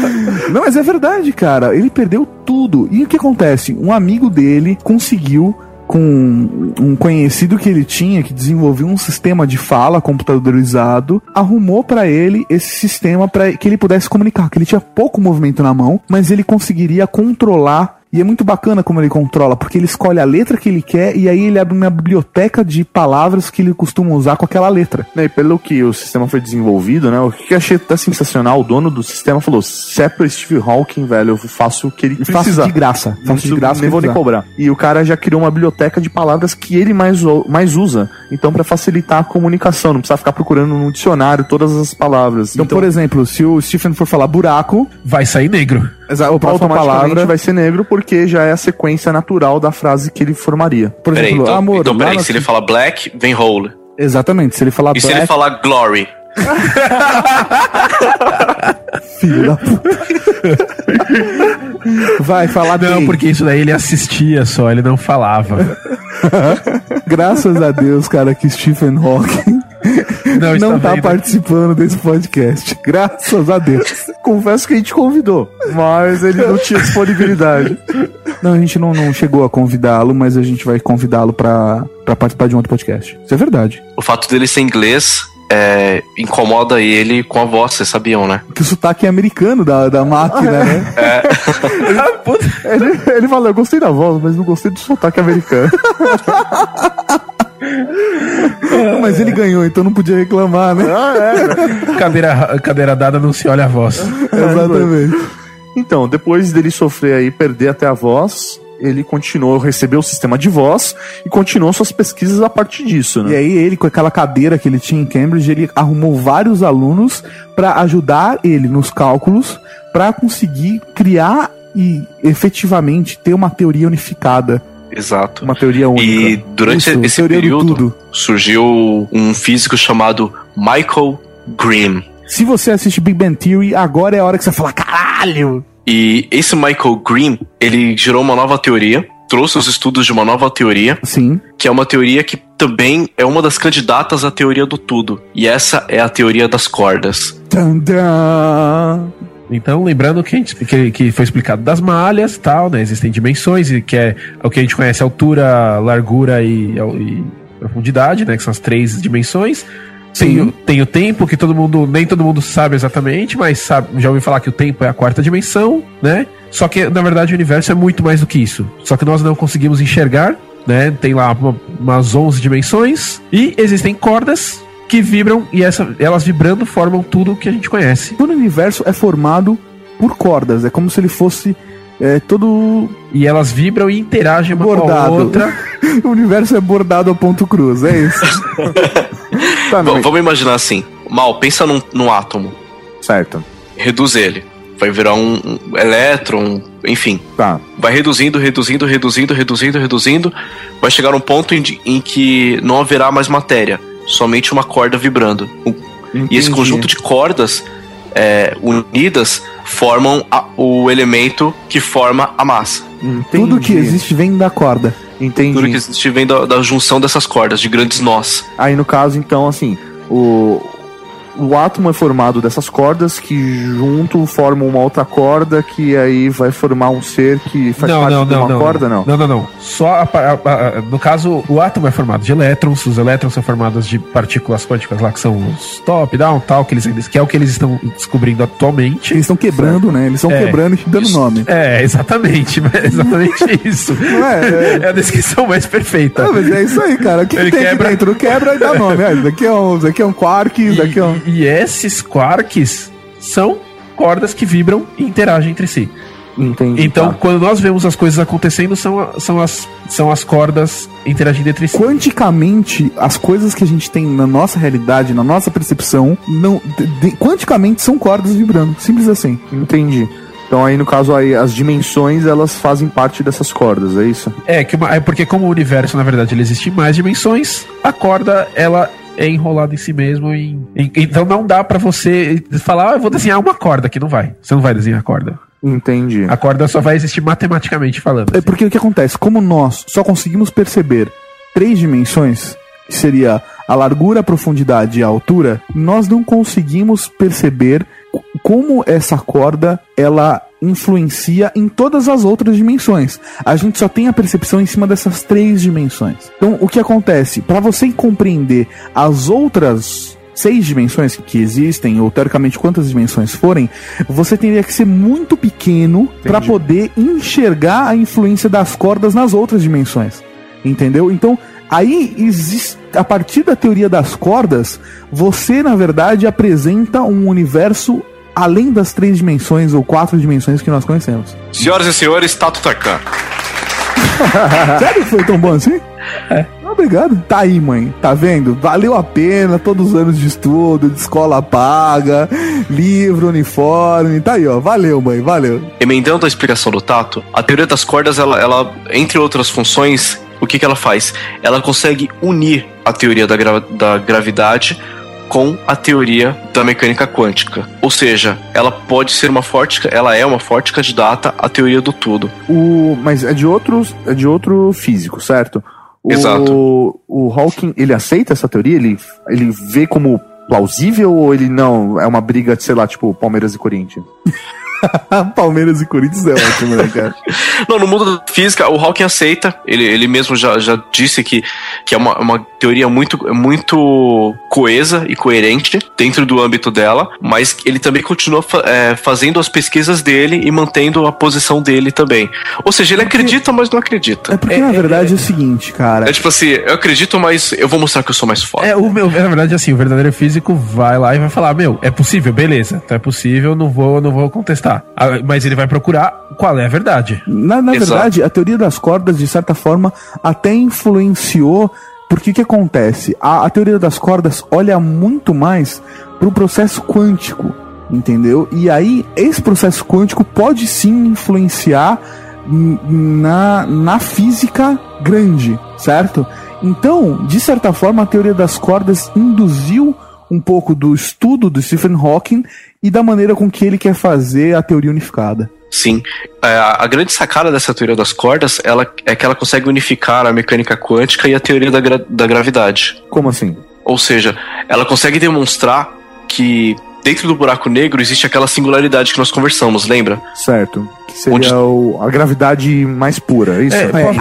Speaker 2: Não, mas é verdade, cara. Ele perdeu tudo. E o que acontece? Um amigo dele conseguiu com um conhecido que ele tinha que desenvolveu um sistema de fala computadorizado, arrumou pra ele esse sistema para que ele pudesse comunicar, que ele tinha pouco movimento na mão, mas ele conseguiria controlar e é muito bacana como ele controla, porque ele escolhe a letra que ele quer e aí ele abre uma biblioteca de palavras que ele costuma usar com aquela letra.
Speaker 5: Né, E pelo que o sistema foi desenvolvido, né? O que eu achei até sensacional, o dono do sistema falou: se é pro Steve Hawking, velho, eu faço o que ele
Speaker 2: E faço de graça. Faço de graça.
Speaker 5: nem vou nem cobrar. E o cara já criou uma biblioteca de palavras que ele mais, mais usa. Então, pra facilitar a comunicação, não precisa ficar procurando no dicionário todas as palavras.
Speaker 2: Então, por exemplo, se o Stephen for falar buraco,
Speaker 10: Vai sair negro.
Speaker 2: Exa- a próxima
Speaker 5: automaticamente
Speaker 2: palavra
Speaker 5: vai ser negro porque já é a sequência natural da frase que ele formaria.
Speaker 2: Por
Speaker 4: Peraí,
Speaker 2: exemplo,
Speaker 4: então,
Speaker 2: amor.
Speaker 4: então peraí, se ele fala black, vem hole.
Speaker 2: Exatamente, se ele falar
Speaker 4: E se
Speaker 2: black,
Speaker 4: ele falar glory?
Speaker 2: filho da puta. Vai falar
Speaker 10: Não,
Speaker 2: gay.
Speaker 10: porque isso daí ele assistia só, ele não falava.
Speaker 2: Graças a Deus, cara, que Stephen Hawking
Speaker 10: Não,
Speaker 2: não
Speaker 10: está
Speaker 2: tá
Speaker 10: vendo?
Speaker 2: participando desse podcast. Graças a Deus.
Speaker 5: Confesso que a gente convidou, mas ele não tinha disponibilidade.
Speaker 2: Não, a gente não, não chegou a convidá-lo, mas a gente vai convidá-lo pra, pra participar de um outro podcast. Isso é verdade.
Speaker 4: O fato dele ser inglês é, incomoda ele com a voz, vocês sabiam, né?
Speaker 2: Que o sotaque é americano da, da máquina, né?
Speaker 5: Ele, ele falou, eu gostei da voz, mas não gostei do sotaque americano.
Speaker 2: Mas ele ganhou, então não podia reclamar, né?
Speaker 10: Cadeira, cadeira dada não se olha a voz.
Speaker 2: Exatamente.
Speaker 5: Então, depois dele sofrer aí, perder até a voz, ele continuou, recebeu o sistema de voz e continuou suas pesquisas a partir disso,
Speaker 2: E
Speaker 5: né?
Speaker 2: aí ele, com aquela cadeira que ele tinha em Cambridge, ele arrumou vários alunos pra ajudar ele nos cálculos pra conseguir criar e efetivamente ter uma teoria unificada,
Speaker 4: Exato.
Speaker 2: uma teoria única.
Speaker 4: E durante
Speaker 2: Isso,
Speaker 4: esse período
Speaker 2: tudo.
Speaker 4: surgiu um físico chamado Michael Grimm.
Speaker 2: Se você assiste Big Bang Theory, agora é a hora que você fala, caralho!
Speaker 4: E esse Michael Grimm, ele gerou uma nova teoria, trouxe os estudos de uma nova teoria,
Speaker 2: Sim.
Speaker 4: que é uma teoria que também é uma das candidatas à teoria do tudo. E essa é a teoria das cordas.
Speaker 2: Tandã.
Speaker 10: Então, lembrando que, gente- que, que foi explicado das malhas tal, né? Existem dimensões, e que é o que a gente conhece, altura, largura e, e profundidade, né? Que são as três dimensões. Tem, o- tem o tempo, que todo mundo, nem todo mundo sabe exatamente, mas sabe, já ouvi falar que o tempo é a quarta dimensão, né? Só que, na verdade, o universo é muito mais do que isso. Só que nós não conseguimos enxergar, né? Tem lá uma- umas 11 dimensões e existem cordas que vibram e essa, elas vibrando formam tudo que a gente conhece.
Speaker 2: Todo o universo é formado por cordas, é como se ele fosse é, todo
Speaker 10: E elas vibram e interagem uma com a
Speaker 2: bordado.
Speaker 10: outra.
Speaker 2: o universo é bordado a ponto cruz, é isso.
Speaker 5: Tá,
Speaker 4: vamos imaginar assim. Mal, pensa num, num átomo.
Speaker 5: certo.
Speaker 4: reduz ele. Vai virar um, um elétron, enfim.
Speaker 5: Tá.
Speaker 4: Vai reduzindo, reduzindo, reduzindo, reduzindo, reduzindo. Vai chegar um ponto em, em que não haverá mais matéria, somente uma corda vibrando. E esse
Speaker 5: Entendi.
Speaker 4: conjunto de cordas é, unidas formam a- o elemento que forma a massa.
Speaker 2: Tudo que existe vem da corda.
Speaker 5: Entendi.
Speaker 4: Tudo que existe vem da, da junção dessas cordas, de grandes nós.
Speaker 5: Aí no caso, então, assim, o, o átomo é formado dessas cordas que junto formam uma outra corda que aí vai formar um ser que faz
Speaker 10: não,
Speaker 5: parte
Speaker 10: não,
Speaker 5: de uma
Speaker 10: não,
Speaker 5: corda, não?
Speaker 10: Não, não, não. Só a a- a- no caso, o átomo é formado de elétrons, os elétrons são formados de partículas quânticas lá que são os top, down, tal, que, eles, que é o que eles estão descobrindo atualmente.
Speaker 2: Eles estão quebrando, né? Eles estão
Speaker 10: É.
Speaker 2: quebrando e dando nome.
Speaker 10: É, exatamente, é exatamente isso.
Speaker 2: Não é?
Speaker 10: É a descrição mais perfeita.
Speaker 2: Não, mas é isso aí, cara. O que, que
Speaker 10: Ele
Speaker 2: tem
Speaker 10: quebra-
Speaker 2: aqui dentro? Quebra e dá nome. Ah, isso daqui é um, isso daqui é um quark, isso daqui é um...
Speaker 10: E esses quarks são cordas que vibram e interagem entre si.
Speaker 5: Entendi.
Speaker 10: Então,
Speaker 5: tá.
Speaker 10: quando nós vemos as coisas acontecendo, são, são, as, são as cordas interagindo entre si.
Speaker 2: Quanticamente, as coisas que a gente tem na nossa realidade, na nossa percepção, não, de- de- quanticamente são cordas vibrando. Simples assim.
Speaker 5: Entendi. Então aí no caso aí as dimensões elas fazem parte dessas cordas, é isso?
Speaker 10: É, que uma- é porque como o universo, na verdade, ele existe em mais dimensões, a corda, ela é enrolada em si mesmo. em- em- então não dá pra você falar, ah, eu vou desenhar uma corda, que não vai. Você não vai desenhar a corda.
Speaker 5: Entendi.
Speaker 10: A corda só vai existir matematicamente falando.
Speaker 2: É porque o que acontece? Como nós só conseguimos perceber três dimensões, que seria a largura, a profundidade e a altura, nós não conseguimos perceber como essa corda ela influencia em todas as outras dimensões. A gente só tem a percepção em cima dessas três dimensões. Então, o que acontece? Para você compreender as outras seis dimensões que existem, ou teoricamente quantas dimensões forem, você teria que ser muito pequeno para poder enxergar a influência das cordas nas outras dimensões. Entendeu? Então, aí existe. A partir da teoria das cordas, você, na verdade, apresenta um universo além das três dimensões ou quatro dimensões que nós conhecemos.
Speaker 4: Senhoras e senhores, Tato Tarkan.
Speaker 2: Sério que foi tão bom assim? É. Obrigado. Tá aí, mãe. Tá vendo? Valeu a pena todos os anos de estudo, de escola paga, livro, uniforme. Tá aí, ó. Valeu, mãe. Valeu.
Speaker 4: Emendando a explicação do Tato, a teoria das cordas, ela, ela, entre outras funções, o que, que ela faz? Ela consegue unir a teoria da, gra- da gravidade com a teoria da mecânica quântica. Ou seja, ela pode ser uma forte, ela é uma forte candidata à teoria do tudo.
Speaker 5: O, mas é de outros, é de outro físico, certo? O,
Speaker 4: Exato.
Speaker 5: O Hawking, ele aceita essa teoria? Ele, ele vê como plausível ou ele não? É uma briga, sei lá, tipo Palmeiras e Corinthians?
Speaker 2: Palmeiras e Corinthians é ótimo, né, cara?
Speaker 4: Não, no mundo da física, o Hawking aceita. Ele, ele mesmo já, já disse que, que é uma, uma teoria muito, muito coesa e coerente dentro do âmbito dela, mas ele também continua fa- é, fazendo as pesquisas dele e mantendo a posição dele também. Ou seja, ele acredita, mas não acredita.
Speaker 2: É porque, na verdade, é, o seguinte, cara.
Speaker 4: É tipo assim, eu acredito, mas eu vou mostrar que eu sou mais foda.
Speaker 10: É, o meu, na verdade, assim, o verdadeiro físico vai lá e vai falar, meu, é possível, beleza, então é possível, não vou, não vou contestar. Ah, Mas ele vai procurar qual é a verdade.
Speaker 2: Na, na verdade, a teoria das cordas, de certa forma, até influenciou. Porque o que acontece? A, a teoria das cordas olha muito mais para o processo quântico, entendeu? E aí, esse processo quântico pode sim influenciar na, na física grande, certo? Então, de certa forma, a teoria das cordas induziu um pouco do estudo do Stephen Hawking e da maneira com que ele quer fazer a teoria unificada.
Speaker 4: Sim. É, a a grande sacada dessa teoria das cordas ela, é que ela consegue unificar a mecânica quântica e a teoria da, gra- da gravidade.
Speaker 5: Como assim?
Speaker 4: Ou seja, ela consegue demonstrar que dentro do buraco negro existe aquela singularidade que nós conversamos, lembra?
Speaker 5: Certo. Que seria o- a gravidade mais pura, é isso?
Speaker 10: posso-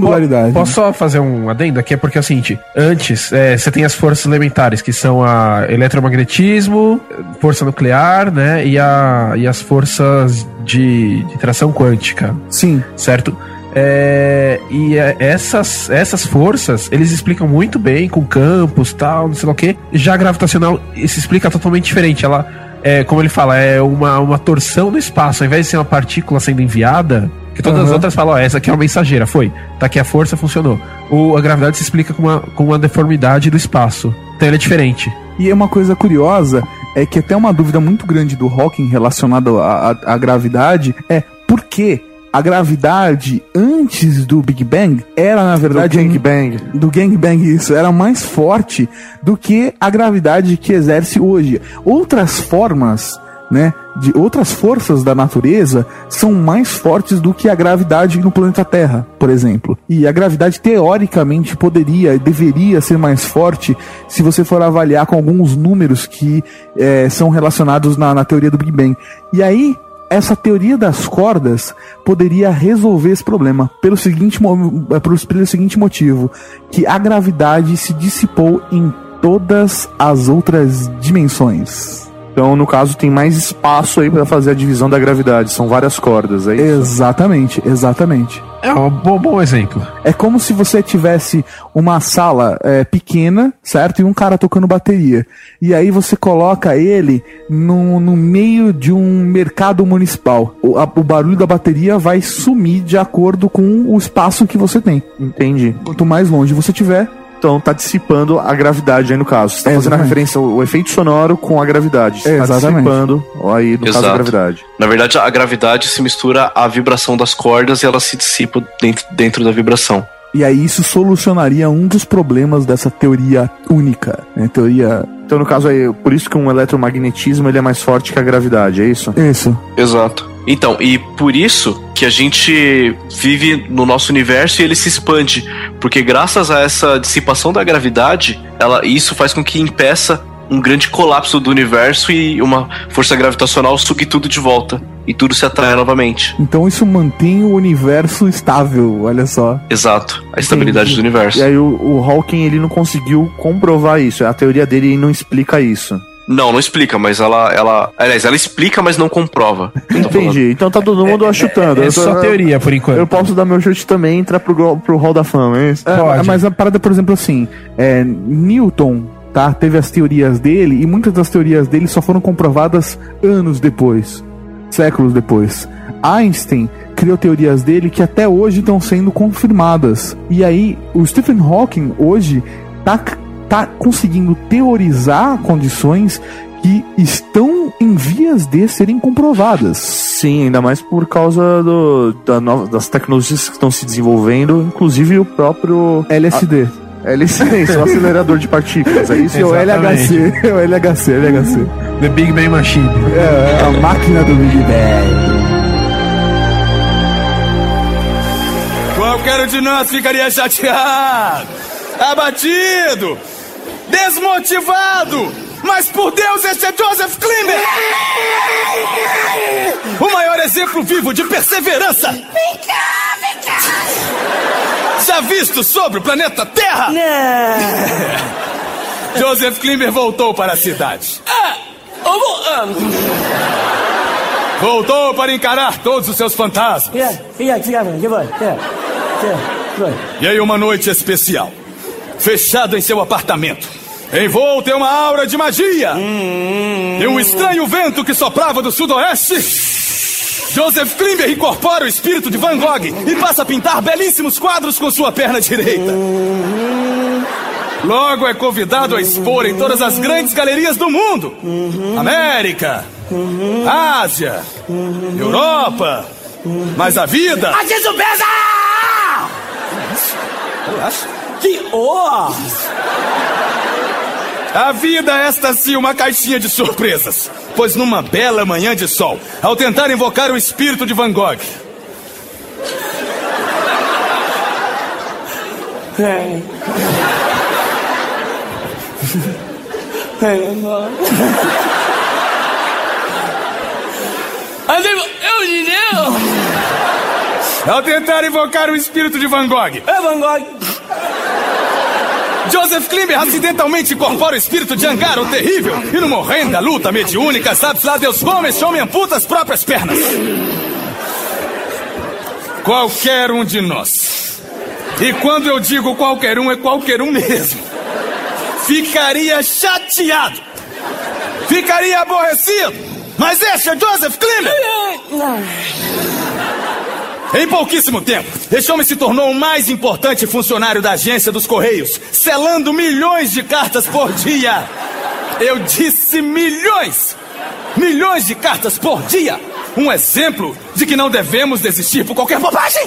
Speaker 10: po- Posso só fazer um adendo aqui? É porque é o seguinte: antes, é, você tem as forças elementares, que são a eletromagnetismo, força nuclear, né? E, a, e as forças de, de tração quântica.
Speaker 2: Sim.
Speaker 10: Certo? É, e é, essas, essas forças, eles explicam muito bem com campos tal, não sei lá o que. Já a gravitacional se explica totalmente diferente. Ela, é, como ele fala, é uma, uma torção no espaço. Ao invés de ser uma partícula sendo enviada, que todas as
Speaker 2: Aham.
Speaker 10: outras falam, ó, essa aqui é uma mensageira, foi. Tá aqui a força, funcionou. O, a gravidade se explica com uma, com uma deformidade do espaço. Então ele é diferente.
Speaker 2: E é uma coisa curiosa é que até uma dúvida muito grande do Hawking relacionada à, à- à gravidade é por que a gravidade antes do Big Bang era na verdade
Speaker 5: Gang
Speaker 2: um-
Speaker 5: Bang.
Speaker 2: do Gang Bang isso era mais forte do que a gravidade que exerce hoje. Outras formas, né, de outras forças da natureza são mais fortes do que a gravidade no planeta Terra, por exemplo. E a gravidade teoricamente poderia, deveria ser mais forte se você for avaliar com alguns números que eh, são relacionados na, na teoria do Big Bang. E aí essa teoria das cordas poderia resolver esse problema pelo seguinte, eh, pelo seguinte motivo: que a gravidade se dissipou em todas as outras dimensões.
Speaker 5: Então, no caso, tem mais espaço aí pra fazer a divisão da gravidade. São várias cordas, é isso?
Speaker 2: Exatamente, exatamente.
Speaker 10: É um bom, bom exemplo.
Speaker 2: É como se você tivesse uma sala é, pequena, certo? E um cara tocando bateria. E aí você coloca ele no, no meio de um mercado municipal. O, a- o barulho da bateria vai sumir de acordo com o espaço que você tem.
Speaker 5: Entendi.
Speaker 2: Quanto mais longe você tiver,
Speaker 5: Então tá dissipando a gravidade aí no caso. Você tá
Speaker 2: É,
Speaker 5: fazendo a referência ao, ao efeito sonoro com a gravidade. Você
Speaker 2: É,
Speaker 5: tá
Speaker 2: exatamente.
Speaker 5: dissipando aí, no caso, a
Speaker 4: Exato.
Speaker 5: gravidade.
Speaker 4: Na verdade, a gravidade se mistura à vibração das cordas e ela se dissipa dentro, dentro da vibração.
Speaker 2: E aí isso solucionaria um dos problemas dessa teoria única, né? Teoria.
Speaker 5: Então, no caso aí, por isso que um eletromagnetismo ele é mais forte que a gravidade, é isso?
Speaker 2: Isso.
Speaker 4: Exato. Então, e por isso que a gente vive no nosso universo e ele se expande. Porque graças a essa dissipação da gravidade, ela, isso faz com que impeça um grande colapso do universo e uma força gravitacional sugue tudo de volta. E tudo se atrai novamente.
Speaker 2: Então isso mantém o universo estável, olha só.
Speaker 4: Exato. A estabilidade do universo.
Speaker 5: E aí o, o Hawking ele não conseguiu comprovar isso. A teoria dele não explica isso.
Speaker 4: Não, não explica, mas ela, ela. Aliás, ela explica, mas não comprova.
Speaker 5: Entendi. Então tá todo mundo chutando.
Speaker 10: É
Speaker 5: Eu tô-
Speaker 10: só teoria, por enquanto.
Speaker 5: Eu posso dar meu chute também e entrar pro, gol- pro Hall da Fama, é isso?
Speaker 2: É,
Speaker 10: Pode.
Speaker 2: mas a parada, por exemplo, assim, é, Newton, tá? Teve as teorias dele e muitas das teorias dele só foram comprovadas anos depois, séculos depois. Einstein criou teorias dele que até hoje estão sendo confirmadas. E aí, o Stephen Hawking hoje tá, tá conseguindo teorizar condições que estão em vias de serem comprovadas.
Speaker 5: Sim, ainda mais por causa do, da nova- das tecnologias que estão se desenvolvendo, inclusive o próprio
Speaker 2: LSD.
Speaker 5: a- isso é um acelerador de partículas, é isso?
Speaker 2: É o. LHC, é o LHC, LHC.
Speaker 10: The Big Bang Machine.
Speaker 2: É, a máquina do Big Bang.
Speaker 8: Qualquer um de nós ficaria chateado, abatido, desmotivado. Mas por Deus, este é Joseph Klimber! O maior exemplo vivo de perseverança!
Speaker 9: Vem cá, vem cá.
Speaker 8: Já visto sobre o planeta Terra! Joseph Klimber voltou para a cidade.
Speaker 9: Ah, eu vou... ah,
Speaker 8: Voltou para encarar todos os seus fantasmas. E aí, uma noite especial. Fechado em seu apartamento. Envolto em uma aura de magia. E um estranho vento que soprava do sudoeste. Joseph Klimber incorpora o espírito de Van Gogh e passa a pintar belíssimos quadros com sua perna direita. Logo é convidado a expor em todas as grandes galerias do mundo: América, Ásia, Europa. Mas a vida.
Speaker 9: A desubeza!
Speaker 8: Relaxa.
Speaker 9: Que oh!
Speaker 8: A vida é esta sim uma caixinha de surpresas. Pois numa bela manhã de sol, ao tentar invocar o espírito de Van Gogh,
Speaker 9: É. É. Andei, eu entendeu?
Speaker 8: ao tentar invocar o espírito de Van Gogh,
Speaker 9: É Van Gogh.
Speaker 8: Joseph Klimber acidentalmente incorpora o espírito de Angar, o terrível, e numa horrenda luta mediúnica, sabe-se lá Deus como esse homem amputa as próprias pernas. Qualquer um de nós. E quando eu digo qualquer um, é qualquer um mesmo. Ficaria chateado. Ficaria aborrecido. Mas este é Joseph Klimber. Em pouquíssimo tempo, este homem se tornou o mais importante funcionário da agência dos Correios, selando milhões de cartas por dia. Eu disse milhões! Milhões de cartas por dia! Um exemplo de que não devemos desistir por qualquer bobagem!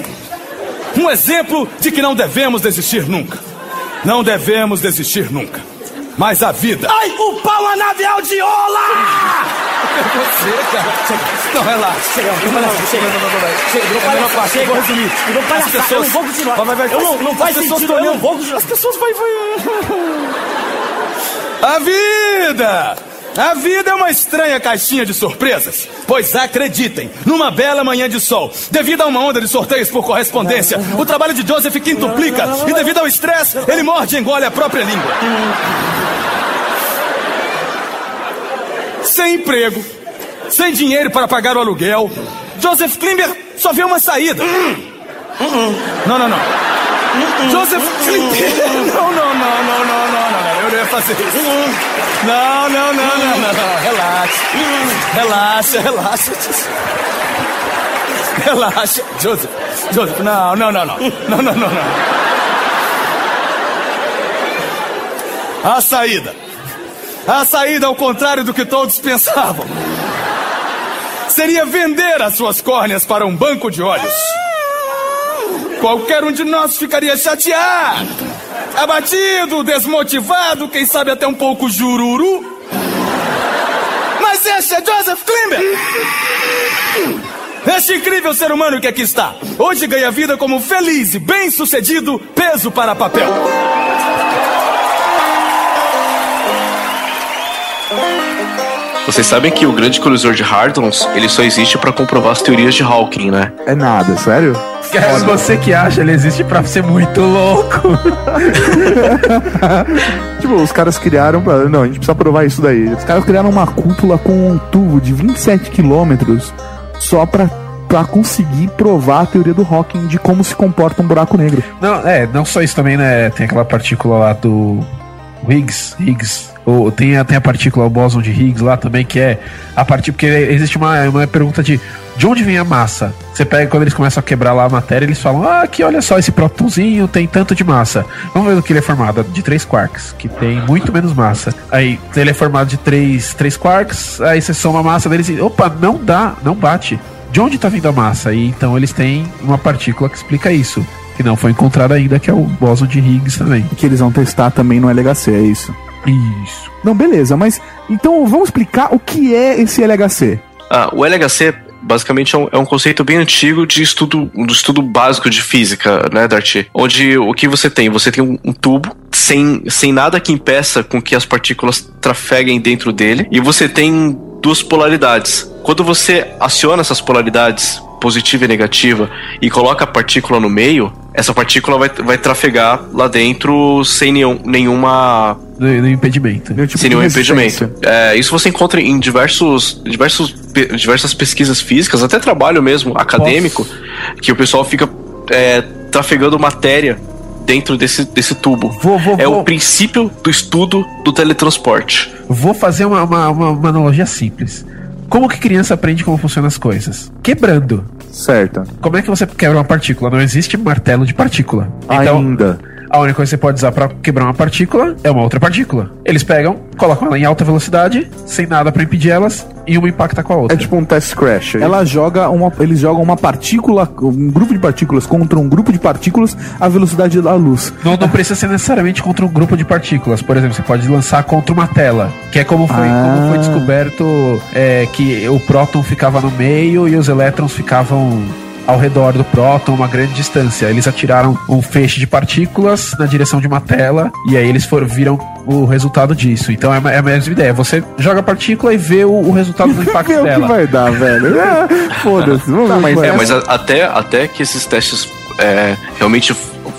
Speaker 8: Um exemplo de que não devemos desistir nunca. Não devemos desistir nunca. Mas a vida.
Speaker 13: Ai, o pau a nave aldeola!
Speaker 8: É você, cara. Não, relaxa.
Speaker 13: Chega, não, não, não, chega, não, não, não, não. Chega, virou palhaçada,
Speaker 8: Chega,
Speaker 13: chega.
Speaker 8: vou resumir.
Speaker 13: Virou
Speaker 8: As
Speaker 13: palhaçada,
Speaker 8: pessoas-
Speaker 13: eu não vou continuar.
Speaker 8: Vai, vai, vai.
Speaker 13: Eu não, não faz
Speaker 8: pessoas
Speaker 13: sentido, eu não vou continuar.
Speaker 8: As pessoas vai, vai. A vida! A vida é uma estranha caixinha de surpresas. Pois acreditem, numa bela manhã de sol, devido a uma onda de sorteios por correspondência, o trabalho de Joseph quintuplica e devido ao estresse, ele morde e engole a própria língua. Sem emprego, sem dinheiro para pagar o aluguel, Joseph Klimber só vê uma saída. Não, não, não. Joseph Klimber. Não, não, não, não, não, não, não. Eu não ia fazer isso. Não, não, não, não, não. Relaxa. Relaxa, relaxa. Relaxa. Joseph. Joseph, não, não, não, não. Não, não, não, não. A saída. A saída, ao contrário do que todos pensavam, seria vender as suas córneas para um banco de olhos. Qualquer um de nós ficaria chateado, abatido, desmotivado, quem sabe até um pouco jururu. Mas este é Joseph Klimber! Este incrível ser humano que aqui está, hoje ganha vida como feliz e bem-sucedido peso para papel.
Speaker 4: Vocês sabem que o grande colisor de Hardons, ele só existe pra comprovar as teorias de Hawking, né?
Speaker 5: É nada, sério?
Speaker 10: É você que acha, ele existe pra ser muito louco.
Speaker 5: Tipo, os caras criaram. pra- Não, a gente precisa provar isso daí. Os caras criaram uma cúpula com um tubo de 27 quilômetros só pra, pra conseguir provar a teoria do Hawking de como se comporta um buraco negro.
Speaker 10: Não, é, não só isso também, né? Tem aquela partícula lá do Higgs, Higgs. Tem, a- tem a partícula, o bóson de Higgs lá também, que é a partícula. Porque existe uma, uma pergunta de de onde vem a massa? Você pega quando eles começam a quebrar lá a matéria, eles falam: Ah, aqui olha só, esse prótonzinho tem tanto de massa. Vamos ver do que ele é formado: de três quarks, que tem muito menos massa. Aí ele é formado de três, três quarks, aí você soma a massa deles e. Opa, não dá, não bate. De onde tá vindo a massa? E então eles têm uma partícula que explica isso. Que não foi encontrada ainda, que é o bóson de Higgs também.
Speaker 5: Que eles vão testar também no LHC, é isso?
Speaker 10: Isso.
Speaker 5: Não, beleza, mas então vamos explicar o que é esse LHC.
Speaker 4: Ah, o LHC basicamente é um, é um conceito bem antigo de estudo, do estudo básico de física, né, Darty? Onde o que você tem? Você tem um, um tubo sem, sem nada que impeça com que as partículas trafeguem dentro dele e você tem duas polaridades. Quando você aciona essas polaridades positiva e negativa e coloca a partícula no meio, essa partícula vai, vai trafegar lá dentro sem nenhum, nenhuma
Speaker 10: No, impedimento.
Speaker 5: tipo
Speaker 4: sem nenhum impedimento. É, isso você encontra em diversos, diversos, diversas pesquisas físicas, até trabalho mesmo acadêmico, que o pessoal fica é, trafegando matéria dentro desse, desse tubo. é o princípio do estudo do teletransporte.
Speaker 10: Vou fazer uma, uma, uma- uma analogia simples. Como que criança aprende como funcionam as coisas? Quebrando.
Speaker 5: Certo.
Speaker 10: Como é que você quebra uma partícula? Não existe martelo de partícula.
Speaker 5: Ainda.
Speaker 10: A única coisa que você pode usar pra quebrar uma partícula é uma outra partícula. Eles pegam, colocam ela em alta velocidade, sem nada pra impedir elas, e uma impacta com a outra.
Speaker 5: É tipo um test crash. é
Speaker 2: Ela joga uma, eles jogam uma partícula, um grupo de partículas contra um grupo de partículas à velocidade da luz.
Speaker 10: Não, não precisa ser necessariamente contra um grupo de partículas. Por exemplo, você pode lançar contra uma tela. Que é como foi,
Speaker 2: Ah.
Speaker 10: como foi descoberto é, que o próton ficava no meio e os elétrons ficavam ao redor do próton, uma grande distância. Eles atiraram um feixe de partículas na direção de uma tela e aí eles foram, viram o resultado disso. Então é, a- é a mesma ideia. Você joga a partícula e vê o, o resultado do impacto
Speaker 5: Vê o que
Speaker 10: dela.
Speaker 5: vai dar, velho. É, Foda-se. Que vai
Speaker 4: É, mas a- até, até que esses testes é, realmente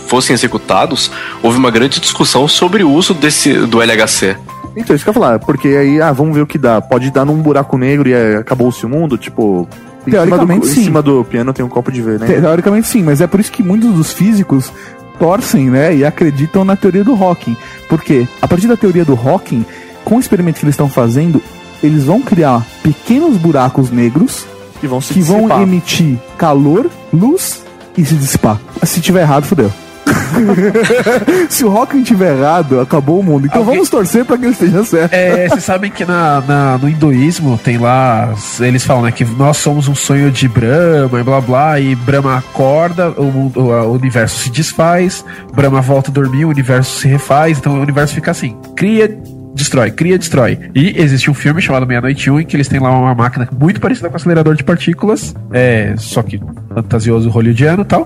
Speaker 4: fossem executados, houve uma grande discussão sobre o uso desse, do LHC.
Speaker 5: Então, isso que eu ia falar, porque aí, ah, vamos ver o que dá. Pode dar num buraco negro e é, acabou-se o mundo, tipo. Em cima, do,
Speaker 2: Teoricamente,
Speaker 5: em
Speaker 2: sim.
Speaker 5: cima do piano tem um copo de ver, né?
Speaker 2: Teoricamente sim, mas é por isso que muitos dos físicos torcem, né, e acreditam na teoria do Hawking. Porque a partir da teoria do Hawking, com o experimento que eles estão fazendo, eles vão criar pequenos buracos negros
Speaker 5: que vão, se
Speaker 2: que vão
Speaker 5: dissipar.
Speaker 2: emitir calor, luz e se dissipar. Se tiver errado, fodeu. Se o Hawking tiver errado, acabou o mundo. Então
Speaker 10: Alguém-
Speaker 2: vamos torcer pra que ele esteja certo.
Speaker 10: É, vocês sabem que na, na- no hinduísmo tem lá, eles falam né, que nós somos um sonho de Brahma e blá blá, e Brahma acorda, o, mundo- o universo se desfaz, Brahma volta a dormir, o universo se refaz, então o universo fica assim, cria, destrói, cria, destrói. E existe um filme chamado Meia-Noite 1 em que eles têm lá uma máquina muito parecida com um acelerador de partículas, é, só que fantasioso hollywoodiano e tal.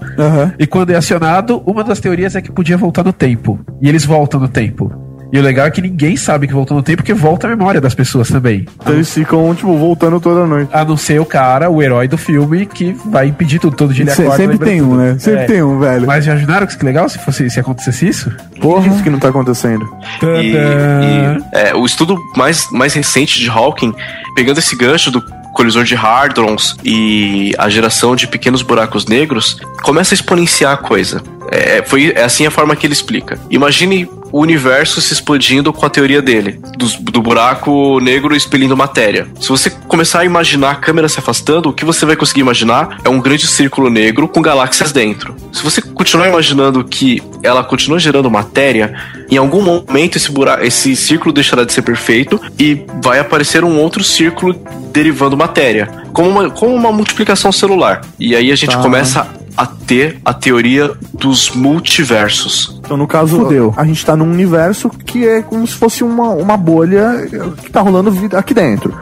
Speaker 10: E quando é acionado, uma das teorias é que podia voltar no tempo. E eles voltam no tempo. E o legal é que ninguém sabe que voltou no tempo, porque volta a memória das pessoas também.
Speaker 5: Então eles ficam, tipo, voltando toda noite.
Speaker 10: A não ser o cara, o herói do filme, que vai impedir tudo. Todo dia ele acorda.
Speaker 2: sempre tem um,
Speaker 10: tudo.
Speaker 2: né? Sempre tem um, velho.
Speaker 10: Mas já imaginaram que legal se, fosse, se acontecesse isso?
Speaker 5: Porra. Isso que não tá acontecendo.
Speaker 4: E, e, é, o estudo mais, mais recente de Hawking, pegando esse gancho do colisor de Hadrons e a geração de pequenos buracos negros, começa a exponenciar a coisa. É, foi, é assim a forma que ele explica. Imagine o universo se explodindo com a teoria dele, dos- do, buraco negro expelindo matéria. Se você começar a imaginar a câmera se afastando, o que você vai conseguir imaginar é um grande círculo negro com galáxias dentro. Se você continuar imaginando que ela continua gerando matéria, em algum momento esse, buraco, esse círculo deixará de ser perfeito e vai aparecer um outro círculo derivando matéria, como uma, como uma multiplicação celular. E aí a gente
Speaker 5: Tá.
Speaker 4: começa a ter a teoria dos multiversos.
Speaker 5: Então, no caso,
Speaker 2: Fudeu.
Speaker 5: a gente tá num universo que é como se fosse uma, uma bolha que tá rolando vida aqui dentro.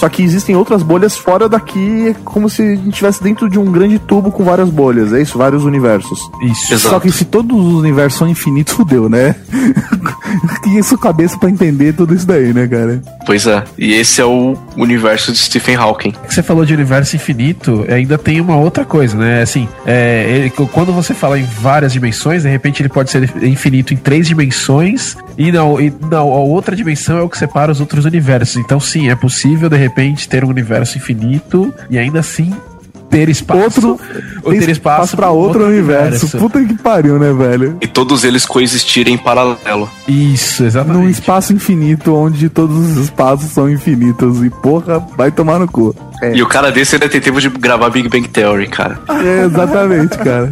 Speaker 5: Só que existem outras bolhas fora daqui, é como se a gente estivesse dentro de um grande tubo com várias bolhas, é isso? Vários universos.
Speaker 10: Isso.
Speaker 2: Só que se todos os universos são infinitos, fudeu, né? Tinha sua cabeça pra entender tudo isso daí, né, cara?
Speaker 4: Pois é. E esse é o universo de Stephen Hawking.
Speaker 10: que você falou de universo infinito, ainda tem uma outra coisa, né? Assim, é, ele- quando você fala em várias dimensões, de repente ele pode ser infinito em três dimensões, e na, e na outra dimensão é o que separa os outros universos. Então, sim, é possível, de repente, ter um universo infinito e ainda assim ter espaço.
Speaker 2: Outro-
Speaker 10: ou ter espaço
Speaker 2: pra outro, universo. Puta que pariu, né, velho?
Speaker 4: E todos eles coexistirem em paralelo.
Speaker 10: Isso, exatamente.
Speaker 2: Num espaço infinito onde todos os espaços são infinitos. E porra, vai tomar no cu. É,
Speaker 4: E o cara desse ainda tem tempo de gravar Big Bang Theory, cara.
Speaker 2: é, exatamente, cara.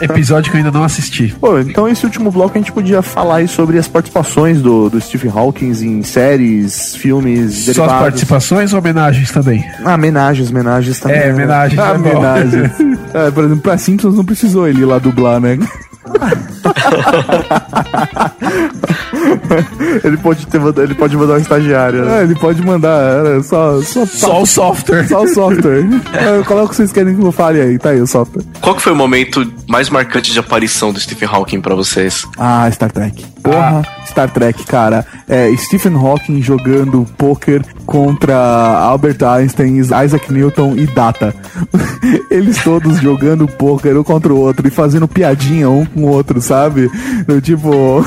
Speaker 10: Episódio que eu ainda não assisti.
Speaker 5: Pô, então esse último bloco a gente podia falar aí sobre as participações do, do Stephen Hawking em séries, filmes,
Speaker 10: Só as
Speaker 5: derivados.
Speaker 10: participações ou homenagens também?
Speaker 5: Ah, homenagens, homenagens também.
Speaker 10: É,
Speaker 5: né?
Speaker 10: homenagens
Speaker 2: Ah,
Speaker 10: é bom.
Speaker 2: homenagem. É, por exemplo, pra Simpsons não precisou ele ir lá dublar, né?
Speaker 5: ele, pode ter, ele pode mandar um estagiário. né?
Speaker 2: É, ele pode mandar é, só, só,
Speaker 10: Só o software.
Speaker 2: Só o software. É, qual é o que vocês querem que eu fale aí? Tá aí o software.
Speaker 4: Qual que foi o momento mais marcante de aparição do Stephen Hawking pra vocês?
Speaker 2: Ah, Star Trek. Porra, Star Trek, cara. É, Stephen Hawking jogando poker contra Albert Einstein, Isaac Newton e Data. Eles todos jogando poker um contra o outro e fazendo piadinha um com o outro, sabe? Do tipo,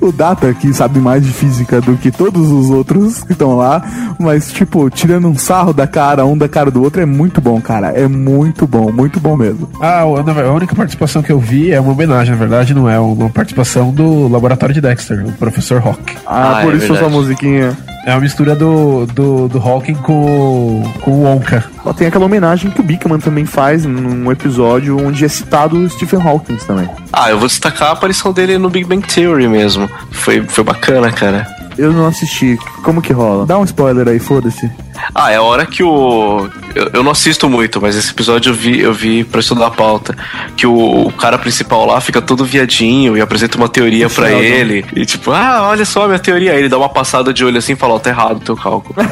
Speaker 2: o Data que sabe mais de física do que todos os outros que estão lá, mas tipo, tirando um sarro da cara, um da cara do outro, é muito bom, cara. É muito bom, muito bom mesmo.
Speaker 10: Ah, o- na verdade, a única participação que eu vi é uma homenagem, na verdade, não é uma participação do laboratório de Dexter, o professor Hawk.
Speaker 5: Ah,
Speaker 4: Ah,
Speaker 5: por
Speaker 4: é
Speaker 5: isso essa
Speaker 4: verdade.
Speaker 5: musiquinha.
Speaker 10: É uma mistura do, do, do Hawking com, com o Wonka.
Speaker 5: Ó, Tem aquela homenagem que o Bickman também faz num episódio onde é citado o Stephen Hawking também.
Speaker 4: Ah, eu vou destacar a aparição dele no Big Bang Theory mesmo. Foi, foi bacana, cara.
Speaker 5: Eu não assisti. Como que rola?
Speaker 2: Dá um spoiler aí, foda-se.
Speaker 4: Ah, é a hora que o. Eu, eu não assisto muito, mas esse episódio eu vi, eu vi pra estudar a pauta. Que o, o cara principal lá fica todo viadinho e apresenta uma teoria pra
Speaker 5: Sheldon.
Speaker 4: ele. E tipo, ah, olha só a minha teoria. Aí ele dá uma passada de olho assim e fala, ó, tá errado o teu cálculo.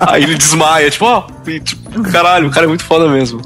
Speaker 4: Aí ele desmaia, tipo, ó, e, tipo, caralho, o cara é muito foda mesmo.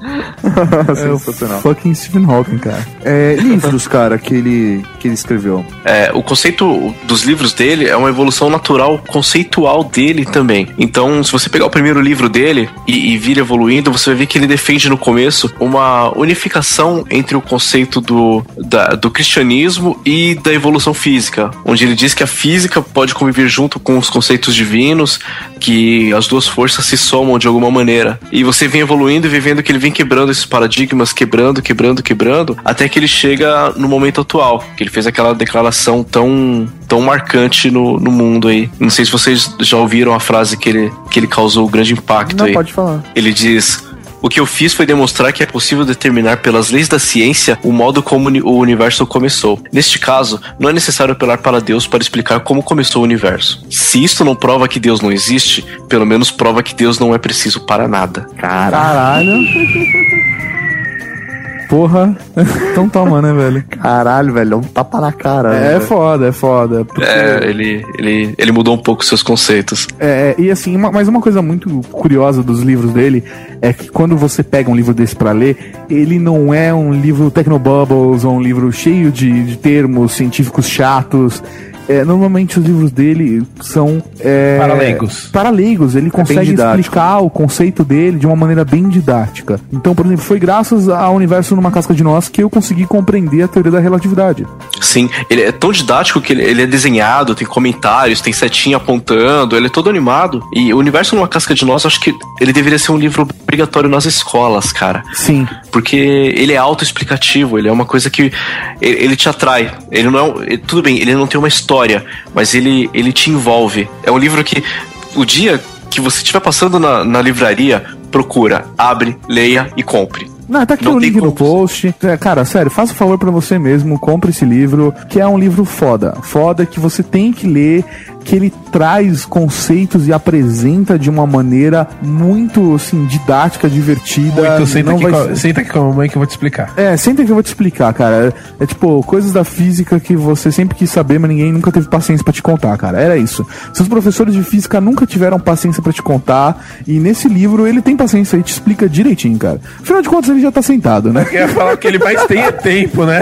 Speaker 5: Sensacional.
Speaker 2: Fucking Stephen Hawking, cara.
Speaker 5: É, livros, cara, que ele, que ele escreveu.
Speaker 4: É, o conceito dos livros dele é uma evolução natural conceitual dele também. Então, se você pegar o primeiro livro dele e, e vir evoluindo, você vai ver que ele defende no começo uma unificação entre o conceito do, da- do cristianismo e da evolução física, onde ele diz que a física pode conviver junto com os conceitos divinos, que as duas forças se somam de alguma maneira. E você vem evoluindo e vivendo que ele vem quebrando esses paradigmas, quebrando, quebrando, quebrando, até que ele chega no momento atual, que ele fez aquela declaração tão, tão marcante no, no mundo aí. Não sei se vocês já ouviram a frase que ele, que ele causou grande impacto
Speaker 5: Não,
Speaker 4: aí.
Speaker 5: pode falar.
Speaker 4: Ele diz: O que eu fiz foi demonstrar que é possível determinar pelas leis da ciência o modo como o universo começou. Neste caso, não é necessário apelar para Deus para explicar como começou o universo. Se isto não prova que Deus não existe, pelo menos prova que Deus não é preciso para nada.
Speaker 2: Caralho. Porra. Então toma, né, velho?
Speaker 5: Caralho, velho, é um tapa na cara.
Speaker 2: É
Speaker 5: né?
Speaker 2: foda, é foda. porque-
Speaker 4: É, ele, ele, ele mudou um pouco seus conceitos.
Speaker 2: É, e assim, uma, mas uma coisa muito curiosa dos livros dele é que quando você pega um livro desse pra ler, ele não é um livro Technobubbles ou um livro cheio de, de termos científicos chatos. É, normalmente os livros dele são. É,
Speaker 10: Para leigos.
Speaker 2: Para leigos, ele consegue
Speaker 5: didático.
Speaker 2: explicar o conceito dele de uma maneira bem didática. Então, por exemplo, foi graças ao universo numa casca de nós que eu consegui compreender a teoria da relatividade.
Speaker 4: Sim, ele é tão didático que ele, ele é desenhado, tem comentários, tem setinha apontando, ele é todo animado. E o Universo numa Casca de Nós, acho que ele deveria ser um livro obrigatório nas escolas, cara.
Speaker 2: Sim.
Speaker 4: Porque ele é autoexplicativo, ele é uma coisa que ele, ele te atrai. Ele não é. um- tudo bem, ele não tem uma história, mas ele, ele te envolve. É um livro que o dia que você estiver passando na, na livraria, procura, abre, leia e compre.
Speaker 2: Não, tá aqui
Speaker 4: Não
Speaker 2: o link no post. É, cara, sério, faça um favor pra você mesmo, compre esse livro, que é um livro foda. Foda que você tem que ler, que ele traz conceitos e apresenta de uma maneira muito, assim, didática, divertida.
Speaker 10: Muito, senta,
Speaker 2: Não
Speaker 10: aqui
Speaker 2: vai
Speaker 10: com, senta aqui com a mamãe que eu vou te explicar.
Speaker 2: É, senta que eu vou te explicar, cara. É, é tipo, coisas da física que você sempre quis saber, mas ninguém nunca teve paciência pra te contar, cara. Era isso. Seus professores de física nunca tiveram paciência pra te contar, e nesse livro ele tem paciência e te explica direitinho, cara. Afinal de contas, ele já tá sentado, né?
Speaker 10: Eu ia falar que ele mais tem é tempo, né?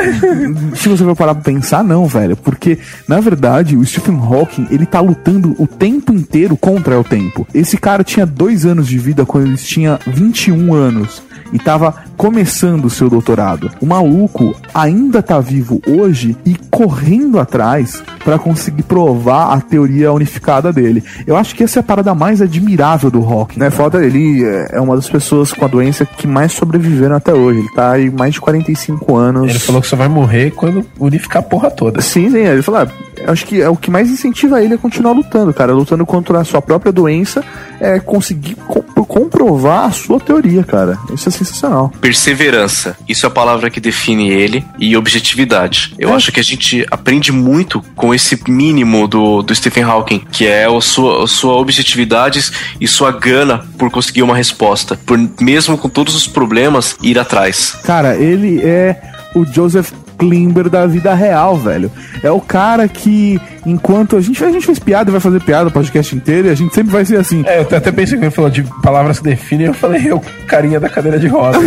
Speaker 2: Se você for parar pra pensar, não, velho. Porque, na verdade, o Stephen Hawking, ele tá lutando o tempo inteiro contra o tempo. Esse cara tinha dois anos de vida quando ele tinha 21 anos. E tava começando o seu doutorado. O maluco ainda tá vivo hoje e correndo atrás pra conseguir provar a teoria unificada dele. Eu acho que essa é a parada mais admirável do Hawking.
Speaker 5: Né, foda, ele é uma das pessoas com a doença que mais sobreviveram até hoje. Ele tá aí mais de 45 anos.
Speaker 10: Ele falou que só vai morrer quando unificar a porra toda.
Speaker 5: Sim, sim, ele falou, ah, acho que é o que mais incentiva ele a continuar lutando, cara, lutando contra a sua própria doença, é conseguir co- comprovar a sua teoria, cara. Isso é sensacional.
Speaker 4: Perseverança. Isso é a palavra que define ele. E objetividade. Eu acho que a gente aprende muito com esse mínimo do, do Stephen Hawking, que é a sua, a sua objetividade e sua gana por conseguir uma resposta. Por mesmo com todos os problemas, ir atrás.
Speaker 2: Cara, ele é o Joseph Klimber da vida real, velho. É o cara que, enquanto a gente, a gente fez piada e vai fazer piada o podcast inteiro, e a gente sempre vai ser assim.
Speaker 10: É, eu até pensei que ele falou de palavras que definem, eu falei, eu, carinha da cadeira de rodas.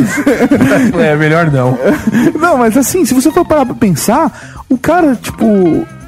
Speaker 10: é, melhor não.
Speaker 2: Não, mas assim, se você for parar pra pensar, o cara, tipo,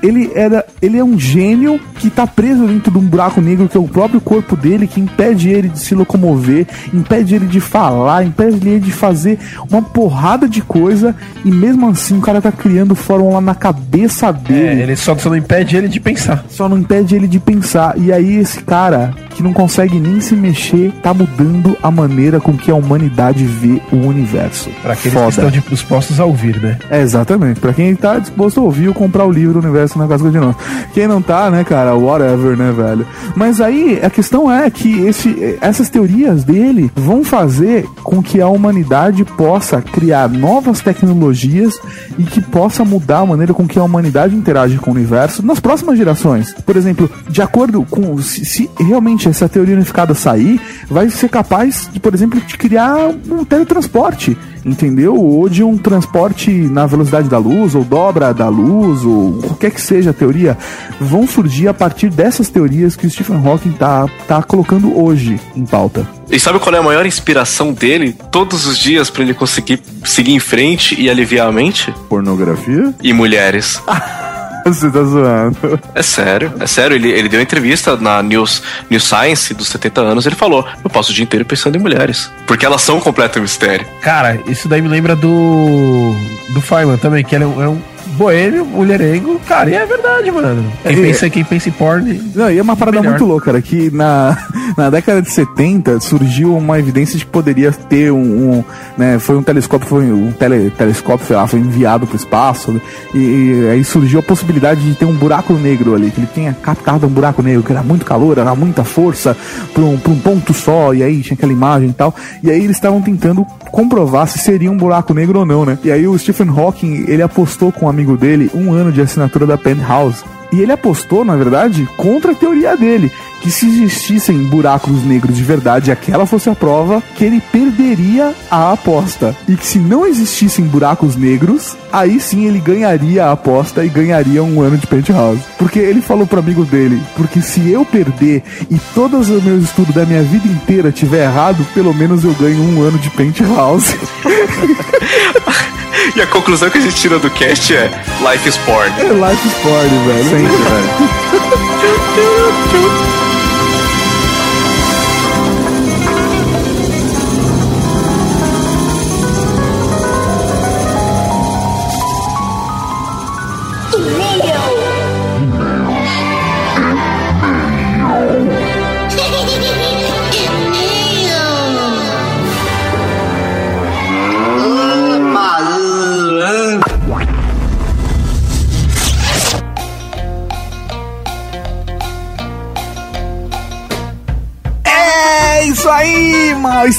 Speaker 2: ele era. Ele é um gênio que tá preso dentro de um buraco negro que é o próprio corpo dele, que impede ele de se locomover, impede ele de falar, impede ele de fazer uma porrada de coisa, e mesmo assim o cara tá criando fórmula na cabeça
Speaker 10: É,
Speaker 2: dele.
Speaker 10: ele só, só não impede ele de pensar.
Speaker 2: Só não impede ele de pensar. E aí esse cara, que não consegue nem se mexer, tá mudando a maneira com que a humanidade vê o universo.
Speaker 10: Pra aqueles
Speaker 2: Foda.
Speaker 10: que estão dispostos a ouvir, né?
Speaker 2: É, exatamente. Pra quem tá disposto a ouvir ou comprar o livro Universo na Casca de Nós. Quem não tá, né, cara, whatever, né, velho? Mas aí a questão é que esse, essas teorias dele vão fazer com que a humanidade possa criar novas tecnologias e que possa mudar a maneira com que a humanidade interage com o universo nas próximas gerações. Por exemplo, de acordo com. Se, se realmente essa teoria unificada sair, vai ser capaz de, por exemplo, de criar um teletransporte entendeu? Ou de um transporte na velocidade da luz, ou dobra da luz, ou qualquer que seja a teoria, vão surgir a partir dessas teorias que o Stephen Hawking tá, tá colocando hoje em pauta.
Speaker 4: E sabe qual é a maior inspiração dele todos os dias pra ele conseguir seguir em frente e aliviar a mente?
Speaker 5: Pornografia?
Speaker 4: E mulheres.
Speaker 5: Você tá zoando.
Speaker 4: É sério, é sério. Ele, ele deu entrevista na News, News Science dos 70 anos. Ele falou: Eu passo o dia inteiro pensando em mulheres. Porque elas são um completo mistério.
Speaker 10: Cara, isso daí me lembra do. do Feynman também, que ele é um, é um boêmio, mulherengo, cara, e é verdade, mano. Quem,
Speaker 2: É,
Speaker 10: pensa, quem pensa em porn.
Speaker 2: Não, e é uma parada
Speaker 10: Melhor.
Speaker 2: muito louca, cara, que na, na década de 70 surgiu uma evidência de que poderia ter um, um, né, foi um telescópio, foi um tele, telescópio, sei lá, foi enviado pro espaço, né, e, e aí surgiu a possibilidade de ter um buraco negro ali, que ele tenha captado um buraco negro, que era muito calor, era muita força, pra um, pra um ponto só, e aí tinha aquela imagem e tal, e aí eles estavam tentando comprovar se seria um buraco negro ou não, né, e aí o Stephen Hawking, ele apostou com um amigo dele um ano de assinatura da Penthouse, e ele apostou, na verdade, contra a teoria dele, que se existissem buracos negros de verdade aquela fosse a prova, que ele perderia a aposta. E que se não existissem buracos negros, aí sim ele ganharia a aposta e ganharia um ano de penthouse. Porque ele falou pro amigo dele, porque se eu perder e todos os meus estudos da minha vida inteira tiver errado, pelo menos eu ganho um ano de penthouse.
Speaker 4: E a conclusão que a gente tira do cast é Life is porn.
Speaker 2: É life sport, velho.
Speaker 5: Sempre, velho.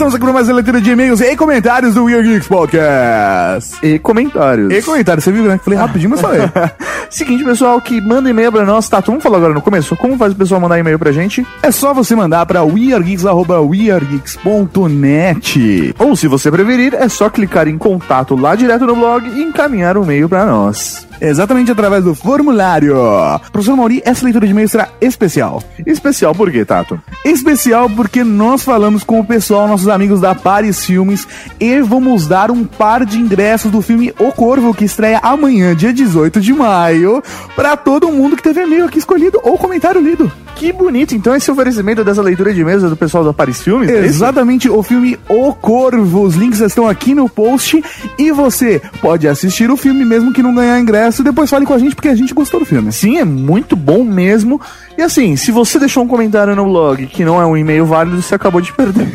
Speaker 2: Estamos aqui para mais uma leitura de e-mails e comentários do Weird Geeks Podcast.
Speaker 5: E comentários.
Speaker 2: E comentários, você viu, né? Falei rapidinho, mas falei.
Speaker 5: Seguinte, pessoal, que manda e-mail pra nós, tá? Vamos falar agora no começo. Como faz o pessoal mandar e-mail pra gente?
Speaker 2: É só você mandar para weirdgeeks.weirdgeeks.net.
Speaker 5: Ou, se você preferir, é só clicar em contato lá direto no blog e encaminhar um e-mail pra nós.
Speaker 2: Exatamente através do formulário. Professor Mauri, essa leitura de e-mail será especial.
Speaker 5: Especial por quê, Tato?
Speaker 2: Especial porque nós falamos com o pessoal, nossos amigos da Paris Filmes, e vamos dar um par de ingressos do filme O Corvo, que estreia amanhã, dia 18 de maio, para todo mundo que teve e-mail aqui escolhido ou comentário lido.
Speaker 5: Que bonito. Então esse oferecimento dessa leitura de é do pessoal da Paris Filmes? é?
Speaker 2: Exatamente, o filme O Corvo. Os links estão aqui no post e você pode assistir o filme mesmo que não ganhar ingresso. Depois fale com a gente porque a gente gostou do filme.
Speaker 5: Sim, é muito bom mesmo. E assim, se você deixou um comentário no blog que não é um e-mail válido, você acabou de perder.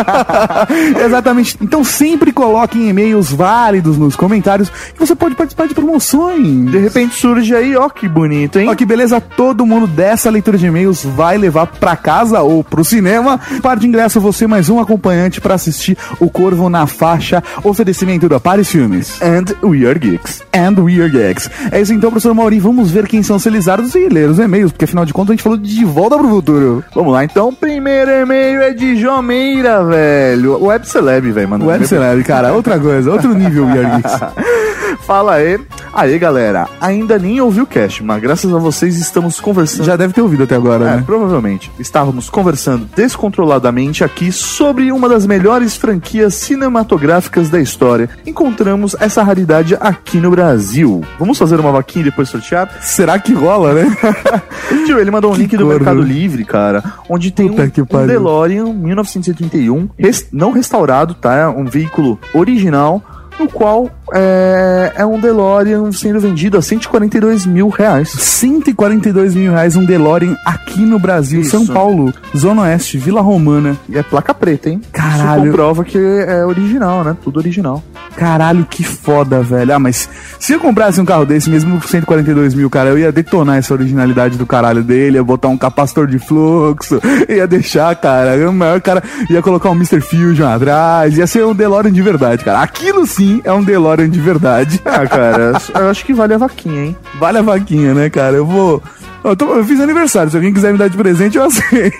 Speaker 2: Exatamente. Então sempre coloquem e-mails válidos nos comentários que você pode participar de promoções.
Speaker 5: De repente surge aí, ó, que bonito, hein?
Speaker 2: Ó, que beleza, todo mundo dessa leitura de e-mails vai levar pra casa ou pro cinema. Par de ingresso, você mais um acompanhante pra assistir O Corvo na faixa. Oferecimento da Paris Filmes.
Speaker 5: And We Are Geeks.
Speaker 2: And We Are Geeks. É isso então, professor Mauri. Vamos ver quem são selizados e ler os e-mails, porque afinal de contas a gente falou de Volta pro Futuro.
Speaker 5: Vamos lá, então. Primeiro e-mail é de João Meira, velho. Web Celeb, velho, mano.
Speaker 2: Web Celeb, cara, outra coisa, outro nível, We Are Geeks.
Speaker 5: Fala aí. Aí, galera, ainda nem ouvi o cast, mas graças a vocês estamos conversando.
Speaker 2: Já deve ter ouvido até agora,
Speaker 5: É,
Speaker 2: né?
Speaker 5: provavelmente. Estávamos conversando descontroladamente aqui sobre uma das melhores franquias cinematográficas da história. Encontramos essa raridade aqui no Brasil. Vamos fazer uma vaquinha e depois sortear?
Speaker 2: Será que rola, né?
Speaker 5: Tio, ele mandou um link do
Speaker 2: corno.
Speaker 5: Mercado Livre, cara, onde tem
Speaker 2: Puta
Speaker 5: um, um. DeLorean 1931, res- não restaurado, tá? É um veículo original, no qual é, é um DeLorean sendo vendido a 142 mil reais.
Speaker 2: 142 mil reais um DeLorean aqui no Brasil,
Speaker 5: Isso.
Speaker 2: São Paulo, Zona Oeste, Vila Romana.
Speaker 5: E é placa preta, hein?
Speaker 2: Caralho.
Speaker 5: Isso comprova que é original, né? Tudo original.
Speaker 2: Caralho, que foda, velho. Ah, mas se eu comprasse um carro desse, mesmo por 142 mil, cara, eu ia detonar essa originalidade do caralho dele, ia botar um capacitor de fluxo, ia deixar, cara, o maior cara, ia colocar um Mr. Fusion atrás, ia ser um DeLorean de verdade, cara. Aquilo sim é um DeLorean de verdade.
Speaker 5: Ah, cara, eu acho que vale a vaquinha, hein?
Speaker 2: Vale a vaquinha, né, cara? Eu vou. Eu, tô- eu fiz aniversário, se alguém quiser me dar de presente, eu aceito.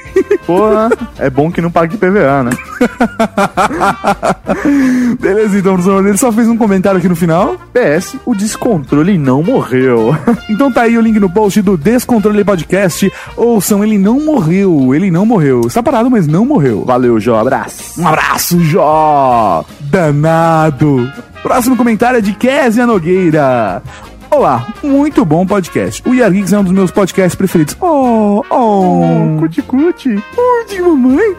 Speaker 5: Porra, é bom que não pague PVA, né?
Speaker 2: Beleza, então, professor, ele só fez um comentário aqui no final.
Speaker 5: PS, o descontrole não morreu.
Speaker 2: Então tá aí o link no post do Descontrole Podcast. Ouçam, ele não morreu, ele não morreu. Está parado, mas não morreu.
Speaker 5: Valeu, Jó, abraço.
Speaker 2: Um abraço, Jó! Danado! Próximo comentário é de Késia Nogueira. Olá, muito bom podcast. O Yar Geeks é um dos meus podcasts preferidos. Oh, oh,
Speaker 5: cuti.
Speaker 2: oh, de mamãe.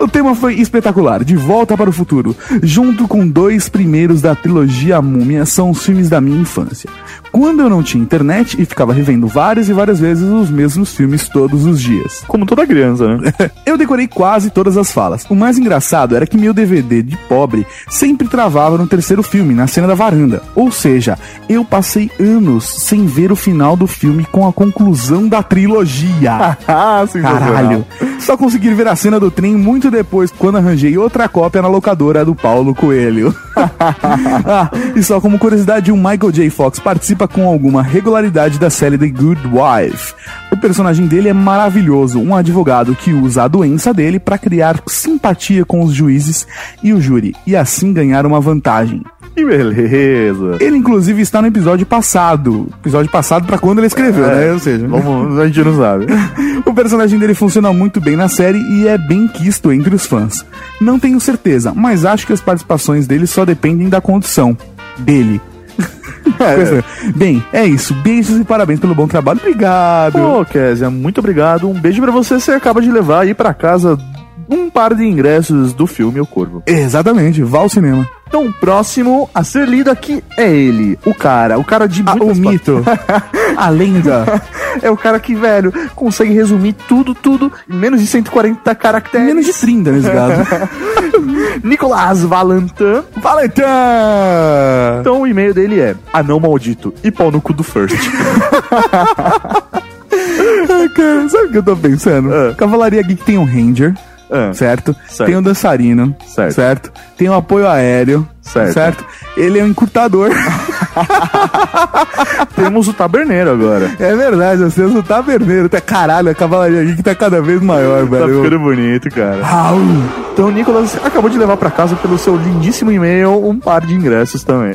Speaker 2: O tema foi espetacular, De Volta para o Futuro, junto com dois primeiros da trilogia Múmia, são os filmes da minha infância. Quando eu não tinha internet e ficava revendo várias e várias vezes os mesmos filmes todos os dias.
Speaker 5: Como toda criança, né?
Speaker 2: eu decorei quase todas as falas. O mais engraçado era que meu DVD de pobre sempre travava no terceiro filme, na cena da varanda. Ou seja, eu passei anos sem ver o final do filme com a conclusão da trilogia. Caralho. Só consegui ver a cena do trem muito depois, quando arranjei outra cópia na locadora do Paulo Coelho. ah, e só como curiosidade, o Michael J. Fox participa com alguma regularidade da série The Good Wife. O personagem dele é maravilhoso, um advogado que usa a doença dele para criar simpatia com os juízes e o júri, e assim ganhar uma vantagem.
Speaker 5: Que beleza.
Speaker 2: Ele, inclusive, está no episódio passado. Episódio passado para quando ele escreveu,
Speaker 5: É,
Speaker 2: né? Ou seja,
Speaker 5: vamos- a gente não sabe.
Speaker 2: o personagem dele funciona muito bem na série e é bem quisto entre os fãs. Não tenho certeza, mas acho que as participações dele só dependem da condição dele. Coisa- Bem, é isso. Beijos e parabéns pelo bom trabalho. Obrigado.
Speaker 5: Pô, Kézia, muito obrigado. Um beijo pra você. Você acaba de levar aí pra casa um par de ingressos do filme O Corvo.
Speaker 2: Exatamente, vá ao cinema.
Speaker 5: Então, o próximo a ser lido aqui é ele, o cara, o cara de
Speaker 2: Ah, o mito. A lenda.
Speaker 5: é o cara que, velho, consegue resumir tudo, tudo em menos de 140 caracteres.
Speaker 2: Menos de 30 nesse caso.
Speaker 5: Nicolás Valentin.
Speaker 2: Valentin!
Speaker 5: Então o e-mail dele é anão maldito e pau no cu do first.
Speaker 2: Ai, cara, sabe o que eu tô pensando?
Speaker 5: Ah.
Speaker 2: Cavalaria Geek tem um Ranger,
Speaker 5: Ah.
Speaker 2: certo?
Speaker 5: Certo.
Speaker 2: Tem um dançarino,
Speaker 5: Certo.
Speaker 2: Tem um apoio aéreo,
Speaker 5: Certo.
Speaker 2: Ele é um encurtador.
Speaker 5: Temos o taberneiro agora.
Speaker 2: é verdade, você usa o taberneiro. Até caralho, a Cavalaria Geek tá cada vez maior,
Speaker 5: Tá
Speaker 2: velho.
Speaker 5: ficando bonito, cara. Então o Nicolas acabou de levar pra casa pelo seu lindíssimo e-mail um par de ingressos também.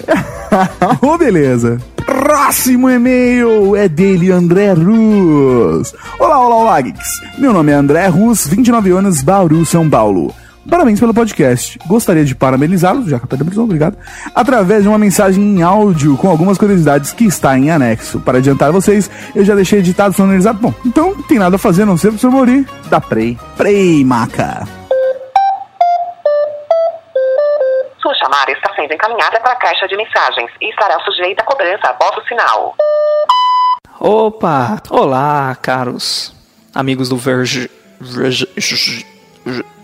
Speaker 2: Ô, beleza. Próximo e-mail é dele, André Rus. Olá, olá, olá, geeks. Meu nome é André Rus, 29 anos, Bauru, São Paulo. Parabéns pelo podcast. Gostaria de parabenizá-lo, já que parabenizou, obrigado, através de uma mensagem em áudio com algumas curiosidades que está em anexo. Para adiantar vocês, eu já deixei editado, sonorizado. Bom, então tem nada a fazer, não ser pro seu Mori.
Speaker 5: Da Prey.
Speaker 2: Prey, maca.
Speaker 14: Sua chamada está sendo encaminhada para a caixa de mensagens e estará sujeita a cobrança após o sinal.
Speaker 15: Opa! Olá, caros amigos do Verge. Verge-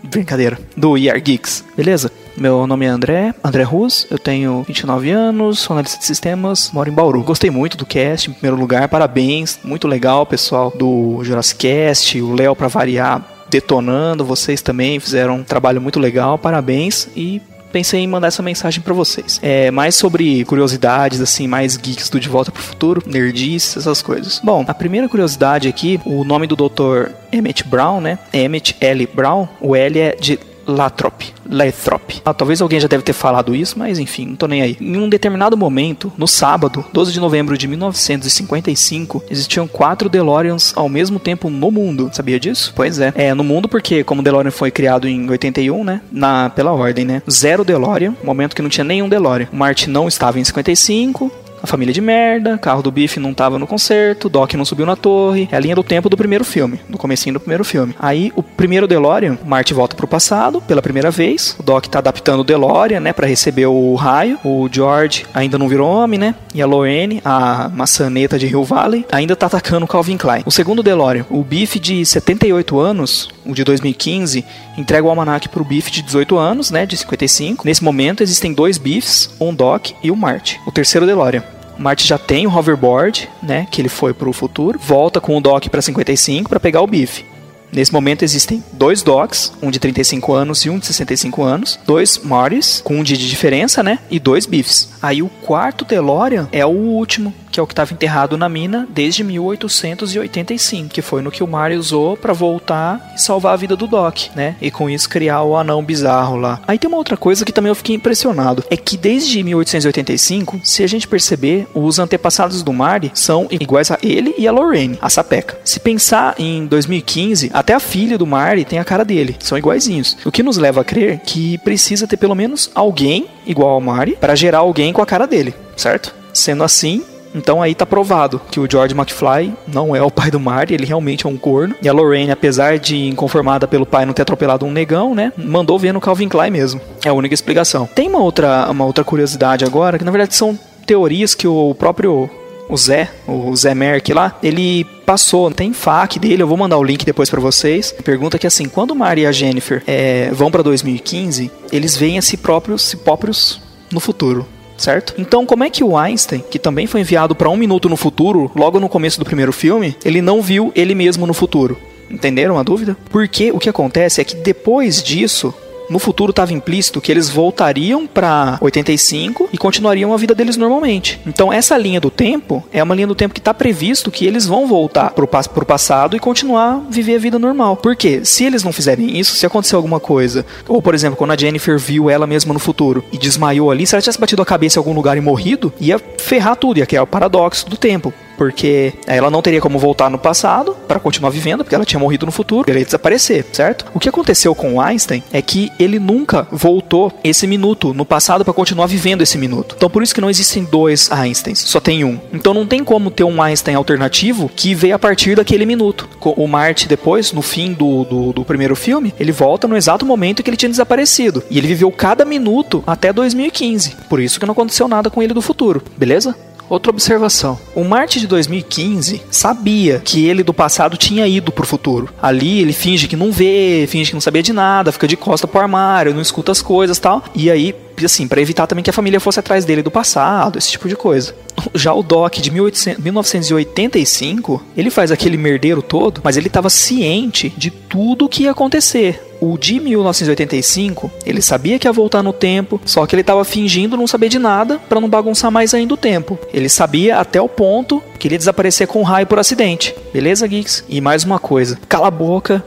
Speaker 15: Brincadeira, do ER Geeks, beleza? Meu nome é André, André Rus, eu tenho 29 anos, sou analista de sistemas, moro em Bauru. Gostei muito do cast, em primeiro lugar, parabéns, muito legal, pessoal do Jurassic Cast, o Léo pra variar detonando, vocês também fizeram um trabalho muito legal, parabéns e pensei em mandar essa mensagem pra vocês. É mais sobre curiosidades, assim, mais geeks do De Volta pro Futuro, nerdices, essas coisas. Bom, a primeira curiosidade aqui, o nome do Dr. Emmett Brown, né? Emmett L. Brown, o L é de Lathrop. Lathrop. Ah, talvez alguém já deve ter falado isso, mas enfim, não tô nem aí. Em um determinado momento, no sábado, 12 de novembro de 1955, existiam quatro DeLoreans ao mesmo tempo no mundo. Sabia disso? Pois é. É, no mundo porque, como o DeLorean foi criado em 81, né? Na, pela ordem, né? Zero DeLorean, momento que não tinha nenhum DeLorean. O não estava em 55, a família de merda, carro do Biff não tava no concerto, Doc não subiu na torre. É a linha do tempo do primeiro filme, do comecinho do primeiro filme. Aí, o primeiro DeLorean, Marty volta pro passado pela primeira vez. O Doc tá adaptando o DeLorean, né, para receber o raio. O George ainda não virou homem, né? E a Lorraine, a maçaneta de Hill Valley, ainda tá atacando o Calvin Klein. O segundo DeLorean, o Biff de 78 anos, o de 2015, entrega o almanac pro Biff de 18 anos, né, de 55. Nesse momento existem dois Biffs, um Doc e um Marty. O terceiro DeLorean. O Marty já tem o hoverboard, né, que ele foi pro futuro, volta com o Doc para 55 para pegar o Biff. Nesse momento existem dois Docs, um de 35 anos e um de 65 anos, dois Martys, com um dia de diferença, né, e dois Biffs. Aí o quarto DeLorean é o último, que é o que estava enterrado na mina desde 1885, que foi no que o Marty usou para voltar e salvar a vida do Doc, né? E com isso criar o anão bizarro lá. Aí tem uma outra coisa que também eu fiquei impressionado, é que desde 1885, se a gente perceber, os antepassados do Marty são iguais a ele e a Lorraine, a sapeca. Se pensar em 2015, até a filha do Marty tem a cara dele, são iguaizinhos. O que nos leva a crer que precisa ter pelo menos alguém igual ao Marty para gerar alguém com a cara dele, certo? Sendo assim, Então aí tá provado que o George McFly não é o pai do Marty, ele realmente é um corno. E a Lorraine, apesar de inconformada pelo pai não ter atropelado um negão, né, mandou ver no Calvin Klein mesmo. É a única explicação. Tem uma outra, uma outra curiosidade agora, que na verdade são teorias que o próprio o Zé, o Zé Merck lá, ele passou, tem FAQ dele, eu vou mandar o link depois para vocês. Pergunta que assim, quando o Mari e a Jennifer é, vão para 2015, eles veem a si próprios, si próprios no futuro. Certo? Então, como é que o Einstein, que também foi enviado para um minuto no futuro, logo no começo do primeiro filme, ele não viu ele mesmo no futuro? Entenderam a dúvida? Porque o que acontece é que depois disso, no futuro estava implícito que eles voltariam para 85 e continuariam a vida deles normalmente. Então essa linha do tempo é uma linha do tempo que está previsto que eles vão voltar pro, pro passado e continuar a viver a vida normal. Porque se eles não fizerem isso, se acontecer alguma coisa, ou por exemplo, quando a Jennifer viu ela mesma no futuro e desmaiou ali, se ela tivesse batido a cabeça em algum lugar e morrido, ia ferrar tudo, ia criar o paradoxo do tempo porque ela não teria como voltar no passado para continuar vivendo, porque ela tinha morrido no futuro, ela ia desaparecer, certo? O que aconteceu com Einstein é que ele nunca voltou esse minuto no passado para continuar vivendo esse minuto. Então por isso que não existem dois Einsteins, só tem um. Então não tem como ter um Einstein alternativo que veio a partir daquele minuto. O Marte depois, no fim do, do, do primeiro filme, ele volta no exato momento que ele tinha desaparecido. E ele viveu cada minuto até 2015. Por isso que não aconteceu nada com ele do futuro, beleza? Outra observação. O Marte de 2015 sabia que ele do passado tinha ido pro futuro. Ali ele finge que não vê, finge que não sabia de nada, fica de costa pro armário, não escuta as coisas tal. E aí, assim, para evitar também que a família fosse atrás dele do passado, esse tipo de coisa. Já o Doc de 1800, 1985, ele faz aquele merdeiro todo, mas ele estava ciente de tudo o que ia acontecer o de 1985, ele sabia que ia voltar no tempo, só que ele estava fingindo não saber de nada para não bagunçar mais ainda o tempo. Ele sabia até o ponto que ele ia desaparecer com um raio por acidente. Beleza, Geeks? E mais uma coisa: cala a boca,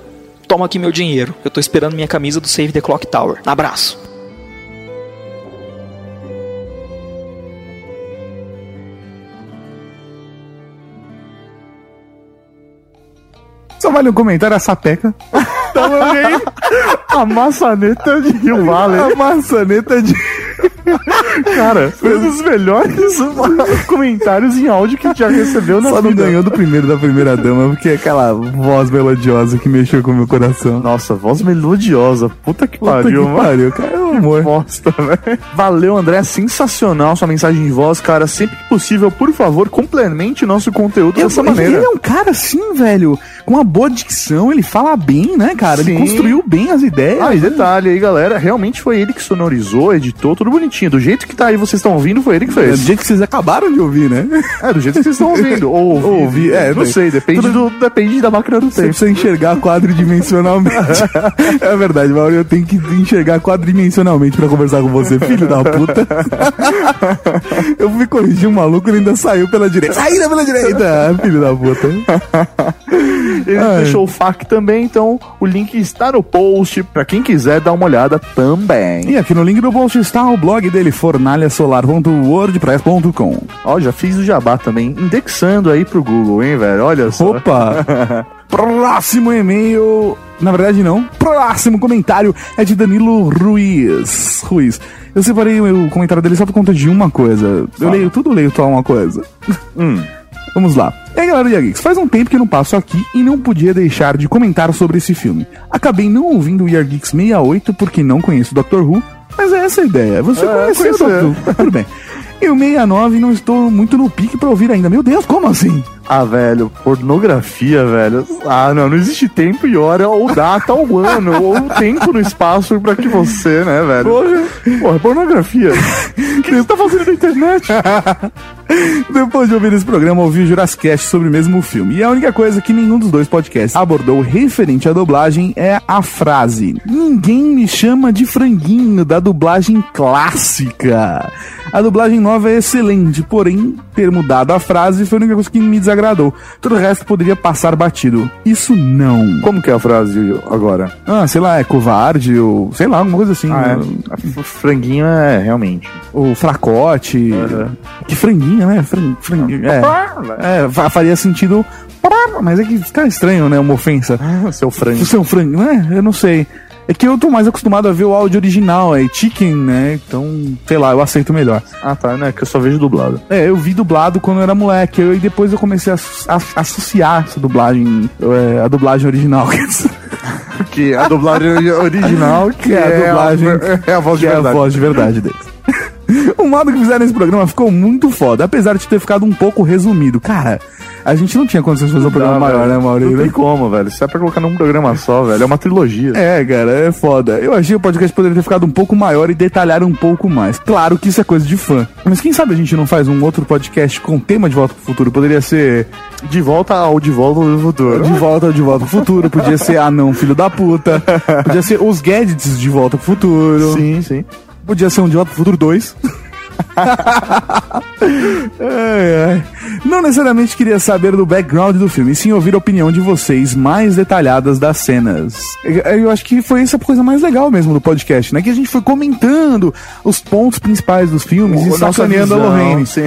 Speaker 15: toma aqui meu dinheiro. Eu tô esperando minha camisa do Save the Clock Tower. Abraço.
Speaker 5: Só vale um comentário a sapeca. Também a maçaneta de Vale. A maçaneta de. Cara, foi um dos melhores comentários em áudio que já recebeu na
Speaker 2: Só
Speaker 5: vida.
Speaker 2: não ganhou do primeiro da primeira dama, porque é aquela voz melodiosa que mexeu com o meu coração.
Speaker 5: Nossa, voz melodiosa. Puta que
Speaker 2: Puta
Speaker 5: pariu,
Speaker 2: que pariu, cara, é um amor.
Speaker 5: Bosta, velho. Valeu, André. Sensacional sua mensagem de voz, cara. Sempre que possível, por favor, complemente o nosso conteúdo dessa
Speaker 2: ele,
Speaker 5: maneira.
Speaker 2: ele é um cara assim, velho, com uma boa dicção, ele fala bem, né, cara?
Speaker 5: Sim.
Speaker 2: Ele construiu bem as ideias.
Speaker 5: Ah, e
Speaker 2: né?
Speaker 5: detalhe aí, galera, realmente foi ele que sonorizou, editou, tudo bonitinho. Do jeito que tá aí, vocês estão ouvindo, foi ele que
Speaker 2: É,
Speaker 5: fez.
Speaker 2: do jeito que vocês acabaram de ouvir, né?
Speaker 5: É, do jeito que vocês estão ouvindo. Ou ouvir,
Speaker 2: Ou ouvir, é,
Speaker 5: não
Speaker 2: bem.
Speaker 5: sei, depende,
Speaker 2: Tudo-
Speaker 5: do, depende da máquina do
Speaker 2: Você
Speaker 5: tempo.
Speaker 2: precisa enxergar quadridimensionalmente. é verdade, Mauro, eu tenho que enxergar quadridimensionalmente pra conversar com você, filho da puta. eu fui corrigir um maluco, ele ainda saiu pela direita. Saída pela direita! filho da puta.
Speaker 5: Ele
Speaker 2: Ai.
Speaker 5: deixou o FAQ também, então o link está no post pra quem quiser dar uma olhada também.
Speaker 2: E aqui no link do post está o blog dele, fornalhasolar.wordpress.com.
Speaker 5: Ó, já fiz o jabá também, indexando aí pro Google, hein, velho? Olha só.
Speaker 2: Opa! Próximo e-mail. Na verdade, não. Próximo comentário é de Danilo Ruiz. Ruiz. Eu separei o comentário dele só por conta de uma coisa. Eu leio tudo, leio só uma coisa.
Speaker 5: Hum.
Speaker 2: Vamos lá. E aí, galera do Geeks, faz um tempo que eu não passo aqui e não podia deixar de comentar sobre esse filme. Acabei não ouvindo o Year Geeks 68 porque não conheço o Dr. Who, mas é essa a ideia. Você
Speaker 5: É,
Speaker 2: conheceu o. Dr. Who. Tudo bem. E o 69 não estou muito no pique pra ouvir ainda. Meu Deus, como assim?
Speaker 5: Ah, velho, pornografia, velho. Ah, não, não existe tempo e hora, ou data, ou ano, ou tempo no espaço pra que você, né, velho? Porra, porra pornografia. O que você tá fazendo na internet?
Speaker 2: Depois de ouvir esse programa, ouvi o Jurassic Cast sobre o mesmo filme. E a única coisa que nenhum dos dois podcasts abordou referente à dublagem é a frase: Ninguém me chama de franguinho da dublagem clássica. A dublagem nova é excelente, porém, ter mudado a frase foi a única coisa que me desagradou. Todo o resto poderia passar batido. Isso não.
Speaker 5: Como que é a frase agora?
Speaker 2: Ah, sei lá, é covarde ou sei lá, alguma coisa assim.
Speaker 5: Ah,
Speaker 2: né?
Speaker 5: é. Franguinho é realmente.
Speaker 2: O fracote. Que franguinho, né? Fran, franguinho. É, é, fa- faria sentido. Mas é que fica estranho, né? Uma ofensa.
Speaker 5: Seu frango.
Speaker 2: Seu frango, né? Eu não sei. É que eu tô mais acostumado a ver o áudio original, é chicken, né? Então, sei lá, eu aceito melhor.
Speaker 5: Ah, tá, né? Que eu só vejo dublado.
Speaker 2: É, eu vi dublado quando eu era moleque, eu, e depois eu comecei a, a- a associar essa dublagem, é, a dublagem original.
Speaker 5: que a dublagem original, que
Speaker 2: é a
Speaker 5: é a-
Speaker 2: dublagem,
Speaker 5: é a voz de
Speaker 2: que é
Speaker 5: verdade.
Speaker 2: a voz de verdade deles. O modo que fizeram esse programa ficou muito foda, apesar de ter ficado um pouco resumido. Cara, a gente não tinha condições de fazer um programa
Speaker 5: Não,
Speaker 2: maior,
Speaker 5: velho.
Speaker 2: né, Maurício?
Speaker 5: Não tem como, velho. Isso é pra colocar num programa só, velho. É uma trilogia.
Speaker 2: É, cara, é foda. Eu achei que o podcast poderia ter ficado um pouco maior e detalhar um pouco mais. Claro que isso é coisa de fã. Mas quem sabe a gente não faz um outro podcast com tema de Volta pro Futuro? Poderia ser
Speaker 5: De volta ao De Volta ao Futuro.
Speaker 2: De Volta ao De Volta pro Futuro, podia ser Anão Filho da Puta, podia ser Os Gadgets de Volta pro Futuro.
Speaker 5: Sim, sim.
Speaker 2: Podia ser um De Volta pro Futuro 2. Ai, ai. Não necessariamente queria saber do background do filme, sim ouvir a opinião de vocês mais detalhadas das cenas. Eu acho que foi essa coisa mais legal mesmo do podcast, né? Que a gente foi comentando os pontos principais dos filmes e sacaneando a Lorraine.
Speaker 5: Sim.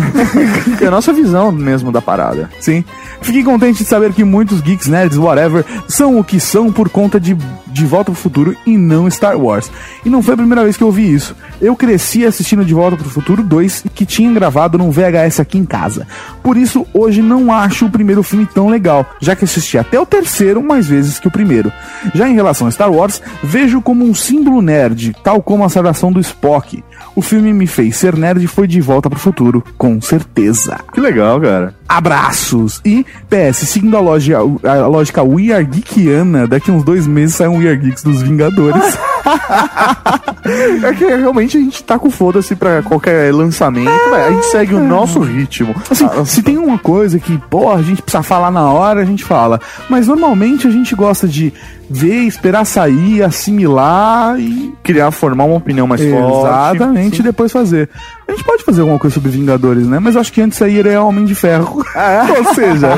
Speaker 5: é a nossa visão mesmo da parada.
Speaker 2: Sim. Fiquei contente de saber que muitos geeks, nerds, whatever, são o que são por conta de De Volta pro Futuro e não Star Wars. E não foi a primeira vez que eu ouvi isso. Eu cresci assistindo De Volta pro Futuro 2, que tinha gravado num VHS aqui em casa. Por isso, hoje não acho o primeiro filme tão legal, já que assisti até o terceiro mais vezes que o primeiro. Já em relação a Star Wars, vejo como um símbolo nerd, tal como a salvação do Spock. O filme me fez ser nerd e foi de volta pro futuro, com certeza.
Speaker 5: Que legal, cara.
Speaker 2: Abraços! E, PS, seguindo a, loja, a lógica We Are Geekiana, daqui uns dois meses sai um We Are Geeks dos Vingadores.
Speaker 5: É que realmente a gente tá com foda-se pra qualquer lançamento, velho. A gente segue o nosso ritmo.
Speaker 2: Assim, se tem uma coisa que, pô, a gente precisa falar na hora, a gente fala. Mas normalmente a gente gosta de ver, esperar sair, assimilar e.
Speaker 5: Criar, formar uma opinião mais forte.
Speaker 2: Exatamente, e depois fazer. A gente pode fazer alguma coisa sobre Vingadores, né? Mas eu acho que antes aí é Homem de Ferro. Ou seja,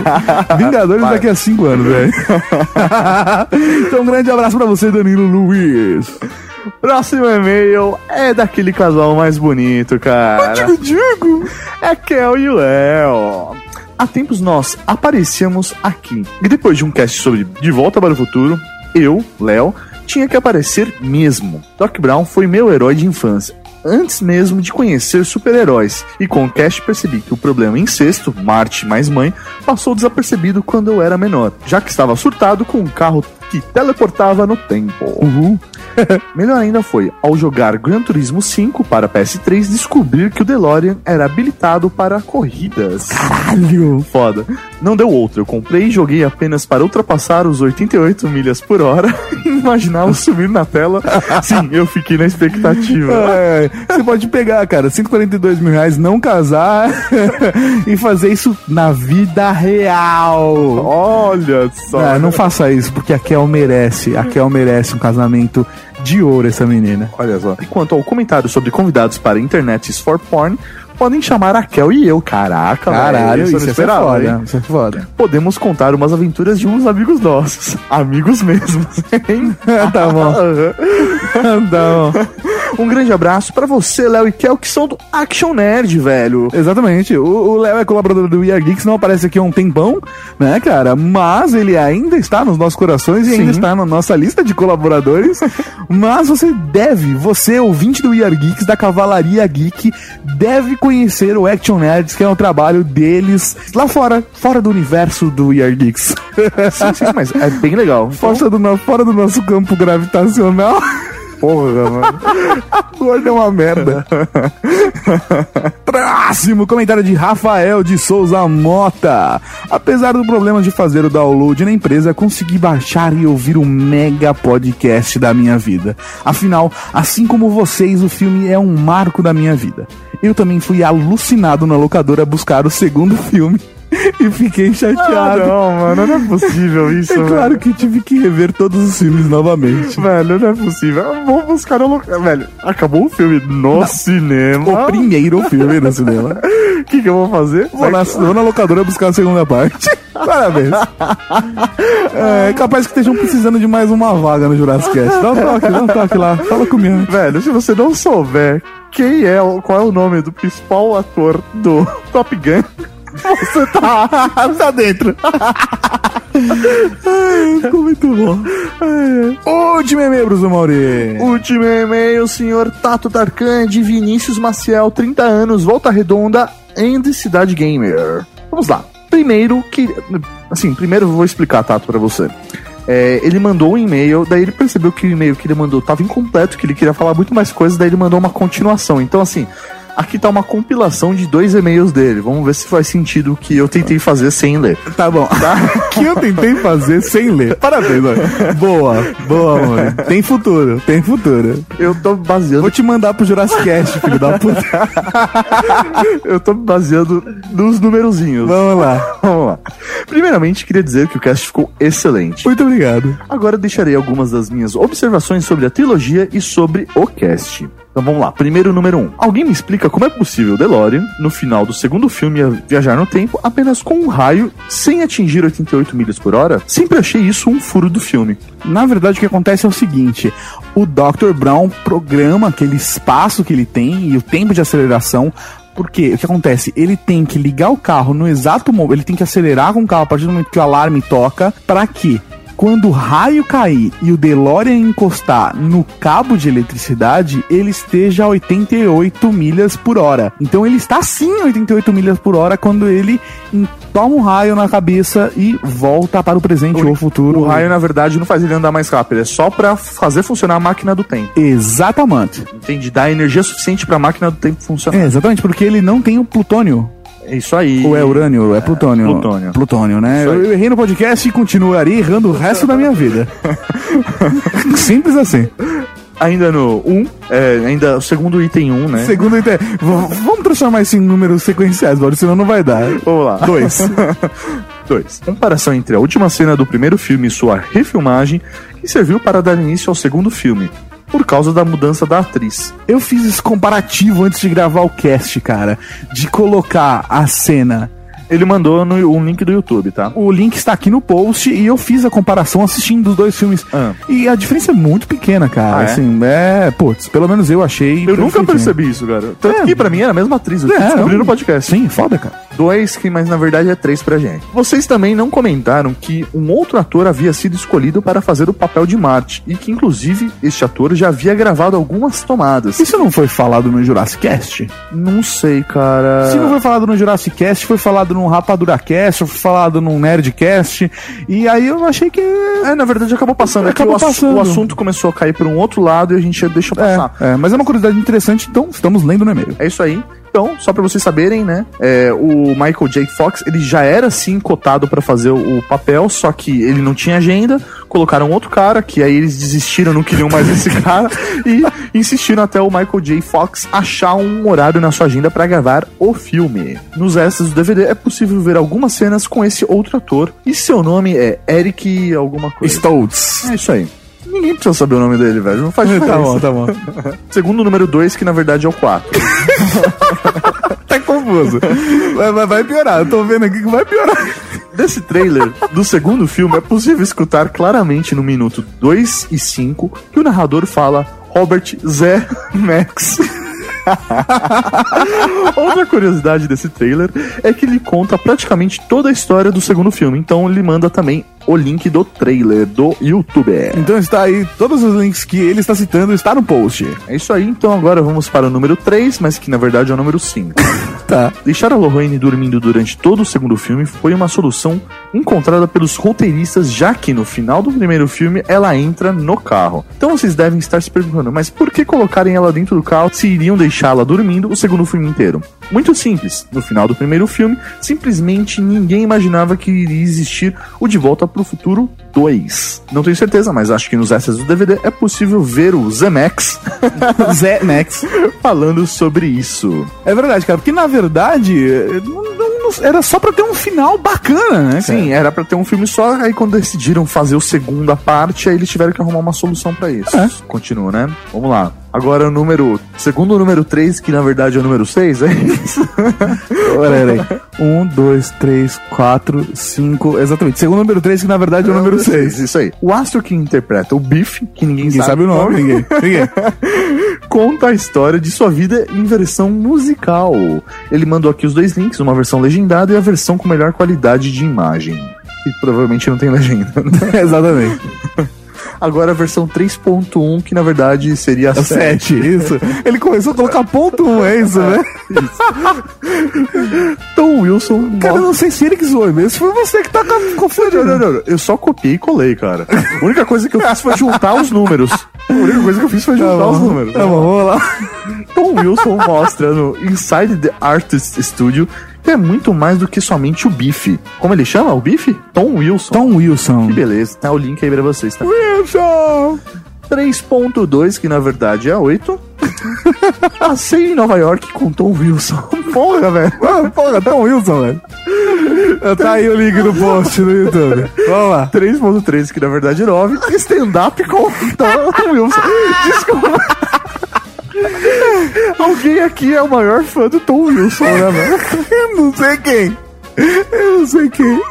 Speaker 2: Vingadores daqui a cinco anos, velho. então, um grande abraço pra você, Danilo Luiz.
Speaker 5: Próximo e-mail é daquele casal mais bonito, cara.
Speaker 2: Digo, digo.
Speaker 5: É Kel e Léo. Há tempos nós aparecíamos aqui. E depois de um cast sobre De Volta para o Futuro, eu, Léo, tinha que aparecer mesmo. Doc Brown foi meu herói de infância. Antes mesmo de conhecer super-heróis, e com o cast percebi que o problema incesto, Marte mais mãe, passou desapercebido quando eu era menor, já que estava surtado com um carro que teleportava no tempo.
Speaker 2: Uhul.
Speaker 5: Melhor ainda foi, ao jogar Gran Turismo 5 para PS3, descobrir que o DeLorean era habilitado para corridas.
Speaker 2: Caralho!
Speaker 5: Foda. Não deu outra, eu comprei e joguei apenas para ultrapassar os 88 milhas por hora e imaginava sumir na tela. Sim, eu fiquei na expectativa.
Speaker 2: É, você pode pegar, cara, 142 mil reais, não casar e fazer isso na vida real.
Speaker 5: Olha só.
Speaker 2: Ah, não faça isso, porque a Kel merece. A Kel merece um casamento de ouro, essa menina.
Speaker 5: Olha só. E quanto ao comentário sobre convidados para Internets for Porn, podem chamar a Kel e eu. Caraca,
Speaker 2: Caralho,
Speaker 5: velho,
Speaker 2: isso,
Speaker 5: não
Speaker 2: é
Speaker 5: esperava,
Speaker 2: foda.
Speaker 5: hein?
Speaker 2: Isso é foda.
Speaker 5: Podemos contar umas aventuras de uns amigos nossos. Amigos mesmos, hein?
Speaker 2: tá bom. tá bom.
Speaker 5: Um grande abraço pra você, Léo e Kel, que são do Action Nerd, velho.
Speaker 2: Exatamente. O Léo é colaborador do We Are Geeks, não aparece aqui há um tempão, né, cara? Mas ele ainda está nos nossos corações e ainda está na nossa lista de colaboradores. Mas você deve, você, ouvinte do We Are Geeks, da Cavalaria Geek, deve conhecer o Action Nerds, que é o trabalho deles lá fora, fora do universo do Geeks.
Speaker 5: Sim, sim, mas é bem legal.
Speaker 2: Fora do, fora do nosso campo gravitacional.
Speaker 5: Porra, mano.
Speaker 2: Gordo é uma merda. Próximo comentário de Rafael de Souza Mota. Apesar do problema de fazer o download na empresa, consegui baixar e ouvir o mega podcast da minha vida. Afinal, assim como vocês, o filme é um marco da minha vida. Eu também fui alucinado na locadora buscar o segundo filme. E fiquei chateado.
Speaker 5: Ah, não, mano, não é possível isso,
Speaker 2: É claro que tive que rever todos os filmes novamente.
Speaker 5: Velho, não é possível. Vou buscar o local. Velho, acabou o filme no cinema.
Speaker 2: O primeiro filme no cinema.
Speaker 5: O que, que eu vou fazer?
Speaker 2: Vou na, vou na locadora buscar a segunda parte. Parabéns. É capaz que estejam precisando de mais uma vaga no Jurassic Cast. Dá um toque, dá um toque lá. Fala comigo.
Speaker 5: Velho, se você não souber quem é, qual é o nome do principal ator do Top Gun,
Speaker 2: Você tá, tá dentro. Ai, Ficou muito bom. Ai. Último e-mail, Bruno Mauri.
Speaker 5: Último e-mail, senhor Tato Tarkan de Vinícius Maciel, 30 anos, Volta Redonda, and Cidade Gamer. Vamos lá. Primeiro que. Assim, primeiro eu vou explicar, Tato, pra você. É, ele mandou um e-mail, daí ele percebeu que o e-mail que ele mandou estava incompleto, que ele queria falar muito mais coisas, daí ele mandou uma continuação. Então, assim, aqui tá uma compilação de dois e-mails dele. Vamos ver se faz sentido o que eu tentei fazer sem ler.
Speaker 2: Tá bom. que eu tentei fazer sem ler. Parabéns, mano. Boa, boa, mano. Tem futuro, tem futuro.
Speaker 5: Eu tô baseando.
Speaker 2: Vou te mandar pro Jurassic Cast, filho da puta.
Speaker 5: eu tô me baseando nos numerozinhos.
Speaker 2: Vamos lá.
Speaker 5: Vamos lá. Primeiramente, queria dizer que o cast ficou excelente.
Speaker 2: Muito obrigado.
Speaker 5: Agora deixarei algumas das minhas observações sobre a trilogia e sobre o cast. Então vamos lá. Primeiro, número 1. Um. Alguém me explica como é possível o DeLorean, no final do segundo filme, viajar no tempo apenas com um raio sem atingir 88 milhas por hora? Sempre achei isso um furo do filme.
Speaker 2: Na verdade, o que acontece é o seguinte: o Dr. Brown programa aquele espaço que ele tem e o tempo de aceleração porque o que acontece? Ele tem que ligar o carro no exato momento, ele tem que acelerar com o carro a partir do momento que o alarme toca, para que quando o raio cair e o DeLorean encostar no cabo de eletricidade, ele esteja a 88 milhas por hora. Então ele está sim a 88 milhas por hora quando ele toma um raio na cabeça e volta para o presente
Speaker 5: o,
Speaker 2: ou futuro.
Speaker 5: O raio, na verdade, não faz ele andar mais rápido, é só para fazer funcionar a máquina do tempo.
Speaker 2: Exatamente.
Speaker 5: Entende? Dá energia suficiente para a máquina do tempo funcionar.
Speaker 2: É, exatamente, porque ele não tem o plutônio.
Speaker 5: É isso aí.
Speaker 2: Ou é urânio? É plutônio.
Speaker 5: Plutônio.
Speaker 2: Plutônio, né? Eu, eu errei no podcast e continuaria errando o resto da minha vida. Simples assim.
Speaker 5: Ainda no 1, um, é, ainda o segundo item 1, um, né?
Speaker 2: Segundo item. Vamos transformar isso em números sequenciais, Valdir, senão não vai dar.
Speaker 5: Vamos lá.
Speaker 2: Dois.
Speaker 5: 2. Comparação entre a última cena do primeiro filme e sua refilmagem, que serviu para dar início ao segundo filme por causa da mudança da atriz.
Speaker 2: Eu fiz esse comparativo antes de gravar o cast, cara, de colocar a cena
Speaker 5: ele mandou no, um link do YouTube, tá?
Speaker 2: O link está aqui no post e eu fiz a comparação assistindo os dois filmes.
Speaker 5: Ah.
Speaker 2: E a diferença é muito pequena, cara.
Speaker 5: Ah, é?
Speaker 2: Assim, é, putz, pelo menos eu achei.
Speaker 5: Eu nunca percebi isso, cara. Tanto é. que pra mim era a mesma atriz. Eu é, descobri no podcast.
Speaker 2: Sim, foda, cara.
Speaker 5: Dois, que, mas na verdade é três pra gente. Vocês também não comentaram que um outro ator havia sido escolhido para fazer o papel de Marte e que, inclusive, este ator já havia gravado algumas tomadas.
Speaker 2: Isso não foi falado no Jurassic Cast?
Speaker 5: Não sei, cara.
Speaker 2: Se não foi falado no Jurassic Cast, foi falado no Rapadura Cast, foi falado num Nerdcast. E aí eu achei que.
Speaker 5: É, na verdade acabou passando. É
Speaker 2: acabou
Speaker 5: o,
Speaker 2: passando.
Speaker 5: o assunto começou a cair por um outro lado e a gente deixa passar.
Speaker 2: É, é, mas é uma curiosidade interessante, então estamos lendo no e-mail.
Speaker 5: É isso aí. Então, só para vocês saberem, né? É, o Michael J. Fox, ele já era assim cotado para fazer o, o, papel, só que ele não tinha agenda. Colocaram outro cara, que aí eles desistiram, não queriam mais esse cara, e insistiram até o Michael J. Fox achar um horário na sua agenda para gravar o filme. Nos extras do DVD é possível ver algumas cenas com esse outro ator, e seu nome é Eric alguma coisa.
Speaker 2: Stoltz.
Speaker 5: É isso aí. Ninguém precisa saber o nome dele, velho. Não faz diferença.
Speaker 2: Tá bom, tá bom.
Speaker 5: Segundo número 2, que na verdade é o 4.
Speaker 2: tá confuso. Vai, vai, piorar, eu tô vendo aqui que vai piorar.
Speaker 5: Desse trailer do segundo filme é possível escutar claramente no minuto 2 e 5 que o narrador fala Robert Zé Max. Outra curiosidade desse trailer é que ele conta praticamente toda a história do segundo filme, então ele manda também o link do trailer do YouTube.
Speaker 2: Então está aí, todos os links que ele está citando está no post.
Speaker 5: É isso aí, então agora vamos para o número 3, mas que na verdade é o número 5.
Speaker 2: tá.
Speaker 5: Deixar a Lorraine dormindo durante todo o segundo filme foi uma solução encontrada pelos roteiristas, já que no final do primeiro filme ela entra no carro. Então vocês devem estar se perguntando, mas por que colocarem ela dentro do carro se iriam deixá-la dormindo o segundo filme inteiro? Muito simples. No final do primeiro filme, simplesmente ninguém imaginava que iria existir o De Volta para o Futuro 2. Não tenho certeza, mas acho que nos extras do DVD é possível ver o Zemex
Speaker 2: Zemex
Speaker 5: falando sobre isso.
Speaker 2: É verdade, cara, porque na verdade não, não, era só pra ter um final bacana, né?
Speaker 5: Sim, cara? era pra ter um filme só, aí quando decidiram fazer o segunda parte, aí eles tiveram que arrumar uma solução para isso.
Speaker 2: É.
Speaker 5: Continua, né? Vamos lá. Agora o número. Segundo o número 3, que na verdade é o número 6, é isso?
Speaker 2: Peraí, peraí. 1, 2, 3, 4, 5. Exatamente. Segundo o número 3, que na verdade é o número 6.
Speaker 5: Isso aí. O astro que interpreta o Biff, que ninguém,
Speaker 2: ninguém sabe,
Speaker 5: sabe
Speaker 2: o nome. ninguém. ninguém.
Speaker 5: conta a história de sua vida em versão musical. Ele mandou aqui os dois links, uma versão legendada e a versão com melhor qualidade de imagem. E provavelmente não tem legenda. né?
Speaker 2: Exatamente.
Speaker 5: Agora a versão 3.1, que na verdade seria a
Speaker 2: É o 7, isso. Ele começou a colocar ponto 1, é isso, né?
Speaker 5: Tom Wilson.
Speaker 2: Cara, eu não sei se ele que zoou mesmo. Foi você que tá confundindo.
Speaker 5: Não, não, não. Eu só copiei e colei, cara. A única coisa que eu fiz foi juntar os números. A única coisa que eu fiz foi juntar
Speaker 2: Tá
Speaker 5: os números.
Speaker 2: Tá bom, vamos lá.
Speaker 5: Tom Wilson mostra no Inside the Artist Studio é muito mais do que somente o bife. Como ele chama? O bife? Tom Wilson.
Speaker 2: Tom Wilson.
Speaker 5: Que beleza. Tá o link aí pra vocês, tá?
Speaker 2: Wilson!
Speaker 5: 3.2, que na verdade é 8. Passei em Nova York com Tom Wilson. Porra, velho.
Speaker 2: Ah, Porra, Tom Wilson, velho. Tá aí o link no post no YouTube. Vamos lá.
Speaker 5: 3.3, que na verdade é 9. Stand-up com Tom Wilson. Desculpa. Alguém aqui é o maior fã do Tom Wilson, né, velho?
Speaker 2: Eu não sei quem. Eu não sei quem.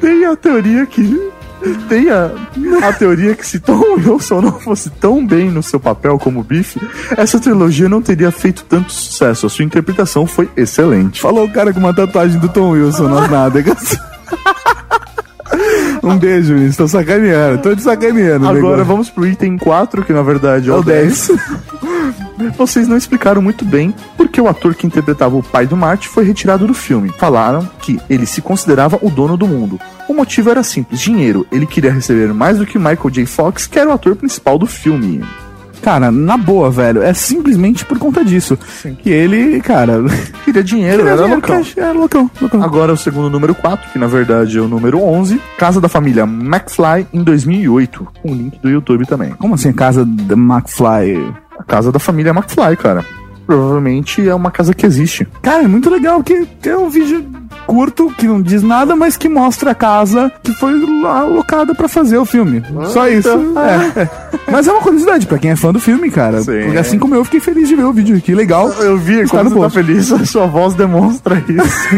Speaker 5: Tem a teoria que. Tem a, a teoria que se Tom Wilson não fosse tão bem no seu papel como Biff, essa trilogia não teria feito tanto sucesso. A sua interpretação foi excelente.
Speaker 2: Falou o cara com uma tatuagem do Tom Wilson nas nádegas. Um beijo, Vinícius. Tô sacaneando. Tô te sacaneando.
Speaker 5: Agora
Speaker 2: negócio.
Speaker 5: vamos pro item 4, que na verdade é o
Speaker 2: É o
Speaker 5: 10. Vocês não explicaram muito bem porque o ator que interpretava o pai do Marty foi retirado do filme. Falaram que ele se considerava o dono do mundo. O motivo era simples: dinheiro. Ele queria receber mais do que Michael J. Fox, que era o ator principal do filme.
Speaker 2: Cara, na boa, velho. É simplesmente por conta disso. Que ele, cara.
Speaker 5: Queria dinheiro,
Speaker 2: Queria
Speaker 5: era
Speaker 2: dinheiro,
Speaker 5: loucão.
Speaker 2: cash, Era loucão, loucão.
Speaker 5: Agora o segundo número 4, que na verdade é o número 11, Casa da Família McFly em 2008, com link do YouTube também.
Speaker 2: Como assim, casa da McFly?
Speaker 5: A Casa da Família McFly, cara. Provavelmente é uma casa que existe.
Speaker 2: Cara, é muito legal porque é um vídeo curto que não diz nada, mas que mostra a casa que foi alocada pra fazer o filme. Só isso. É, é. Mas é uma curiosidade pra quem é fã do filme, cara.
Speaker 5: Sim.
Speaker 2: Porque assim como eu, fiquei feliz de ver o vídeo. Que legal.
Speaker 5: Eu vi,
Speaker 2: Está
Speaker 5: quando
Speaker 2: no
Speaker 5: você tá feliz, a sua voz demonstra isso.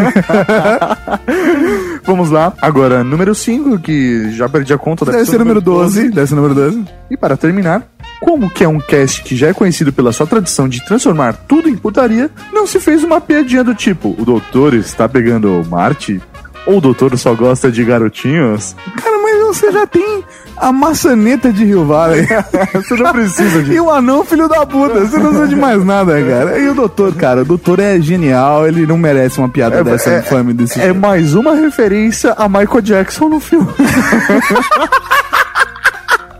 Speaker 5: Vamos lá. Agora, número 5, que já perdi a conta.
Speaker 2: Deve ser número 12. Deve ser número 12.
Speaker 5: E para terminar, como que é um cast que já é conhecido pela sua tradição de transformar tudo em putaria, não se fez uma piadinha do tipo, o doutor está pegando Marte? Ou o doutor só gosta de garotinhos?
Speaker 2: Cara, mas você já tem a maçaneta de Rio Valley.
Speaker 5: você não precisa disso.
Speaker 2: E o anão, filho da puta. Você não precisa de mais nada, cara. E o doutor, cara, o doutor é genial. Ele não merece uma piada dessa
Speaker 5: é-
Speaker 2: infame desse
Speaker 5: É mais uma referência a Michael Jackson no filme.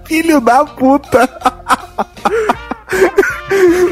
Speaker 2: Filho da puta!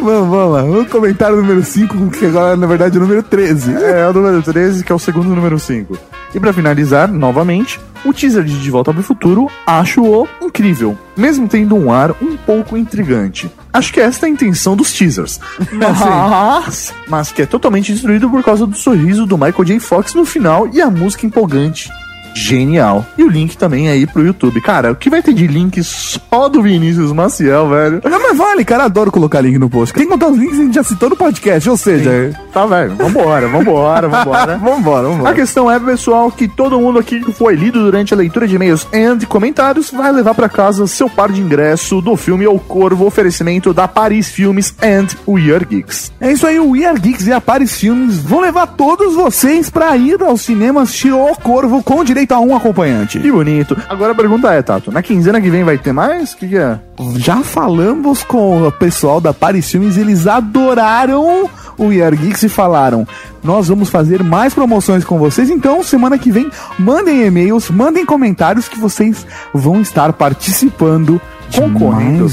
Speaker 2: vamos, vamos lá. Vamos comentário número 5, que agora na verdade é o número 13.
Speaker 5: É, o número 13, que é o segundo número 5. E pra finalizar, novamente, o teaser de De Volta pro Futuro acho-o incrível, mesmo tendo um ar um pouco intrigante. Acho que esta é a intenção dos teasers. Mas, mas que é totalmente destruído por causa do sorriso do Michael J. Fox no final e a música empolgante. Genial. E o link também aí pro YouTube. Cara, o que vai ter de link só do Vinícius Maciel, velho?
Speaker 2: Não, mas vale, cara, adoro colocar link no post. Tem que contar os links que a gente já citou no podcast, ou seja...
Speaker 5: Tá, velho. Vambora, vambora, vambora.
Speaker 2: vambora, vambora.
Speaker 5: A questão é, pessoal, que todo mundo aqui que foi lido durante a leitura de e-mails e comentários vai levar pra casa seu par de ingresso do filme O Corvo, oferecimento da Paris Filmes and We Are Geeks.
Speaker 2: É isso aí, o We Are Geeks e a Paris Filmes vão levar todos vocês pra ir ao cinema assistir O Corvo com direito a um acompanhante.
Speaker 5: Que bonito. Agora a pergunta é, Tato, na quinzena que vem vai ter mais? O que, que é?
Speaker 2: Já falamos com o pessoal da Paris Filmes, eles adoraram o We Are Geeks e falaram: Nós vamos fazer mais promoções com vocês, então semana que vem mandem e-mails, mandem comentários que vocês vão estar participando de
Speaker 5: Concorrendo.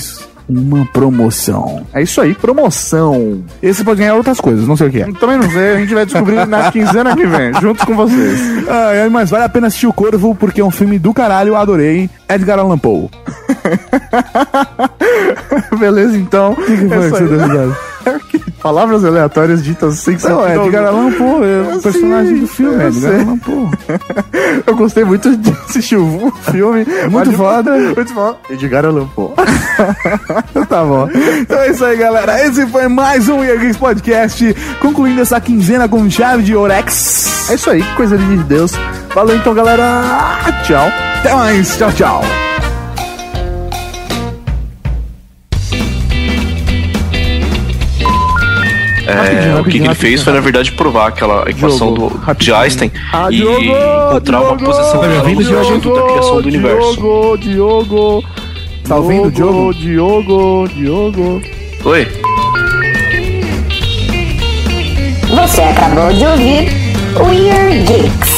Speaker 2: Uma promoção.
Speaker 5: É isso aí, promoção.
Speaker 2: Esse pode ganhar outras coisas, não sei o que é.
Speaker 5: Também não sei, a gente vai descobrir na quinzena que vem, junto com vocês.
Speaker 2: Ah, mas vale a pena assistir o Corvo porque é um filme do caralho, adorei. Edgar Allan Poe.
Speaker 5: Beleza, então.
Speaker 2: O que, que foi
Speaker 5: É
Speaker 2: que você deu risada?
Speaker 5: Palavras aleatórias ditas sem
Speaker 2: Não,
Speaker 5: sentido
Speaker 2: Edgar. Allan Poe é o personagem do filme,
Speaker 5: eu
Speaker 2: Edgar. Allan Poe.
Speaker 5: Eu gostei muito de assistir o filme.
Speaker 2: Muito foda.
Speaker 5: Muito foda. Edgar Allan Poe.
Speaker 2: tá bom. Então é isso aí, galera. Esse foi mais um Year Geeks Podcast, concluindo essa quinzena com chave de Orex.
Speaker 5: É isso aí, que coisa linda de Deus. Valeu então, galera. Tchau.
Speaker 2: Até mais. Tchau, tchau.
Speaker 4: É,
Speaker 2: Rapidinho,
Speaker 4: o que, ele fez
Speaker 2: rapidinho.
Speaker 4: foi, na verdade, provar aquela equação
Speaker 2: Diogo,
Speaker 4: do, de. Einstein
Speaker 2: Ah,
Speaker 4: e
Speaker 2: Diogo,
Speaker 4: encontrar uma
Speaker 2: Diogo,
Speaker 4: posição
Speaker 2: Tá
Speaker 4: no conjunto da criação do universo.
Speaker 5: Diogo, Diogo.
Speaker 2: Tá ouvindo, Diogo?
Speaker 5: Diogo, Diogo.
Speaker 4: Oi?
Speaker 16: Você acabou de ouvir Weird Geeks.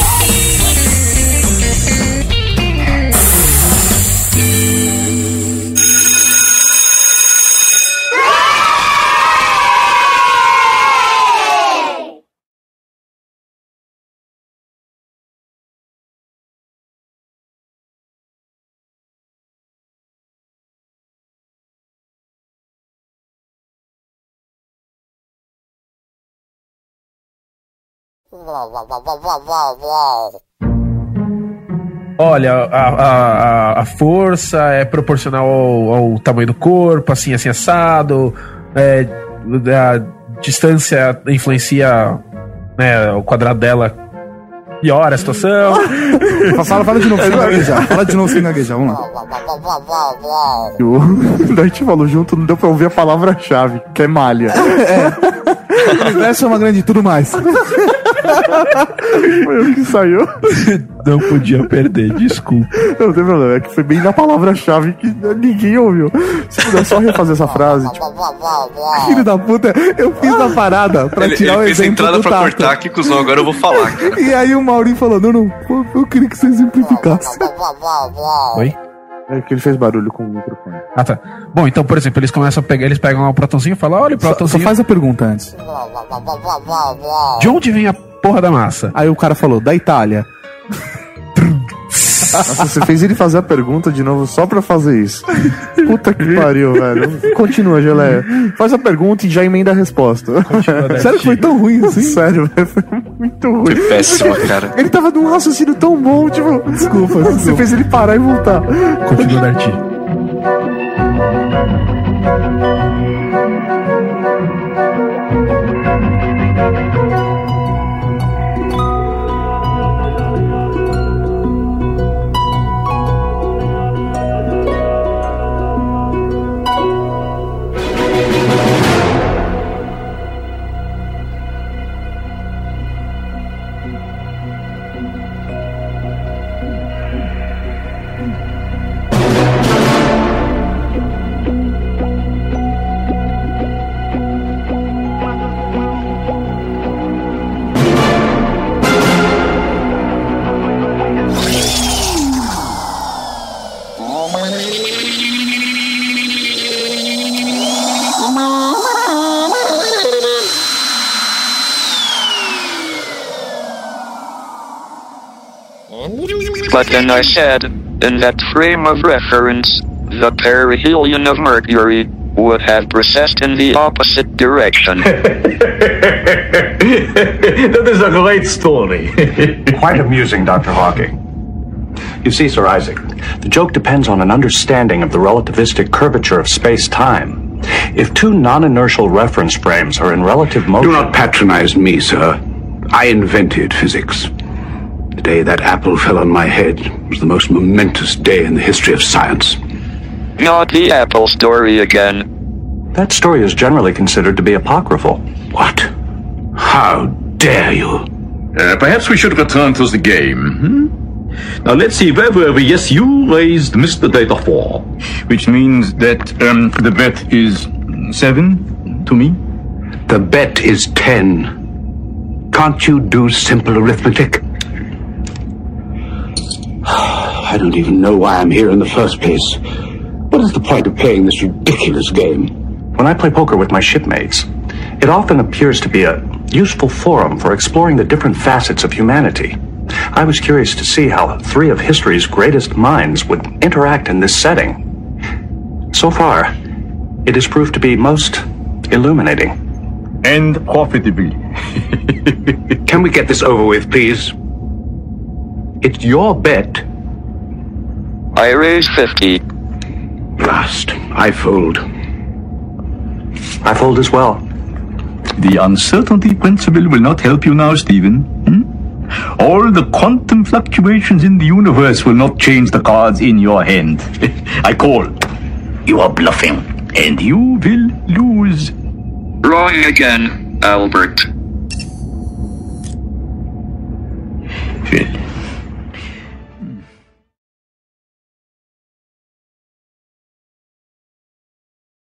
Speaker 10: Olha, a, a, a- a força é proporcional ao, ao tamanho do corpo, assim, assim, assado. É, a distância influencia né, o quadrado dela, piora a situação.
Speaker 2: Fala, fala de novo sem gaguejar. Fala de novo sem gaguejar, vamos lá.
Speaker 5: Daí a gente falou junto, não deu pra ouvir a palavra-chave, que é malha.
Speaker 2: O universo é uma grande tudo mais.
Speaker 5: Foi o que saiu.
Speaker 10: Não podia perder, desculpa.
Speaker 5: Não tem problema, é que foi bem na palavra-chave que ninguém ouviu. Se puder só refazer essa frase, tipo,
Speaker 2: Filho da puta, eu fiz a parada pra
Speaker 4: Ele,
Speaker 2: tirar
Speaker 4: ele
Speaker 2: o
Speaker 4: fez a
Speaker 2: exemplo
Speaker 4: entrada
Speaker 2: do
Speaker 4: pra
Speaker 2: Tato.
Speaker 4: cortar, que cuzão, agora eu vou falar, cara.
Speaker 2: E aí o Maurinho falou, não, não, eu- eu queria que você exemplificasse.
Speaker 10: Oi?
Speaker 5: É que ele fez barulho com o microfone.
Speaker 10: Ah, tá. Bom, então, por exemplo, eles começam a pegar, eles pegam lá o protãozinho e falam, olha o
Speaker 2: Só, só
Speaker 10: protãozinho.
Speaker 2: faz a pergunta antes.
Speaker 10: De onde vem a porra da massa?
Speaker 2: Aí o cara falou, da Itália.
Speaker 5: Nossa, você fez ele fazer a pergunta de novo só pra fazer isso. Puta que pariu, velho. Continua, Geleia. Faz a pergunta e já emenda a resposta.
Speaker 2: Sério que foi tão ruim assim?
Speaker 5: Sério, velho. Foi muito ruim.
Speaker 4: Foi péssimo, cara.
Speaker 5: Ele tava num raciocínio tão bom, tipo.
Speaker 2: Desculpa,
Speaker 5: Você
Speaker 2: desculpa.
Speaker 5: fez ele parar e voltar.
Speaker 10: Continua, Darty.
Speaker 17: Then I said, in that frame of reference, the perihelion of Mercury would have processed in the opposite direction.
Speaker 18: that is a great story. Quite amusing, Dr. Hawking. You see, Sir Isaac, the joke depends on an understanding of the relativistic curvature of space time. If two non inertial reference frames are in relative motion.
Speaker 19: Do not patronize me, sir. I invented physics. The day that apple fell on my head was the most momentous day in the history of science.
Speaker 17: Not the Apple story again.
Speaker 18: That story is generally considered to be apocryphal.
Speaker 19: What? How dare you?
Speaker 20: Uh, perhaps we should return to the game. Hmm? Now let's see, where were we? Yes, you raised Mr. Data 4.
Speaker 6: Which means that um, the bet is seven to me?
Speaker 19: The bet is ten. Can't you do simple arithmetic? I don't even know why I'm here in the first place. What is the point of playing this ridiculous game?
Speaker 18: When I play poker with my shipmates, it often appears to be a useful forum for exploring the different facets of humanity. I was curious to see how three of history's greatest minds would interact in this setting. So far, it has proved to be most illuminating.
Speaker 6: And profitable.
Speaker 19: Can we get this over with, please? It's your bet.
Speaker 17: I raise 50.
Speaker 19: Last, I fold.
Speaker 18: I fold as well.
Speaker 6: The uncertainty principle will not help you now, Stephen. Hmm? All the quantum fluctuations in the universe will not change the cards in your hand. I call. You are bluffing. And you will lose.
Speaker 17: Wrong again, Albert. Phil.